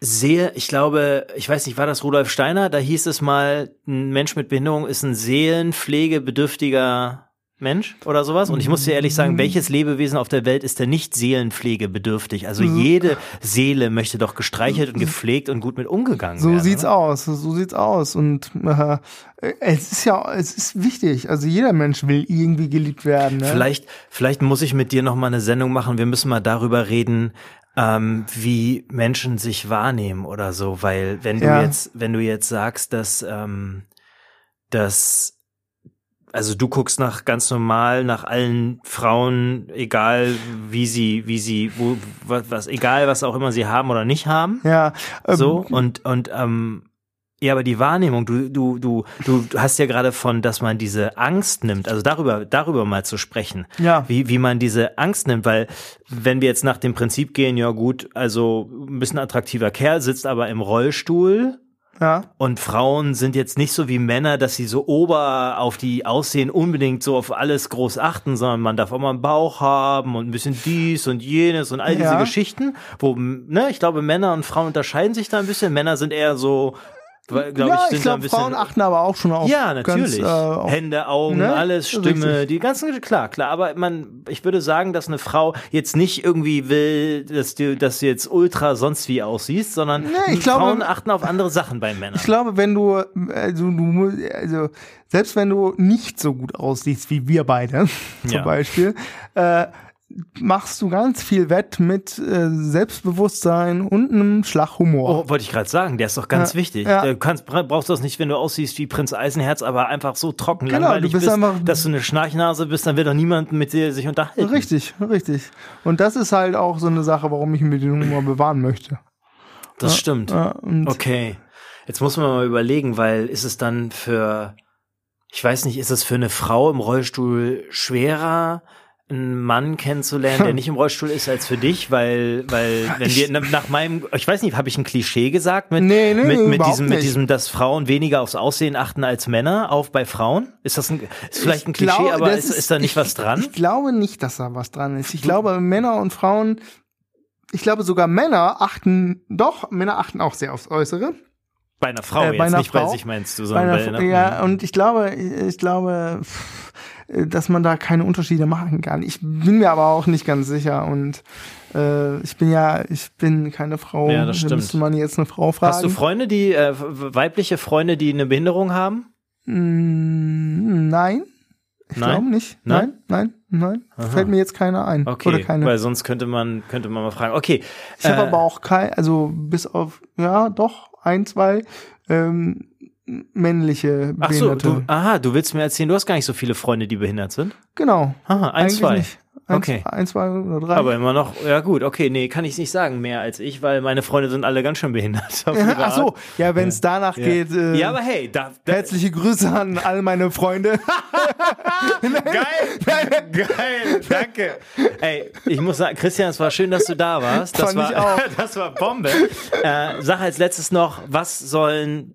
sehr, ich glaube, ich weiß nicht, war das Rudolf Steiner? Da hieß es mal, ein Mensch mit Behinderung ist ein seelenpflegebedürftiger Mensch oder sowas. Und ich muss dir ehrlich Mhm. sagen, welches Lebewesen auf der Welt ist denn nicht seelenpflegebedürftig? Also Mhm. jede Seele möchte doch gestreichelt und gepflegt und gut mit umgegangen So werden. sieht's oder? aus, so sieht's aus. Und äh, es ist ja, es ist wichtig. Also jeder Mensch will irgendwie geliebt werden. Ne? Vielleicht, vielleicht muss ich mit dir noch mal eine Sendung machen. Wir müssen mal darüber reden, ähm, wie Menschen sich wahrnehmen oder so, weil wenn du Ja. jetzt, wenn du jetzt sagst, dass, ähm, dass also du guckst nach ganz normal nach allen Frauen, egal wie sie, wie sie, wo, was, was, egal was auch immer sie haben oder nicht haben. Ja, ähm, So und und ähm, ja, aber die Wahrnehmung, du du du du hast ja gerade von, dass man diese Angst nimmt, also darüber darüber mal zu sprechen, Ja. wie wie man diese Angst nimmt, weil wenn wir jetzt nach dem Prinzip gehen, ja gut, also ein bisschen attraktiver Kerl sitzt aber im Rollstuhl ja. und Frauen sind jetzt nicht so wie Männer, dass sie so ober auf die Aussehen unbedingt so auf alles groß achten, sondern man darf auch mal einen Bauch haben und ein bisschen dies und jenes und all diese Ja. Geschichten, wo, ne, ich glaube, Männer und Frauen unterscheiden sich da ein bisschen. Männer sind eher so, glaube ja, ich, ich glaube. Frauen achten aber auch schon auf. ja, ganz, natürlich. äh, auf Hände, Augen, ne? alles, Stimme, Richtig. die ganzen, klar, klar. Aber man, ich würde sagen, dass eine Frau jetzt nicht irgendwie will, dass du, dass du jetzt ultra sonst wie aussiehst, sondern Nee, ich glaube- Frauen achten auf andere Sachen bei Männern. Ich glaube, wenn du, also du, also selbst wenn du nicht so gut aussiehst wie wir beide, zum Ja. Beispiel, äh, machst du ganz viel wett mit äh, Selbstbewusstsein und einem Schlag Humor. Oh, wollte ich gerade sagen, der ist doch ganz Ja, wichtig. ja. Du kannst, brauchst das nicht, wenn du aussiehst wie Prinz Eisenherz, aber einfach so trocken Genau, langweilig du bist bist, dass du eine Schnarchnase bist, dann will doch niemand mit dir sich unterhalten. Richtig, richtig. Und das ist halt auch so eine Sache, warum ich mir den Humor bewahren möchte. Das stimmt. Ja, und Okay. Jetzt muss man mal überlegen, weil ist es dann für, ich weiß nicht, ist es für eine Frau im Rollstuhl schwerer, einen Mann kennenzulernen, der nicht im Rollstuhl ist, als für dich, weil, weil, wenn wir nach meinem, ich weiß nicht, habe ich ein Klischee gesagt mit, Nee, nee, mit, mit diesem, mit diesem, dass Frauen weniger aufs Aussehen achten als Männer, auch bei Frauen? Ist das ein, ist vielleicht ein Ich Klischee, glaube, aber ist, ist da nicht ich, was dran? Ich glaube nicht, dass da was dran ist. Ich glaube, Männer und Frauen, ich glaube sogar Männer achten, doch, Männer achten auch sehr aufs Äußere. Bei einer Frau äh, bei jetzt, einer nicht bei Frau? sich meinst du, Bei sondern einer, bei einer, ja, und ich glaube, ich glaube, pff, dass man da keine Unterschiede machen kann. Ich bin mir aber auch nicht ganz sicher und äh, ich bin ja, ich bin keine Frau. Ja, das Da stimmt. müsste man jetzt eine Frau fragen. Hast du Freunde, die, äh, weibliche Freunde, die eine Behinderung haben? Mm, nein. Ich Nein? glaube nicht. Nein? Nein, nein, nein. Fällt mir jetzt keiner ein. Okay, Oder keine. weil sonst könnte man, könnte man mal fragen. Okay. Ich habe äh, aber auch kein, also bis auf, ja, doch, ein, zwei ähm, männliche Ach so, Behinderte. du, aha, du willst mir erzählen, du hast gar nicht so viele Freunde, die behindert sind? genau. Aha, ein, Eigentlich zwei. Nicht. Ein, Okay. Ein, zwei oder drei. Aber immer noch, ja gut, okay, nee, kann ich nicht sagen, mehr als ich, weil meine Freunde sind alle ganz schön behindert. Ach so, ja, wenn es danach Ja. geht. Äh, ja, aber hey, da, da herzliche Grüße an all meine Freunde. geil, geil, danke. Ey, ich muss sagen, Christian, es war schön, dass du da warst. Das Fand war, ich auch. das war Bombe. Äh, sag als letztes noch, was sollen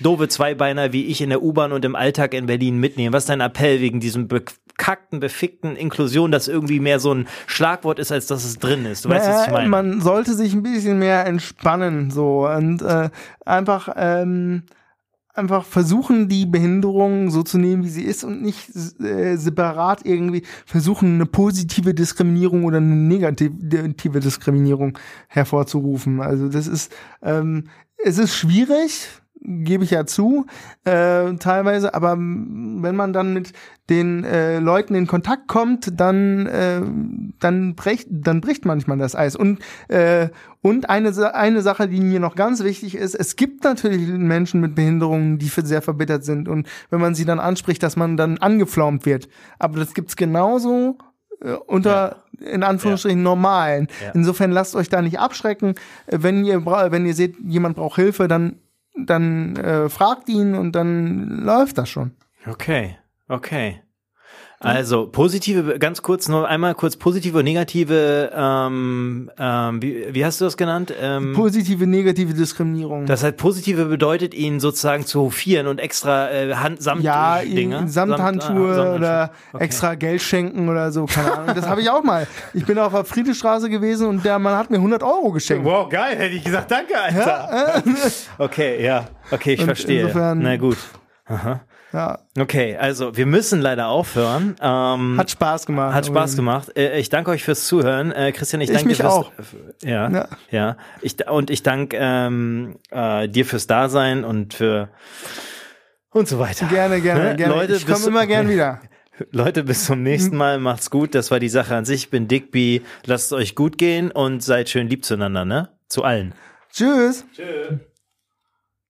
doofe Zweibeiner wie ich in der U-Bahn und im Alltag in Berlin mitnehmen? Was ist dein Appell wegen diesem be bekackten, befickten Inklusion, das irgendwie mehr so ein Schlagwort ist, als dass es drin ist. Du weißt, was ich meine? Man sollte sich ein bisschen mehr entspannen so und äh, einfach ähm, einfach versuchen, die Behinderung so zu nehmen, wie sie ist und nicht äh, separat irgendwie versuchen, eine positive Diskriminierung oder eine negative Diskriminierung hervorzurufen. Also das ist, ähm, es ist schwierig, gebe ich ja zu, äh, teilweise, aber wenn man dann mit den äh, Leuten in Kontakt kommt, dann äh, dann bricht dann bricht manchmal das Eis und äh, und eine eine Sache, die mir noch ganz wichtig ist, es gibt natürlich Menschen mit Behinderungen, die sehr verbittert sind und wenn man sie dann anspricht, dass man dann angeflaumt wird, aber das gibt's genauso äh, unter ja. in Anführungsstrichen ja. normalen. Ja. Insofern lasst euch da nicht abschrecken. Wenn ihr wenn ihr seht, jemand braucht Hilfe, dann dann äh, fragt ihn und dann läuft das schon. Okay, okay. Also positive, ganz kurz nur einmal kurz positive und negative, ähm, ähm, wie, wie hast du das genannt? Ähm, positive, negative Diskriminierung. Das heißt, positive bedeutet ihn sozusagen zu hofieren und extra äh, Hand, Samt ja, Dinge. Samthandschuhe Samt, ah, oder okay. extra Geld schenken oder so, keine Ahnung. Das habe ich auch mal. Ich bin auf der Friedrichstraße gewesen und der Mann hat mir 100 Euro geschenkt. Wow, geil, hätte ich gesagt, danke, Alter. Ja? okay, ja, okay, ich und verstehe. Insofern, Na gut. Aha. Ja. Okay, also wir müssen leider aufhören. Ähm, hat Spaß gemacht. Hat Spaß gemacht. Äh, ich danke euch fürs Zuhören. Äh, Christian, ich, ich danke dir fürs, auch. Ja, ja, ja. Ich, und ich danke ähm, äh, dir fürs Dasein und für und so weiter. Gerne, gerne, ne? gerne. Leute, ich komme immer gern wieder. Leute, bis zum nächsten Mal. Macht's gut. Das war die Sache an sich. Ich bin Digby. Lasst es euch gut gehen und seid schön lieb zueinander, ne? Zu allen. Tschüss. Tschüss.